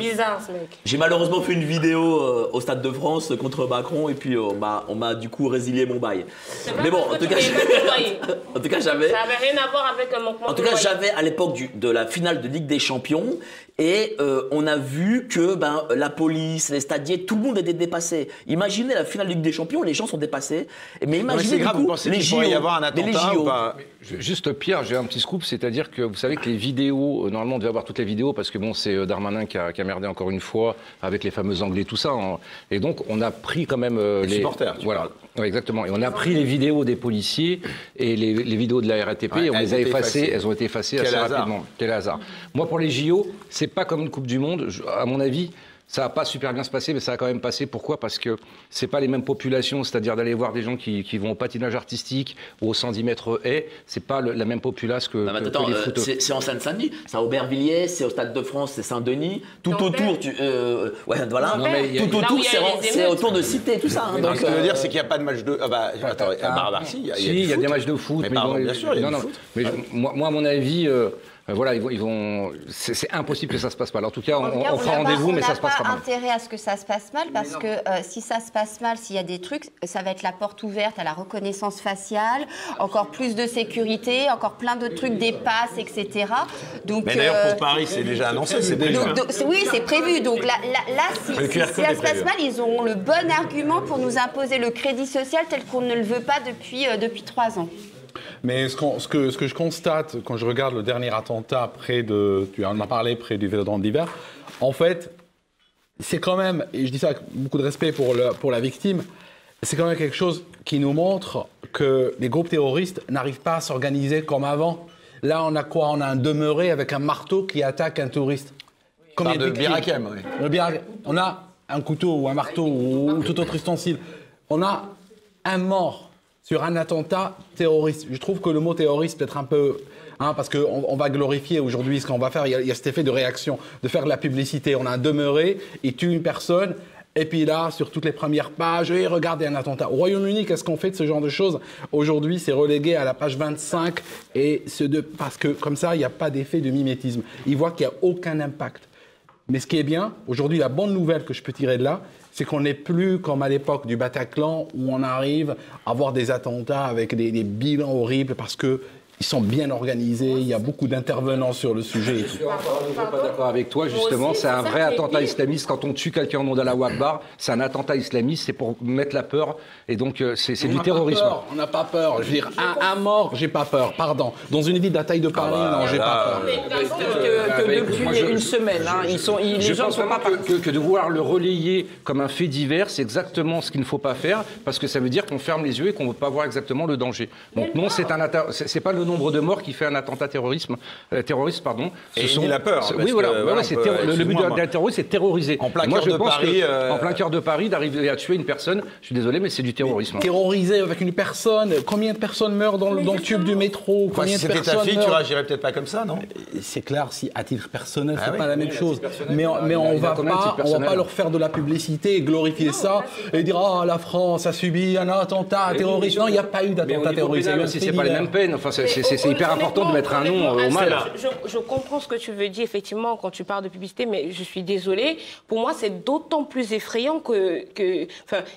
J'ai malheureusement fait une vidéo euh, au Stade de France contre Macron et puis euh, on m'a, on m'a du coup résilié mon bail. Mais bon, en tout cas, en tout cas, j'avais. Ça n'avait rien à voir avec un manquement. En tout cas, j'avais à l'époque de la finale de Ligue des Champions et euh, on a vu que ben, la police, les stadiers, tout le monde était dépassé. Imaginez la finale de Ligue des Champions, les gens sont dépassés. Mais imaginez grave, coup, les JO. y avoir un attentat ou pas? Juste Pierre, j'ai un petit scoop, c'est-à-dire que vous savez que les vidéos, euh, normalement on devait avoir toutes les vidéos parce que bon, c'est euh, Darmanin qui a, qui a, merdé encore une fois avec les fameux Anglais, tout ça. Hein. Et donc on a pris quand même les, les supporters. Voilà, exactement. Et on a pris les vidéos des policiers et les, vidéos de la RATP et on les a effacées. Elles ont été effacées assez rapidement. Quel hasard. Moi pour les JO, c'est pas comme une Coupe du Monde. à mon avis, ça va pas super bien se passer, mais ça va quand même passer. Pourquoi? Parce que c'est pas les mêmes populations, c'est-à-dire d'aller voir des gens qui, vont au patinage artistique ou au 110 mètres haies, c'est pas la même populace que, non, attends, euh, c'est en Seine-Saint-Denis, c'est à Aubervilliers, c'est au Stade de France, c'est Saint-Denis, tout autour, tu, euh, ouais, voilà, tout autour, c'est autour de Cité, tout ça. Hein, donc, ce que je veux dire, c'est qu'il n'y a pas de match de. Ah bah, attends, à Marseille, il y a, si, il y a des matchs de foot, mais, bien sûr, il y a du foot. Mais moi, à mon avis. Euh, voilà, ils vont, c'est impossible que ça se passe mal. En tout cas, on, on, fera rendez-vous, mais ça se passe pas mal. On n'a pas intérêt à ce que ça se passe mal parce que euh, si ça se passe mal, s'il y a des trucs, ça va être la porte ouverte à la reconnaissance faciale, encore plus de sécurité, encore plein d'autres trucs, des passes, etc. Donc, mais d'ailleurs, pour euh, Paris, c'est déjà annoncé, c'est prévu. oui, c'est prévu. Donc là, là, si, ça se passe mal, ils auront le bon argument pour nous imposer le crédit social tel qu'on ne le veut pas depuis, depuis trois ans. Mais ce, ce, que, ce, que, je constate quand je regarde le dernier attentat près de, tu en as parlé, près du Vélodrome d'hiver, en fait, c'est quand même, et je dis ça avec beaucoup de respect pour, le, pour la victime, c'est quand même quelque chose qui nous montre que les groupes terroristes n'arrivent pas à s'organiser comme avant. Là, on a quoi? On a un demeuré avec un marteau qui attaque un touriste. Combien de Birakem, oui. On a un couteau ou un marteau ou tout autre ustensile. On a un mort sur un attentat terroriste. Je trouve que le mot terroriste peut être un peu... Hein, parce qu'on on va glorifier aujourd'hui ce qu'on va faire. Il y, a, cet effet de réaction, de faire de la publicité. On a un demeuré, il tue une personne, et puis là, sur toutes les premières pages, et regardez un attentat. Au Royaume-Uni, qu'est-ce qu'on fait de ce genre de choses? Aujourd'hui, c'est relégué à la page 25, et ce parce que comme ça, il n'y a pas d'effet de mimétisme. Ils voient qu'il n'y a aucun impact. Mais ce qui est bien, aujourd'hui, la bonne nouvelle que je peux tirer de là, c'est qu'on n'est plus comme à l'époque du Bataclan où on arrive à avoir des attentats avec des, des bilans horribles parce que ils sont bien organisés, il y a beaucoup d'intervenants sur le sujet. Je suis pas d'accord avec toi, justement. C'est un vrai attentat islamiste. Quand on tue quelqu'un au nom d'Allah Akbar, c'est un attentat islamiste, c'est pour mettre la peur. Et donc, euh, c'est du terrorisme. on n'a pas peur. Je veux dire, un, mort, j'ai pas peur, pardon. Dans une ville de la taille de Paris, ah bah, non, j'ai pas peur. Que, depuis une semaine, hein, ils sont, les gens ne sont pas que, que de vouloir le relayer comme un fait divers, c'est exactement ce qu'il ne faut pas faire, parce que ça veut dire qu'on ferme les yeux et qu'on ne veut pas voir exactement le danger. Donc non, c'est un c'est pas le nom nombre de morts qui fait un attentat terrorisme, euh, terroriste. Pardon. Et il la peur, ce- Oui, voilà. que, voilà, peut- terro- le, le but d'un terroriste, c'est terroriser. En plein moi, cœur je de pense Paris, que, euh, en plein cœur de Paris, d'arriver à tuer une personne, je suis désolé, mais c'est du terrorisme. Terroriser avec une personne, combien de personnes meurent dans, le- dans le tube du métro? Enfin, Combien si de c'était ta personnes fille, tu meurent? réagirais peut-être pas comme ça, non? C'est clair, si à titre personnel, Ah c'est oui. pas la même Oui, chose. Mais, mais on va pas, on va pas leur faire de la publicité, et glorifier ça et dire ah la France a subi un attentat terroriste. Non, il n'y a pas eu d'attentat terroriste. aussi, fait c'est pas les mêmes peines. Enfin, c'est- c'est hyper important de mettre un nom euh, au mal. Je, je comprends ce que tu veux dire, effectivement, quand tu parles de publicité, mais je suis désolée. Pour moi, c'est d'autant plus effrayant que,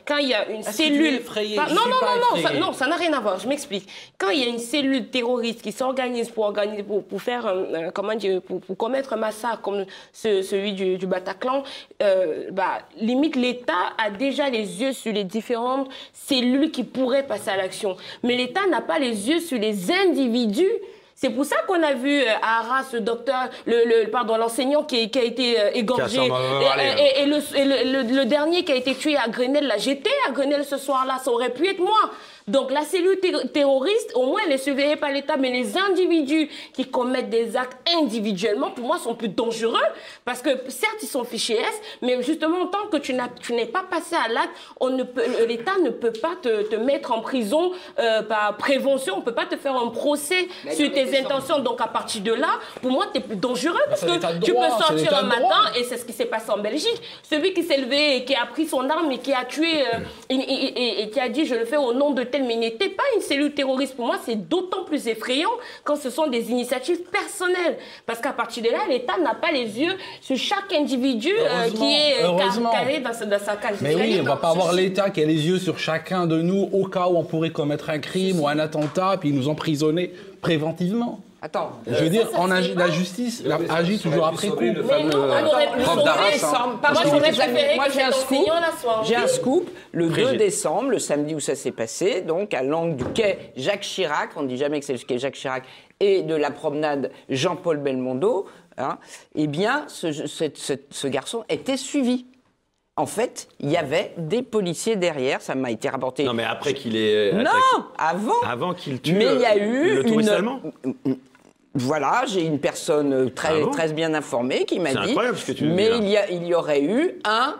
quand il y a une es cellule. effrayée Pas- non, non, non, non, ça, effrayée. non, ça n'a rien à voir. Je m'explique. Quand il y a une cellule terroriste qui s'organise pour organiser, pour, pour faire, un- un- comment dire, pour, pour commettre un massacre comme ce- celui du, du Bataclan, euh, bah, limite l'État a déjà les yeux sur les différentes cellules qui pourraient passer à l'action. Mais l'État n'a pas les yeux sur les individus. C'est pour ça qu'on a vu euh, à Arras ce docteur, le, le- pardon, l'enseignant qui, qui a été euh, égorgé. Qui a son- Et- allez. et, et le, et le- le- le dernier qui a été tué à Grenelle, là, j'étais à Grenelle ce soir-là, ça aurait pu être moi. Donc la cellule ter- terroriste, au moins, elle est surveillée par l'État, mais les individus qui commettent des actes individuellement, pour moi, sont plus dangereux, parce que certes, ils sont fichés S, mais justement, tant que tu n'es pas passé à l'acte, l'État ne peut pas te, te mettre en prison euh, par prévention, on ne peut pas te faire un procès sur tes intentions. Donc à partir de là, pour moi, tu es plus dangereux, parce que tu droit, peux sortir un matin et c'est ce qui s'est passé en Belgique. Celui qui s'est levé et qui a pris son arme et qui a tué euh, et, et- et- et qui a dit je le fais au nom de mais n'était pas une cellule terroriste. Pour moi, c'est d'autant plus effrayant quand ce sont des initiatives personnelles. Parce qu'à partir de là, l'État n'a pas les yeux sur chaque individu euh, qui est euh, carré dans sa, dans sa cage. Mais oui, on va Non, pas avoir l'État qui a les yeux sur chacun de nous au cas où on pourrait commettre un crime ou un attentat, puis nous emprisonner préventivement. Attends. Je veux dire, ça, on c'est agit- pas- la justice la- agit toujours après coup. Mais non, on aurait pu prof d'Arras, hein. Moi, j'ai un scoop. en J'ai un scoop. Le 2 Brigitte. décembre, le samedi où ça s'est passé, donc à l'angle du quai Jacques Chirac, on ne dit jamais que c'est le quai Jacques Chirac, et de la promenade Jean-Paul Belmondo, hein, eh bien, ce, ce- ce- ce garçon était suivi. En fait, il y avait des policiers derrière, ça m'a été rapporté. Non, mais après qu'il ait. Non, attaqué- avant. Avant qu'il tue. Mais il y a euh, eu le touriste une- allemand. Voilà, j'ai une personne euh, très, Ah bon très bien informée qui m'a C'est dit. incroyable ce que tu Mais il y, a, il y aurait eu un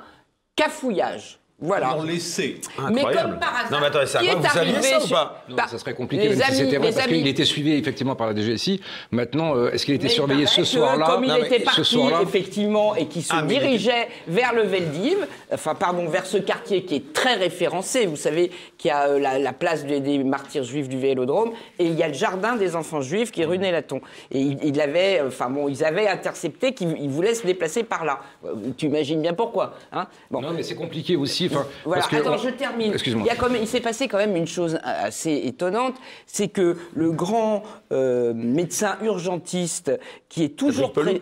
cafouillage. Voilà. laissé. Mais Incroyable. comme par hasard, Non, mais attendez, c'est qui incroyable. Vous saviez ça ou pas Non, Bah, ça serait compliqué, les même si amis- c'était vrai, parce qu'il était suivi effectivement par la DGSI. Maintenant, euh, est-ce qu'il était Mais il surveillé ce soir-là Comme il Non, mais était ce parti, soir-là, effectivement, et qui se Ah, mais dirigeait vers le Veldiv, enfin, pardon, vers ce quartier qui est très référencé. Vous savez qu'il y a euh, la, la place des, des martyrs juifs du Vélodrome, et il y a le jardin des enfants juifs qui est rue Nélaton. Et il, il avait, enfin bon, ils avaient intercepté qu'ils ils voulaient se déplacer par là. Euh, Tu imagines bien pourquoi. Hein? Bon. Non, mais c'est compliqué aussi. Enfin, Voilà, parce que attends, on- je termine. Excuse-moi. Il, y a quand même- il s'est passé quand même une chose assez étonnante, c'est que le grand euh, médecin urgentiste qui est toujours prêt.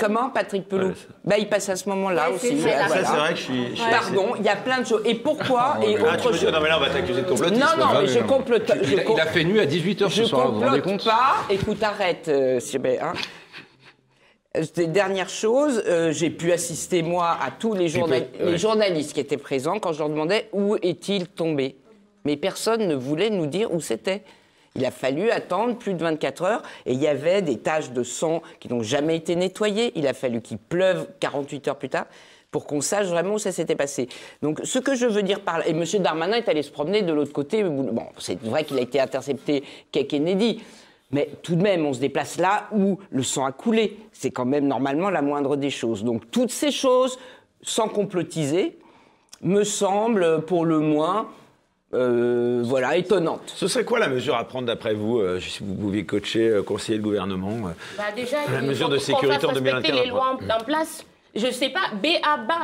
Comment Patrick Pelou Ouais, bah, Il passe à ce moment-là Ouais, aussi. c'est vrai, euh, là. Ça, voilà. c'est vrai que je suis. je suis Pardon, il y a plein de choses. Et pourquoi Et assez- Ah, tu autre dire, chose. non, mais là, on va t'accuser de complotisme. Non, non, mais je non. complote. il, je a, il a fait nuit à 18h je ce soir, vous vous rendez complote compte pas. Écoute, arrête. euh, si- ben, hein. Dernière chose, euh, j'ai pu assister moi à tous les, journa- peut- ouais. les journalistes qui étaient présents quand je leur demandais où est-il tombé. Mais personne ne voulait nous dire où c'était. Il a fallu attendre plus de 24 heures et il y avait des taches de sang qui n'ont jamais été nettoyées. Il a fallu qu'il pleuve 48 heures plus tard pour qu'on sache vraiment où ça s'était passé. Donc, ce que je veux dire par là, et M. Darmanin est allé se promener de l'autre côté. Bon, c'est vrai qu'il a été intercepté qu'à Kennedy. Mais tout de même, on se déplace là où le sang a coulé. C'est quand même normalement la moindre des choses. Donc toutes ces choses, sans complotiser, me semblent pour le moins, euh, voilà, étonnantes. Ce serait quoi la mesure à prendre d'après vous euh, Si vous pouviez coacher, euh, conseiller le gouvernement euh, Bah déjà, La mesure de sécurité en respecter 2021, les lois en, en place. Je sais pas, BABA,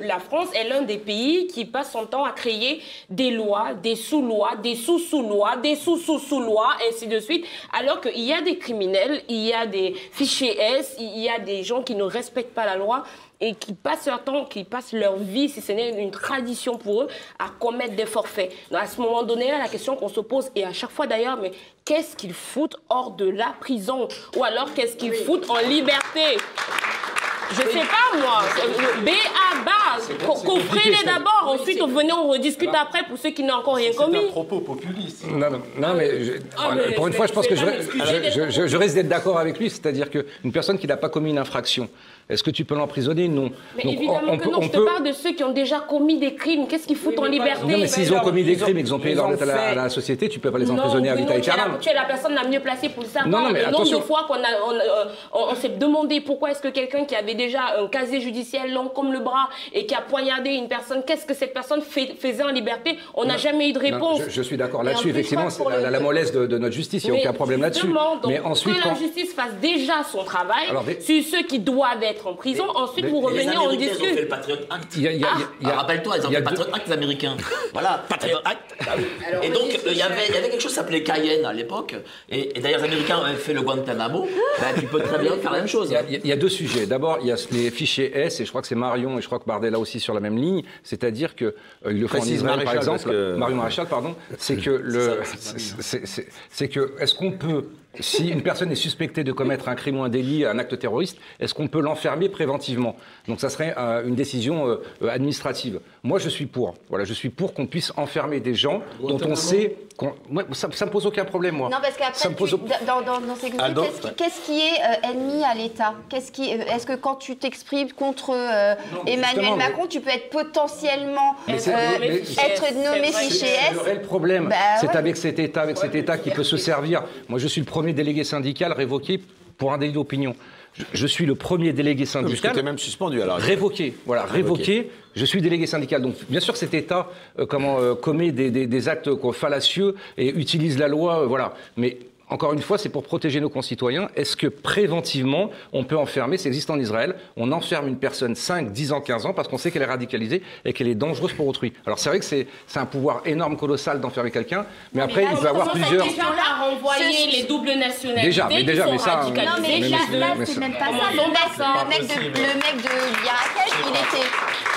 la France est l'un des pays qui passe son temps à créer des lois, des sous-lois, des sous-sous-lois, des sous-sous-sous-lois, ainsi de suite, alors qu'il y a des criminels, il y a des fichiers S, il y a des gens qui ne respectent pas la loi et qui passent leur temps, qui passent leur vie, si ce n'est une tradition pour eux, à commettre des forfaits. Donc, à ce moment donné, là, la question qu'on se pose, et à chaque fois d'ailleurs, mais qu'est-ce qu'ils foutent hors de la prison? Ou alors qu'est-ce qu'ils foutent en liberté? Je sais pas, moi. B à base. Comprenez d'abord, ensuite, venez, on rediscute après pour ceux qui n'ont encore rien commis. C'est un propos populiste. Non, non, non, mais, je- Ah, mais pour une fois, je pense que je- je- je risque d'être d'accord avec lui, c'est-à-dire qu'une personne qui n'a pas commis une infraction, est-ce que tu peux l'emprisonner Non. Mais Donc, évidemment on que peut- non, on je te peut- parle de ceux qui ont déjà commis des crimes. Qu'est-ce qu'ils foutent en liberté Non, mais s'ils ont commis des crimes et qu'ils ont payé ils leur ont dette à la, société, tu peux pas les emprisonner à vita tu es la- aeternam. Tu es la personne la mieux placée pour le savoir. Non, non, mais le nombre de fois qu'on a, on, euh, on- on s'est demandé pourquoi est-ce que quelqu'un qui avait déjà un casier judiciaire long comme le bras et qui a poignardé une personne, qu'est-ce que cette personne fait- faisait en liberté? On n'a jamais eu de Non, réponse. je, je suis d'accord là-dessus, effectivement, c'est la, le- la- la mollesse de, de notre justice, il n'y a aucun problème là-dessus. Mais ensuite, que la justice fasse déjà son travail sur ceux qui doivent être en prison, ensuite mais- vous Les revenez, on Américains, ils ont fait le discute. Patriot Act. Il y a- il y a- il y a- il y a- Ah, Rappelle-toi, ils ont fait le Patriot Act américain. Voilà, Patriot Act. Et donc, euh, il y avait il y avait quelque chose qui s'appelait Cayenne à l'époque. Et, et d'ailleurs, les Américains avaient fait le Guantanamo. Ben, tu peux très bien faire la même chose. Il y, a, il y a deux sujets. D'abord, il y a les fichiers S, et je crois que c'est Marion, et je crois que Bardet là aussi sur la même ligne. C'est-à-dire que euh, ils le font en Israël, par exemple. que- Marion Maréchal, pardon. C'est que le, c'est que est-ce qu'on peut, si une personne est suspectée de commettre un crime ou un délit, un acte terroriste, est-ce qu'on peut l'enfermer préventivement? Donc, ça serait euh, une décision euh, euh, administrative. Moi, je suis pour. Voilà, je suis pour qu'on puisse enfermer des gens dont on sait. qu'on- Moi, ça, ça me pose aucun problème, moi. Non, parce Ça qu'après, pose dans, dans, dans ces Aldo, qu'est-ce qui, est euh, ennemi à l'État? Qu'est-ce qui, euh, Est-ce que quand tu t'exprimes contre euh, Emmanuel mais- Macron, tu peux être potentiellement Mais c'est- euh, mais- mais- être nommé c'est- fiché C'est S le réel problème. Bah c'est ouais. avec cet État, avec cet État qui peut se servir. Moi, je suis le premier délégué syndical révoqué pour un délit d'opinion. Je, je suis le premier délégué syndical es même suspendu alors. révoqué. Voilà, révoqué. Je suis délégué syndical. Donc, bien sûr, cet État euh, comment, euh, commet des, des- des actes quoi, fallacieux et utilise la loi. euh, voilà. Mais encore une fois, c'est pour protéger nos concitoyens. Est-ce que préventivement, on peut enfermer Ça existe en Israël? On enferme une personne 5, 10 ans, 15 ans parce qu'on sait qu'elle est radicalisée et qu'elle est dangereuse pour autrui. Alors, c'est vrai que c'est c'est un pouvoir énorme, colossal d'enfermer quelqu'un. Mais après, là, il peut avoir plusieurs. cette question-là a renvoyé Ce- les doubles nationalités Déjà, mais déjà, mais ça, Non, mais Mais- là, c'est même pas ça. Le mec, fait ça le mec de, le mec de Marrakech, il était.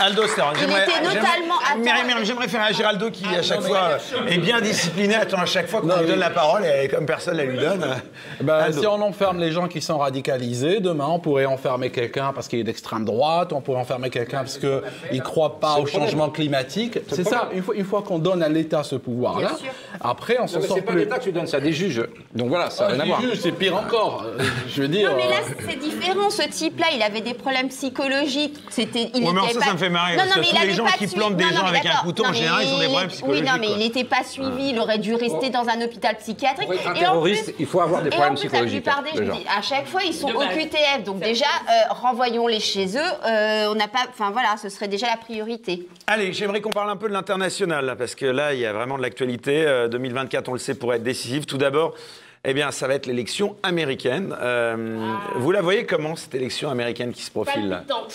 Aldo Il j'aimerais. était notamment- attends. Myriam, Myriam, j'aimerais faire réagir Aldo qui, à chaque non, mais- fois, est bien discipliné. Attends, à chaque fois qu'on lui donne la parole, et comme personne la lui donne. Ben, Aldo. si on enferme les gens qui sont radicalisés, demain on pourrait enfermer quelqu'un parce qu'il est d'extrême droite, on pourrait enfermer quelqu'un parce qu'il ne croit pas au changement climatique. C'est ça, une fois, une fois qu'on donne à l'État ce pouvoir-là, après on s'en mais sort C'est pas plus. l'État que tu donnes ça, des juges. Donc voilà, ça n'a Ah, rien à les voir. juges, c'est pire encore. Je veux dire. Non, mais là, euh, c'est différent. Ce type-là, il avait des problèmes psychologiques. C'était. Il Ouais, mais était ça, pas... marrer, Non, parce non, que mais tous il les gens pas qui plantent des suivi. gens Non, non, avec mais un couteau, en général, ils ont des problèmes il- psychologiques, Oui, non, mais quoi. il n'était pas suivi. Il aurait dû rester dans un hôpital psychiatrique. Pour être un Et en terroriste, plus- il faut avoir des problèmes psychologiques, à chaque fois, ils sont au. QTF. Donc déjà, euh, renvoyons-les chez eux. Euh, on n'a pas. Enfin voilà, ce serait déjà la priorité. Allez, j'aimerais qu'on parle un peu de l'international, parce que là, il y a vraiment de l'actualité. Euh, 2024, on le sait, pourrait être décisif. Tout d'abord, eh bien, ça va être l'élection américaine. Euh, Vous la voyez comment, cette élection américaine qui se profile là? Palpitante,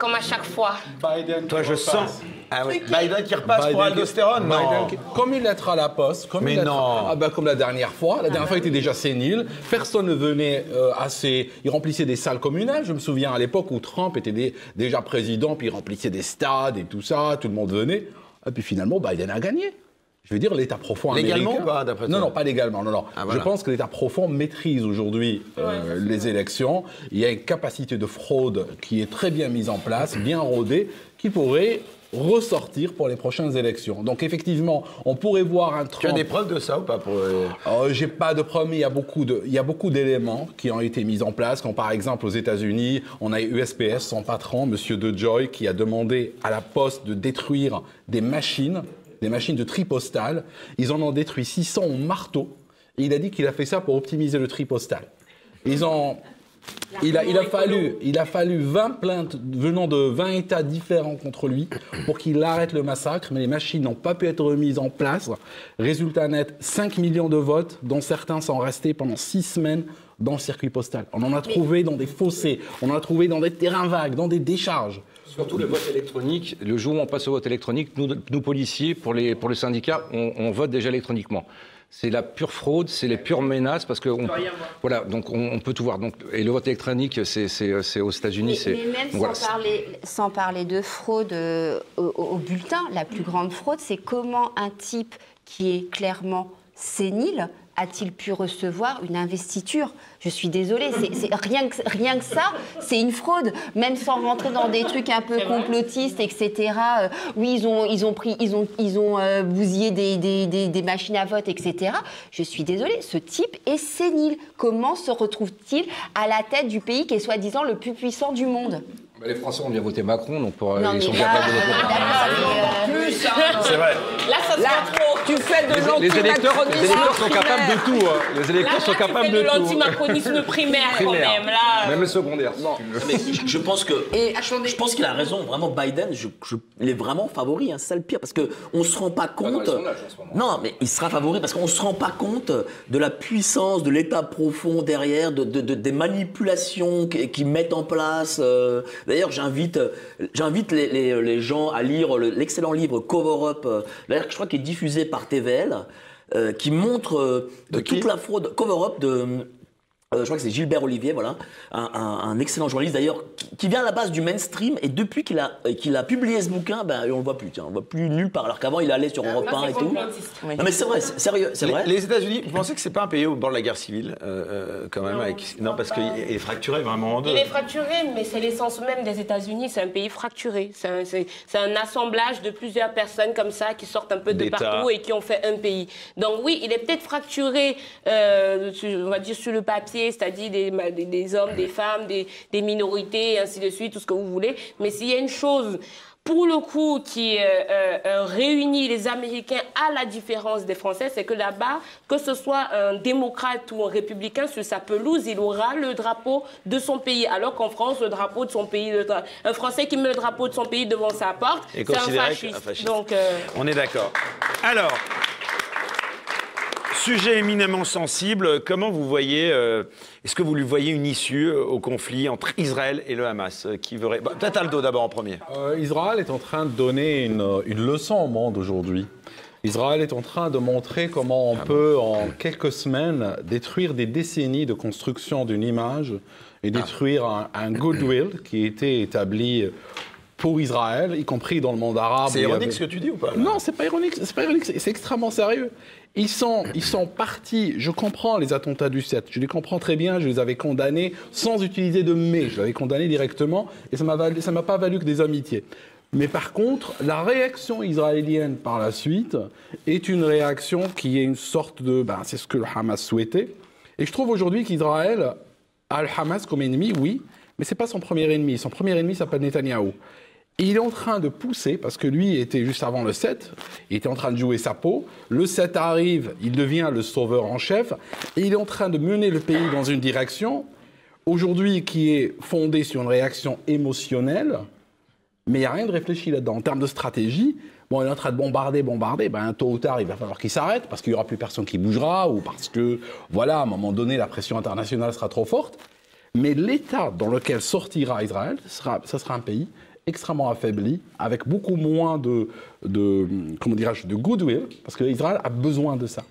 comme à chaque fois. Biden Toi, qui je repasse. sens. Ah oui, Biden qui repasse pour Biden qui- aldostérone Non. Biden qui- Comme une lettre à la poste. Comme Mais une lettre- non. Ah bah, comme la dernière fois. La dernière fois, il était déjà sénile. Personne ne venait euh, assez. Il remplissait des salles communales. Je me souviens à l'époque où Trump était dé- déjà président, puis il remplissait des stades et tout ça. Tout le monde venait. Et puis finalement, Biden a gagné. Je veux dire, l'État profond Légalement américain. ou pas, d'après Non, toi non, pas légalement. Non, non. Ah, voilà. Je pense que l'État profond maîtrise aujourd'hui euh, les élections. Il y a une capacité de fraude qui est très bien mise en place, bien rodée, qui pourrait ressortir pour les prochaines élections. Donc effectivement, on pourrait voir un Tu as Trump... des preuves de ça ou pas pour, euh, Euh, J'ai pas de preuves, mais il y a beaucoup de, il y a beaucoup d'éléments qui ont été mis en place. Quand par exemple aux États-Unis, on a USPS, son patron, Monsieur DeJoy, qui a demandé à la Poste de détruire des machines, des machines de tri postal. Ils en ont détruit 600 au marteau. Et il a dit qu'il a fait ça pour optimiser le tri postal. Ils ont il a, il, a fallu, il a fallu 20 plaintes venant de 20 États différents contre lui pour qu'il arrête le massacre, mais les machines n'ont pas pu être remises en place. Résultat net, 5 millions de votes, dont certains sont restés pendant 6 semaines dans le circuit postal. On en a trouvé dans des fossés, on en a trouvé dans des terrains vagues, dans des décharges. Surtout le vote électronique. Le jour où on passe au vote électronique, nous, nous policiers, pour, les, pour le syndicat, on, on vote déjà électroniquement. C'est la pure fraude, c'est les pures menaces, parce que on, voilà, donc on, on peut tout voir. Donc, et le vote électronique, c'est aux États-Unis. Mais, c'est mais même donc voilà. sans, parler, sans parler de fraude euh, au, au bulletin, la plus grande fraude, c'est comment un type qui est clairement sénile a-t-il pu recevoir une investiture Je suis désolée, c'est rien, que, rien que ça, c'est une fraude. Même sans rentrer dans des trucs un peu complotistes, etc. Euh, oui, ils ont, ils ont pris, ils ont, ils ont euh, bousillé des, des- des- des machines à vote, etc. Je suis désolée, ce type est sénile. Comment se retrouve-t-il à la tête du pays qui est soi-disant le plus puissant du monde? Bah, Les Français ont bien voté Macron, donc pour, euh, Non, ils sont capables là, de voter. euh, Plus, hein. C'est vrai. Là, ça se Là, trop. tu fais de Les, les électeurs, les l'anti-macronisme électeurs sont capables de tout. hein. Les Là, électeurs là, sont tu capables fais de de tout. L'antimacronisme primaire, quand Primaire. même. Là, Même le secondaire. Mais je, je pense que. Et attendez. Je pense qu'il a raison. Vraiment, Biden, je, je- il est vraiment favori. Hein, c'est ça le pire. Parce qu'on ne se rend pas dans les compte. sondages, en ce moment. non, mais il sera favori parce qu'on ne se rend pas compte de la puissance, de l'état profond derrière, de, de- de- des manipulations qui, qui mettent en place. euh. D'ailleurs, j'invite, j'invite les, les- les gens à lire le- l'excellent livre Cover Up, euh, d'ailleurs, je crois qu'il est diffusé par TVL, euh, qui montre euh, de toute la fraude. Cover Up de. Euh, je crois que c'est Gilbert Olivier, voilà, un, un- un excellent journaliste d'ailleurs, qui, qui vient à la base du mainstream et depuis qu'il a, qu'il a publié ce bouquin, ben, on le voit plus, tiens, on le voit plus nulle part, alors qu'avant il allait sur Europe là, 1 c'est et tout. Non mais c'est vrai, sérieux, c'est Les, vrai. les États-Unis, vous pensez que c'est pas un pays au bord de la guerre civile, euh, euh, quand même Non, avec... parce qu'il est fracturé vraiment en deux. Il est fracturé, mais c'est l'essence même des États-Unis. C'est un pays fracturé. C'est un, c'est- c'est un assemblage de plusieurs personnes comme ça qui sortent un peu de partout et qui ont fait un pays. Donc oui, il est peut-être fracturé, euh, sur- on va dire sur le papier, c'est-à-dire des, ma- des- des hommes, des femmes, des, des minorités, et ainsi de suite, tout ce que vous voulez. Mais s'il y a une chose pour le coup, qui euh, euh, réunit les Américains à la différence des Français, c'est que là-bas, que ce soit un démocrate ou un républicain, sur sa pelouse, il aura le drapeau de son pays. Alors qu'en France, le drapeau de son pays, le dra- un Français qui met le drapeau de son pays devant sa porte, c'est un fasciste. qu'un fasciste. Donc, euh, On est d'accord. Alors, sujet éminemment sensible, comment vous voyez, euh, est-ce que vous lui voyez une issue euh, au conflit entre Israël et le Hamas euh, qui veut... bah, Peut-être Aldo d'abord en premier. Euh, Israël est en train de donner une, une leçon au monde aujourd'hui. Israël est en train de montrer comment on peut, en quelques semaines, détruire des décennies de construction d'une image et détruire un, un goodwill qui était établi pour Israël, y compris dans le monde arabe. C'est ironique avait- ce que tu dis ou pas? Non, c'est pas ironique, c'est pas ironique, c'est extrêmement sérieux. Ils sont, partis, je comprends les attentats du 7, je les comprends très bien, je les avais condamnés sans utiliser de mais, je les avais condamnés directement et ça ça m'a pas valu que des amitiés. Mais par contre, la réaction israélienne par la suite est une réaction qui est une sorte de, ben, c'est ce que le Hamas souhaitait. Et je trouve aujourd'hui qu'Israël a le Hamas comme ennemi, oui, mais c'est pas son premier ennemi. Son premier ennemi s'appelle Netanyahou. Et il est en train de pousser, parce que lui était juste avant le 7, il était en train de jouer sa peau. Le 7 arrive, il devient le sauveur en chef, et il est en train de mener le pays dans une direction, aujourd'hui qui est fondée sur une réaction émotionnelle, mais il n'y a rien de réfléchi là-dedans. En termes de stratégie, bon, il est en train de bombarder, bombarder, ben, tôt ou tard, il va falloir qu'il s'arrête, parce qu'il n'y aura plus personne qui bougera, ou parce que, voilà, à un moment donné, la pression internationale sera trop forte. Mais l'état dans lequel sortira Israël, ce sera un pays extrêmement affaibli, avec beaucoup moins de, de comment dirais-je, de goodwill, parce que Israël a besoin de ça,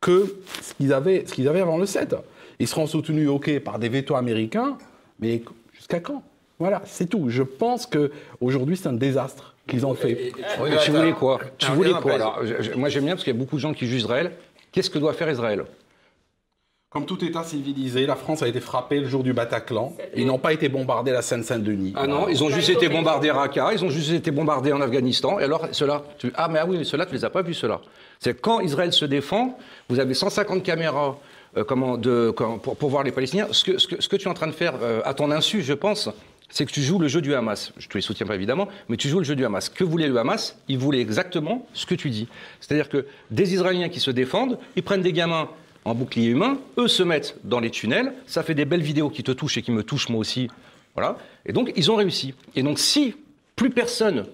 que ce qu'ils avaient, ce qu'ils avaient avant le 7. Ils seront soutenus, ok, par des vétos américains, mais jusqu'à quand? Voilà, c'est tout. Je pense que aujourd'hui c'est un désastre qu'ils ont fait. Oui, mais tu voulais quoi? Tu voulais quoi alors? Je- Moi j'aime bien parce qu'il y a beaucoup de gens qui jugent Israël. Qu'est-ce que doit faire Israël? Comme tout État civilisé, la France a été frappée le jour du Bataclan. Ils n'ont pas été bombardés à la Seine-Saint-Denis. Ah non, ils ont juste été bombardés à Raqqa, ils ont juste été bombardés en Afghanistan. Et alors, ceux-là, tu... ah mais ah oui, mais ceux-là, tu les as pas vus, ceux-là. C'est quand Israël se défend, vous avez 150 caméras euh, comment, de, comment- pour, pour voir les Palestiniens. Ce que, ce, que, ce que tu es en train de faire, euh, à ton insu, je pense, c'est que tu joues le jeu du Hamas. Je te les soutiens pas évidemment, mais tu joues le jeu du Hamas. Que voulait le Hamas? Il voulait exactement ce que tu dis. C'est-à-dire que des Israéliens qui se défendent, ils prennent des gamins en bouclier humain, eux se mettent dans les tunnels, ça fait des belles vidéos qui te touchent et qui me touchent moi aussi. Voilà. Et donc, ils ont réussi. Et donc, si plus personne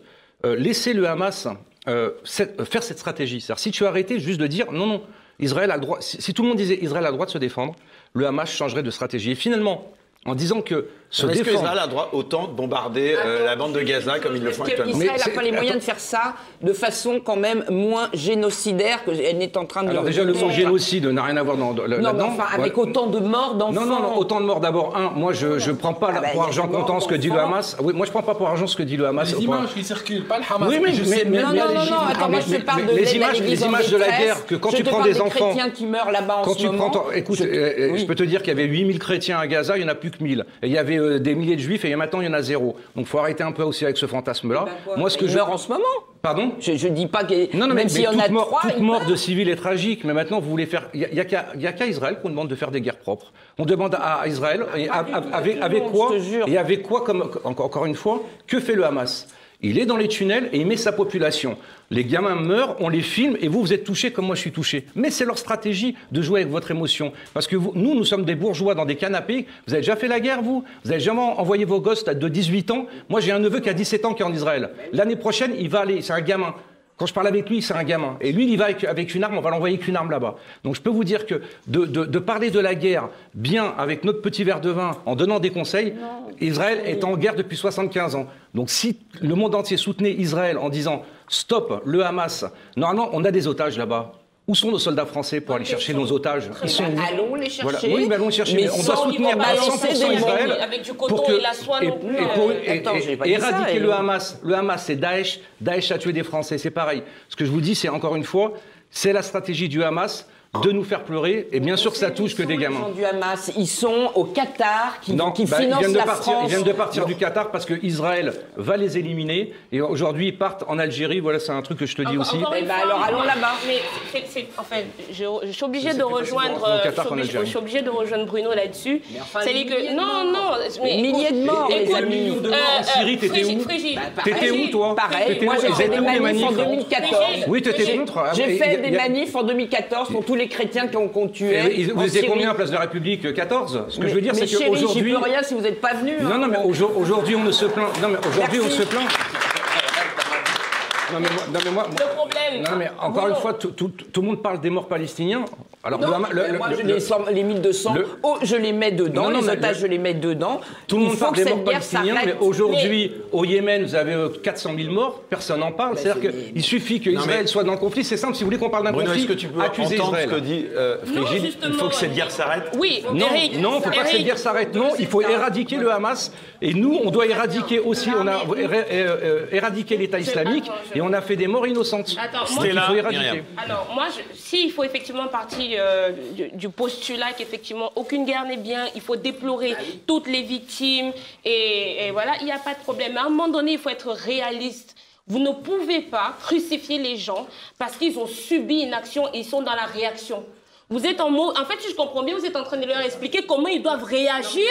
euh, laissait le Hamas euh, euh, faire cette stratégie, c'est-à-dire si tu arrêtais juste de dire non, non, Israël a le droit, si, si tout le monde disait Israël a le droit de se défendre, le Hamas changerait de stratégie. Et finalement, en disant que se Est-ce que défendre. Israël a le droit autant de bombarder euh, la bande de Gaza comme ils le font actuellement Israël n'a pas les moyens attends. de faire ça de façon quand même moins génocidaire qu'elle n'est en train de Alors le déjà, le mot génocide n'a rien à voir dans, dans- Non, mais là-dedans. enfin, avec Ouais. autant de morts d'enfants. Non, non, non, autant de morts d'abord. Un, moi je je prends pas Ah bah, pour argent comptant ce que dit le. Hamas. Oui, moi je prends pas pour argent ce que dit le Hamas. Les images qui circulent, pas le Hamas. Oui, mais, je sais Non, non, non, attends, moi je parle de les images, les de la guerre que quand tu prends des enfants, chrétiens qui meurent là-bas en quand ce tu moment. écoute, je- euh, euh, je peux te dire qu'il y avait 8000 chrétiens à Gaza, il y en a plus que 1000. Et il y avait euh, des milliers de juifs et maintenant il y en a zéro. Donc faut arrêter un peu aussi avec ce fantasme-là. Ben quoi, Moi ce que je en ce moment? Pardon? Je, je dis pas que non, non, même s'il y en a mort, trois, toute mort de civils est tragique, mais maintenant vous voulez faire. Il n'y a, qu'à- il y a qu'à Israël qu'on demande de faire des guerres propres. On demande à, Israël, et avec, avec je quoi te jure. Et avec quoi, comme, encore une fois, que fait le Hamas? Il est dans les tunnels et il met sa population. Les gamins meurent, on les filme et vous, vous êtes touchés comme moi je suis touché. Mais c'est leur stratégie de jouer avec votre émotion. Parce que nous, nous sommes des bourgeois dans des canapés. Vous avez déjà fait la guerre, vous? Vous avez jamais envoyé vos gosses de 18 ans? Moi, j'ai un neveu qui a 17 ans qui est en Israël. L'année prochaine, il va aller, c'est un gamin. Quand je parle avec lui, c'est un gamin. Et lui, il va avec, avec une arme, on va l'envoyer avec une arme là-bas. Donc je peux vous dire que de, de- de parler de la guerre bien avec notre petit verre de vin, en donnant des conseils, Israël est en guerre depuis 75 ans. Donc si le monde entier soutenait Israël en disant stop le Hamas, normalement on a des otages là-bas. Où sont nos soldats français pour aller chercher nos otages Ils sont où Allons les chercher. Voilà. Oui, mais allons les chercher. Mais Mais on doit soutenir à balancer 100% des Israël avec du coton pour que- et la soie non plus, et pour- euh, et- attends, et- ça, éradiquer le. Hamas. Le Hamas, c'est Daesh. Daesh a tué des Français, c'est pareil. Ce que je vous dis, c'est encore une fois, c'est la stratégie du Hamas de nous faire pleurer. Et bien sûr que ça touche que des gamins. gens du Hamas, ils sont au Qatar qui, Non, qui bah, ils finance viennent de la partir, France. ils viennent de partir du Qatar parce que Israël va les éliminer. Et aujourd'hui, ils partent en Algérie. Voilà, c'est un truc que je te dis Encore- aussi. Eh une ben fois, alors, allons là-bas. Mais c'est, c'est- enfin, je, je suis obligée C'est de rejoindre. euh, je, suis obligée, de rejoindre Bruno là-dessus. enfin, C'est que non, morts. non, mais milliers de morts, les écoute, amis. millions de morts en Syrie, t'étais Frigide, où Bah, T'étais où, toi Pareil, T'étais moi j'ai Ils fait des manifs en manifs 2014. Oui, t'étais contre. Ah, J'ai et- fait et- des manifs en 2014 pour tous les chrétiens qui ont, tué. et Vous en étiez combien à Place de la République 14 Ce que Mais- je veux dire, mais c'est qu'aujourd'hui. peux rien si vous n'êtes pas venu. hein. Non, non, mais aujourd- aujourd'hui, on ne se plaint. Non, mais aujourd'hui, on se plaint. Non, mais moi, non, mais moi- Le problème. non, mais encore une fois, tout, tout- tout le monde parle des morts palestiniens. Alors, Non, le Hamas- le- mais le- moi, le- je le- les, les 1200, le- oh, je les mets dedans, Non, non, les mais otages, le- je les mets dedans. Tout le monde parle des morts palestiniens, mais aujourd'hui, au Yémen, vous avez euh, 400 000 morts, personne n'en parle. C'est-à-dire qu'il suffit que Non, Israël mais- soit dans le conflit. C'est simple, si vous voulez qu'on parle d'un Bruno, conflit, est-ce que tu peux entendre Israël. ce que dit euh, Non, Frigide Il faut que cette guerre s'arrête Oui, Non, Eric, non, il ne faut pas que cette guerre s'arrête. Non, il faut éradiquer le Hamas. Et nous, on doit éradiquer aussi, on a euh, euh, éradiqué l'État islamique et on a fait des morts innocentes. Attends, moi- il faut éradiquer. Alors, moi, je- s'il faut effectivement partir euh, du, du postulat qu'effectivement aucune guerre n'est bien, il faut déplorer toutes les victimes, et, et voilà, il n'y a pas de problème. Mais à un moment donné, il faut être réaliste. Vous ne pouvez pas crucifier les gens parce qu'ils ont subi une action et ils sont dans la réaction. Vous êtes en mot. En fait, si je comprends bien, vous êtes en train de leur expliquer comment ils doivent réagir.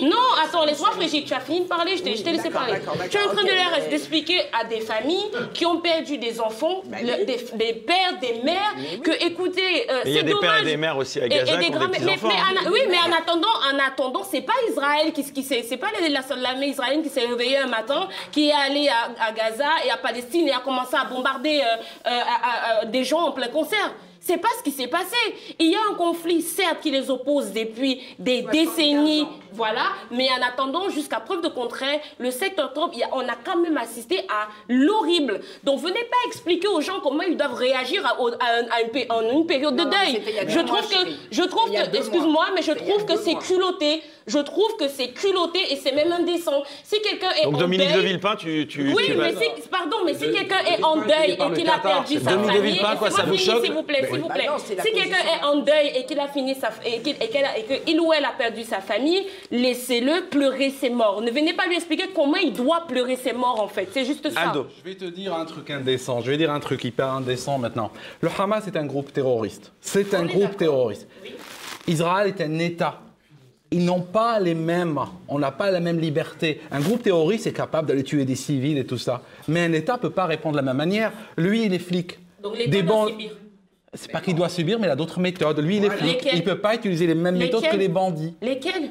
Non, attends, laisse-moi, Brigitte, tu as fini de parler, je t'ai t'ai laissé parler. Tu es en train de leur expliquer à des familles qui ont perdu des enfants, le- des, des pères, des mères, que écoutez, euh, Mais il y a c'est des pères et dommage. des mères aussi à Et- Gaza et des qui ont des mais- mais oui, mais en attendant, en attendant, c'est pas Israël qui, qui s'est, c'est pas la- l'armée israélienne qui s'est réveillée un matin, qui est allée à, à Gaza et à Palestine et a commencé à bombarder euh, euh, à- à- à des gens en plein concert. C'est pas ce qui s'est passé. Il y a un conflit, certes, qui les oppose depuis des décennies, voilà, mais en attendant, jusqu'à preuve de contraire, le 7 octobre, on a quand même assisté à l'horrible. Donc, venez pas expliquer aux gens comment ils doivent réagir à, une, pé- en une période de deuil. Je mois, trouve que, je trouve que, excuse-moi, mais je trouve que c'est culotté. Je trouve que c'est culotté et c'est même indécent. Si quelqu'un est Donc en Dominique deuil, de Villepin, tu, tu, oui, tu vas- mais si, pardon, mais si quelqu'un est en deuil et qu'il a perdu sa Dominique de famille, Villepin, quoi, ça vous choque s'il vous plaît, s'il vous Bah plaît. la si quelqu'un est en deuil et qu'il a fini sa et qu'il et qu'elle a- et que il ou elle a perdu sa famille, laissez-le pleurer ses morts. Ne venez pas lui expliquer comment il doit pleurer ses morts en fait. C'est juste ça. Aldo. Je vais te dire un truc indécent. Je vais dire un truc hyper indécent maintenant. Le Hamas est un groupe terroriste. C'est un groupe terroriste. Israël est un État. Ils n'ont pas les mêmes, on n'a pas la même liberté. Un groupe terroriste est capable d'aller tuer des civils et tout ça. Mais un État ne peut pas répondre de la même manière. Lui, il est flic. Donc Des doit ban- subir. C'est pas qu'il doit subir, mais il a d'autres méthodes. Lui, il est flic. Lesquelles Il ne peut pas utiliser les mêmes méthodes que Lesquelles les bandits. Lesquels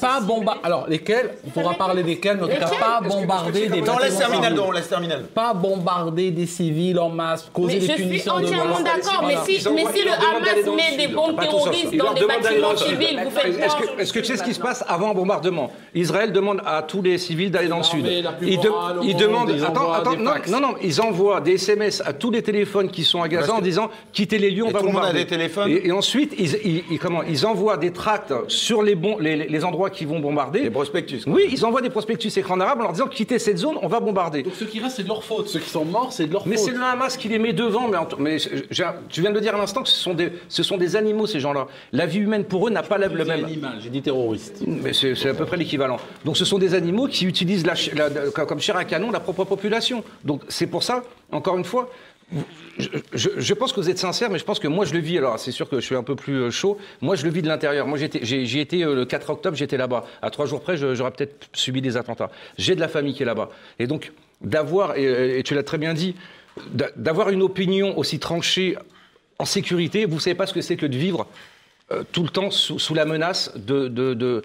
Pas bombarder. Alors, lesquels On pourra parler desquels, mais en tout cas, pas bombarder des Non, laisse civils. Aldon, laisse terminer. Pas bombarder des civils en masse, causer Mais des je suis punitions de entièrement mort. d'accord, mais si, le Hamas met des bombes terroristes dans des bâtiments civils, vous faites Est-ce quoi que, est-ce que tu sais ce qui se passe avant un bombardement? Israël demande à tous les civils d'aller dans le sud. Ils, demandent. attends, envoient attends, des non, non, non, ils envoient des SMS à tous les téléphones qui sont à Gaza en disant quittez les lieux, on va bombarder. des téléphones Et, ensuite, ils, ils- ils- comment, ils envoient des tracts sur les, bons, les, endroits qui vont bombarder. Des prospectus. quoi. Oui, ils envoient des prospectus écran arabe en leur disant quittez cette zone, on va bombarder. Donc, ceux qui restent, c'est de leur faute. Ceux qui sont morts, c'est de leur Mais faute. c'est le Hamas qui les met devant. Mais, mais tu viens de le dire à l'instant que ce sont, des, ce sont des animaux, ces gens-là. La vie humaine pour eux n'a pas la- le même. animal, j'ai dit terroriste. Mais c'est à peu près l'équivalent. Donc ce sont des animaux qui utilisent la, ch- la- la- comme chair à canon la propre population. Donc c'est pour ça, encore une fois, je, pense que vous êtes sincère, mais je pense que moi je le vis. Alors c'est sûr que je suis un peu plus euh, chaud. Moi je le vis de l'intérieur. Moi j'y étais euh, le 4 octobre, j'étais là-bas. À trois jours près, j'aurais peut-être subi des attentats. J'ai de la famille qui est là-bas. Et donc d'avoir, et, tu l'as très bien dit, d'a- d'avoir une opinion aussi tranchée en sécurité, vous savez pas ce que c'est que de vivre euh, tout le temps sous, la menace de,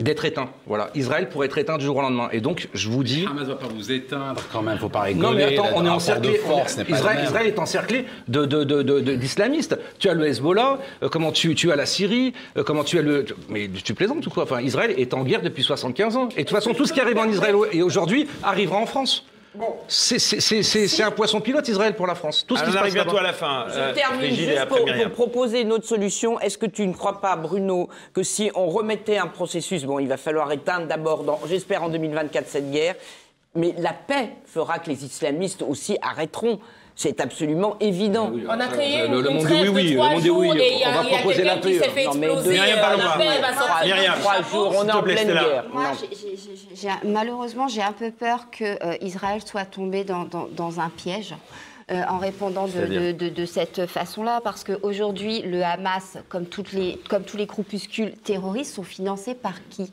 d'être éteint. Voilà, Israël pourrait être éteint du jour au lendemain. Et donc, je vous dis. Hamas va pas vous éteindre quand même, faut pas rigoler. Non mais attends, on est encerclé. force Israël, est encerclé de, de- de- de- de- d'islamistes. Tu as le Hezbollah, euh, comment tu, tu as la Syrie, euh, comment tu as le. Mais tu plaisantes ou quoi? Enfin, Israël est en guerre depuis 75 ans. Et de toute façon, tout ce qui arrive en Israël et aujourd'hui arrivera en France. C'est, c'est- un poisson pilote Israël pour la France. Tout ce Alors, qui se passe arrive bientôt à la fin. Je Euh, termine juste pour, pour proposer une autre solution. Est-ce que tu ne crois pas, Bruno, que si on remettait un processus, bon, il va falloir éteindre d'abord, j'espère en 2024, cette guerre, mais la paix fera que les islamistes aussi arrêteront. C'est absolument évident. On a créé Le- une, le monde dit oui, de le monde dit jours oui. On a, va il y a proposer la paix. Myriam Paloma. la paix va sortir Myriam. trois jours. On est en pleine guerre. Moi, malheureusement, j'ai un peu peur que euh, Israël soit tombé dans un piège. Euh, en répondant de, cette façon-là, parce qu'aujourd'hui, le Hamas, comme, toutes les, comme tous les groupuscules terroristes, sont financés par qui?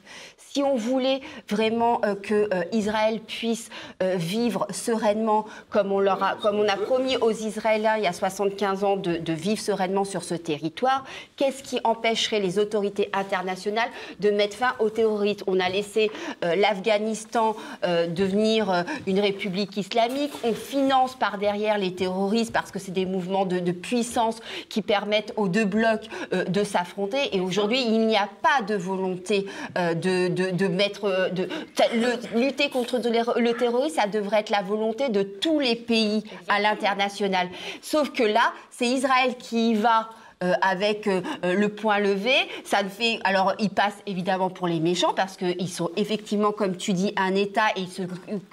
Si on voulait vraiment euh, que euh, Israël puisse euh, vivre sereinement, comme on, leur a, comme on a promis aux Israéliens il y a 75 ans de, de vivre sereinement sur ce territoire, qu'est-ce qui empêcherait les autorités internationales de mettre fin aux terroristes On a laissé l'Afghanistan devenir une république islamique. On finance par derrière les terroristes parce que c'est des mouvements de, de puissance qui permettent aux deux blocs euh, de s'affronter. Et aujourd'hui, il n'y a pas de volonté euh, de, de- de mettre, euh, de ça- le- lutter contre le terrorisme. Ça devrait être la volonté de tous les pays à l'international. Sauf que là, c'est Israël qui y va euh, avec euh, le point levé. Ça ne fait, alors, ils passent évidemment pour les méchants parce qu'ils sont effectivement, comme tu dis, un État et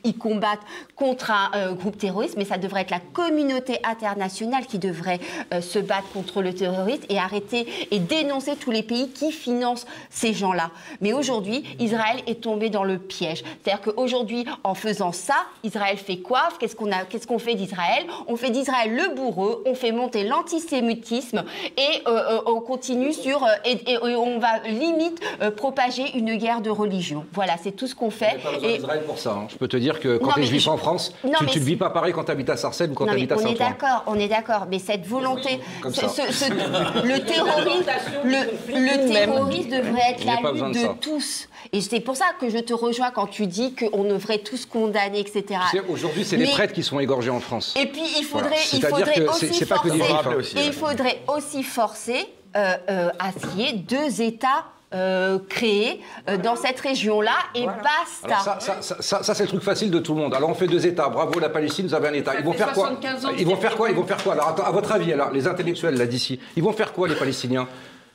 ils, combattent contre un euh, groupe terroriste, mais ça devrait être la communauté internationale qui devrait se battre contre le terrorisme et arrêter et dénoncer tous les pays qui financent ces gens-là. Mais aujourd'hui, Israël est tombé dans le piège. C'est-à-dire qu'aujourd'hui, en faisant ça, Israël fait quoi? Qu'est-ce qu'on Qu'est-ce qu'on fait d'Israël? On fait d'Israël le bourreau, on fait monter l'antisémitisme et euh, euh, on continue sur euh, et, et- et on va limite euh, propager une guerre de religion. Voilà, c'est tout ce qu'on fait. Pas besoin Et- d'Israël pour ça. hein. Je peux te dire que quand tu es juif je- en France, Non, tu ne vis pas pareil quand tu habites à Sarcelles ou quand tu habites à on est Saint-Ouen. d'accord, on est d'accord, mais cette volonté, comme ce- ça. ce- ce- le terrorisme, le, le terrorisme devrait être la lutte de tous. Et c'est pour ça que je te rejoins quand tu dis qu'on devrait tous condamner, etc. Aujourd'hui, c'est les prêtres qui sont égorgés en France. Et puis il Voilà. faudrait, il aussi c'est- c'est pas que des forcer, hein. et il faudrait aussi forcer euh, euh, à qu'il y ait deux États euh, créés euh, dans cette région-là et Alors basta. ça, ça, ça, ça, ça, c'est le truc facile de tout le monde. Alors on fait deux États. Bravo la Palestine, vous avez un État. Ils vont faire quoi 75 ans que Ils vont faire quoi Ils vont faire quoi Alors attends, à votre avis, alors les intellectuels là d'ici, ils vont faire quoi les Palestiniens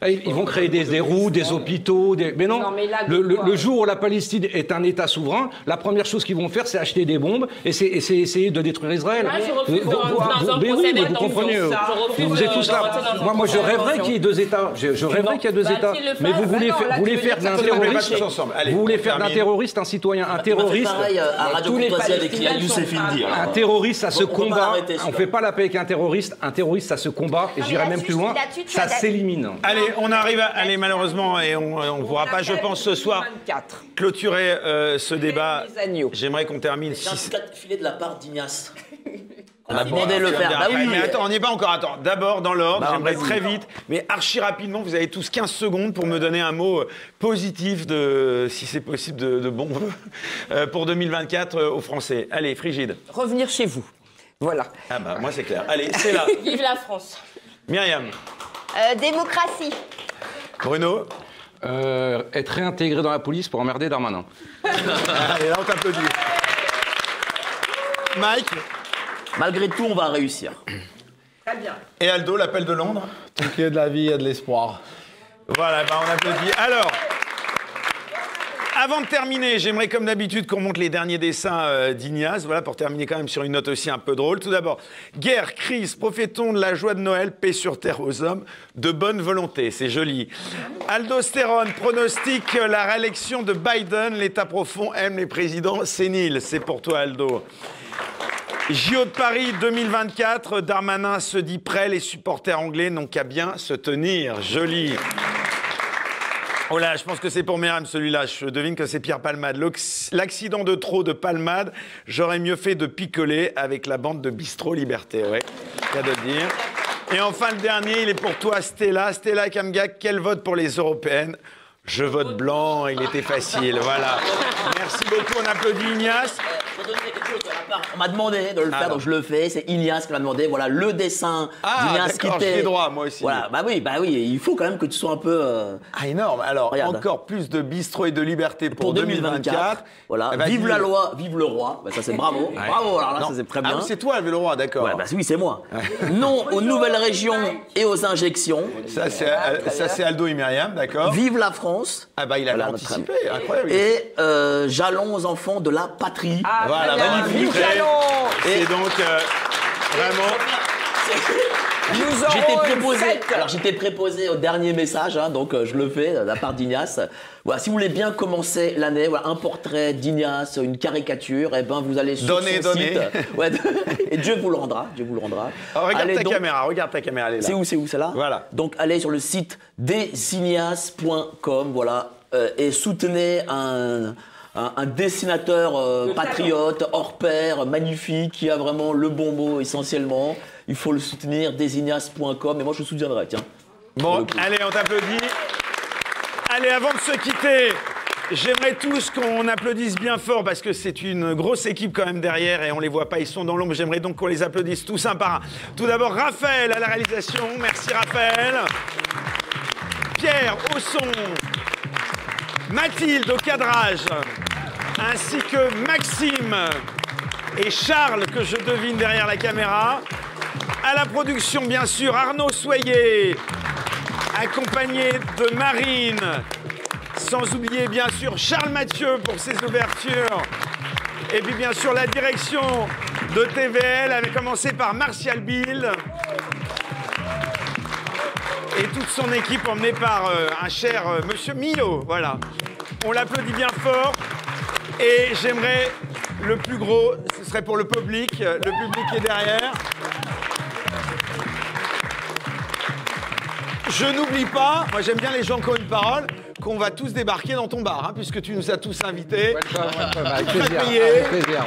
ils ils vont créer des, des routes, des hôpitaux, des... mais non. Non, mais là, le, le- quoi le jour où la Palestine est un État souverain, la première chose qu'ils vont faire, c'est acheter des bombes et c'est essayer de détruire Israël. Je refuse Vous- de mais oui, procès mais vous comprenez. euh, Vous êtes tous là. Moi, moi, je rêverais qu'il y ait deux États. Je, je rêverais qu'il y ait deux Bah, États. Mais vous voulez Bah faire, voulez faire d'un terroriste. Vous voulez faire d'un terroriste un citoyen, un faire terroriste. euh. Un terroriste, ça se combat. On celui-là. fait pas la paix avec un terroriste. Un terroriste, ça se combat. Et j'irai même plus loin. Ça s'élimine. Allez, on arrive à, allez, malheureusement, et on ne pourra pas, je pense, ce soir, 24. clôturer euh, ce débat. J'aimerais qu'on termine. J'ai un si- cas de filet de la part d'Ignace. On bon, demandé le faire. Bah oui. Mais attends, on n'y est pas encore. Attends, d'abord dans l'ordre, Bah, j'aimerais très vite, mais archi rapidement, vous avez tous 15 secondes pour me donner un mot euh, positif de, si c'est possible, de, de bon vœu euh, pour 2024 euh, aux Français. Allez, Frigide. Revenir chez vous. Voilà. Ah bah moi c'est clair. Allez, c'est là. Vive la France. Myriam, Euh, démocratie. Bruno. Euh, être réintégré dans la police pour emmerder Darmanin. Allez, là on t'applaudit. Mike Malgré tout, on va réussir. et Aldo, l'appel de Londres. Tant qu'il y a de la vie, il y a de l'espoir. Voilà, bah on applaudit. Alors, avant de terminer, j'aimerais comme d'habitude qu'on monte les derniers dessins euh, d'Ignace, voilà, pour terminer quand même sur une note aussi un peu drôle. Tout d'abord, guerre, crise, profitons de la joie de Noël, paix sur terre aux hommes, de bonne volonté, c'est joli. Aldostérone pronostique la réélection de Biden, l'État profond aime les présidents séniles, c'est pour toi Aldo. JO de Paris 2024, Darmanin se dit prêt, les supporters anglais n'ont qu'à bien se tenir. Joli. Oh là, je pense que c'est pour Myriam celui-là. Je devine que c'est Pierre Palmade. L'accident de trop de Palmade, j'aurais mieux fait de picoler avec la bande de Bistrot Liberté. Ouais, cas de dire. Et enfin, le dernier, il est pour toi, Stella. Stella Kamgak, quel vote pour les européennes? Je vote blanc, il était facile. Voilà. Merci beaucoup, on applaudit Ignace. On m'a demandé de le faire, Alors. donc je le fais. C'est Ignace qui m'a demandé. Voilà, le dessin Ah, d'Ignace qui j'ai droit, moi aussi. Voilà, bah oui, bah oui, il faut quand même que tu sois un peu. euh, Ah, énorme. Alors, Regarde. encore plus de bistrot et de liberté pour, pour 2024. Voilà, Eh ben, vive la loi, vive le roi. Bah, ça c'est bravo. Ouais. Bravo, alors là, Non. ça c'est très Ah bien. oui, c'est toi, le roi, d'accord. Ouais, bah oui, c'est moi. Non aux nouvelles régions et aux injections. Ça, c'est euh, c'est Aldo et Myriam, d'accord Vive la France. Ah bah, il avait Voilà, anticipé, incroyable. Et euh, jalons aux enfants de la patrie. voilà, bien. magnifique. Jalon Et donc, euh, vraiment... Nous J'étais préposé. Alors j'étais préposé au dernier message, hein, donc euh, je le fais de la part d'Ignace. Voilà, si vous voulez bien commencer l'année, voilà, un portrait d'Ignace, une caricature, et ben vous allez sur Donnez, son donnez. site. Ouais, et Dieu vous le rendra. Dieu vous le rendra. Oh, regarde Allez ta donc- caméra, regarde ta caméra, elle est là. C'est où, c'est où, c'est là Voilà. Donc allez sur le site designas.com, voilà, euh, et soutenez un, un- un dessinateur euh, patriote, hors pair, magnifique, qui a vraiment le bon mot essentiellement. Il faut le soutenir, designas.com, et moi je le soutiendrai, tiens. Bon, allez, on t'applaudit. Allez, avant de se quitter, j'aimerais tous qu'on applaudisse bien fort parce que c'est une grosse équipe quand même derrière et on les voit pas, ils sont dans l'ombre. J'aimerais donc qu'on les applaudisse tous un par un. Tout d'abord, Raphaël à la réalisation. Merci Raphaël. Pierre au son. Mathilde au cadrage. Ainsi que Maxime et Charles que je devine derrière la caméra. À la production, bien sûr, Arnaud Soyer, accompagné de Marine, sans oublier bien sûr Charles Mathieu pour ses ouvertures. Et puis bien sûr la direction de TVL avait commencé par Martial Bill. Et toute son équipe emmenée par euh, un cher euh, monsieur Milo. Voilà. On l'applaudit bien fort. Et j'aimerais le plus gros, ce serait pour le public. Le public est derrière. Je n'oublie pas, moi j'aime bien les gens qui ont une parole, qu'on va tous débarquer dans ton bar, hein, puisque tu nous as tous invités. Avec Très plaisir. payé. Avec plaisir.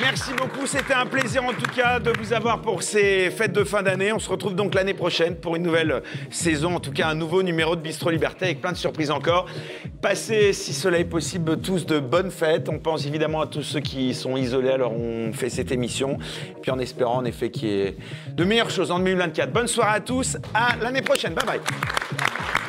Merci beaucoup, c'était un plaisir en tout cas de vous avoir pour ces fêtes de fin d'année. On se retrouve donc l'année prochaine pour une nouvelle saison, en tout cas un nouveau numéro de Bistro Liberté avec plein de surprises encore. Passez, si cela est possible, tous de bonnes fêtes. On pense évidemment à tous ceux qui sont isolés, alors on fait cette émission. Et puis en espérant en effet qu'il y ait de meilleures choses en 2024. Bonne soirée à tous, à l'année prochaine. Bye bye.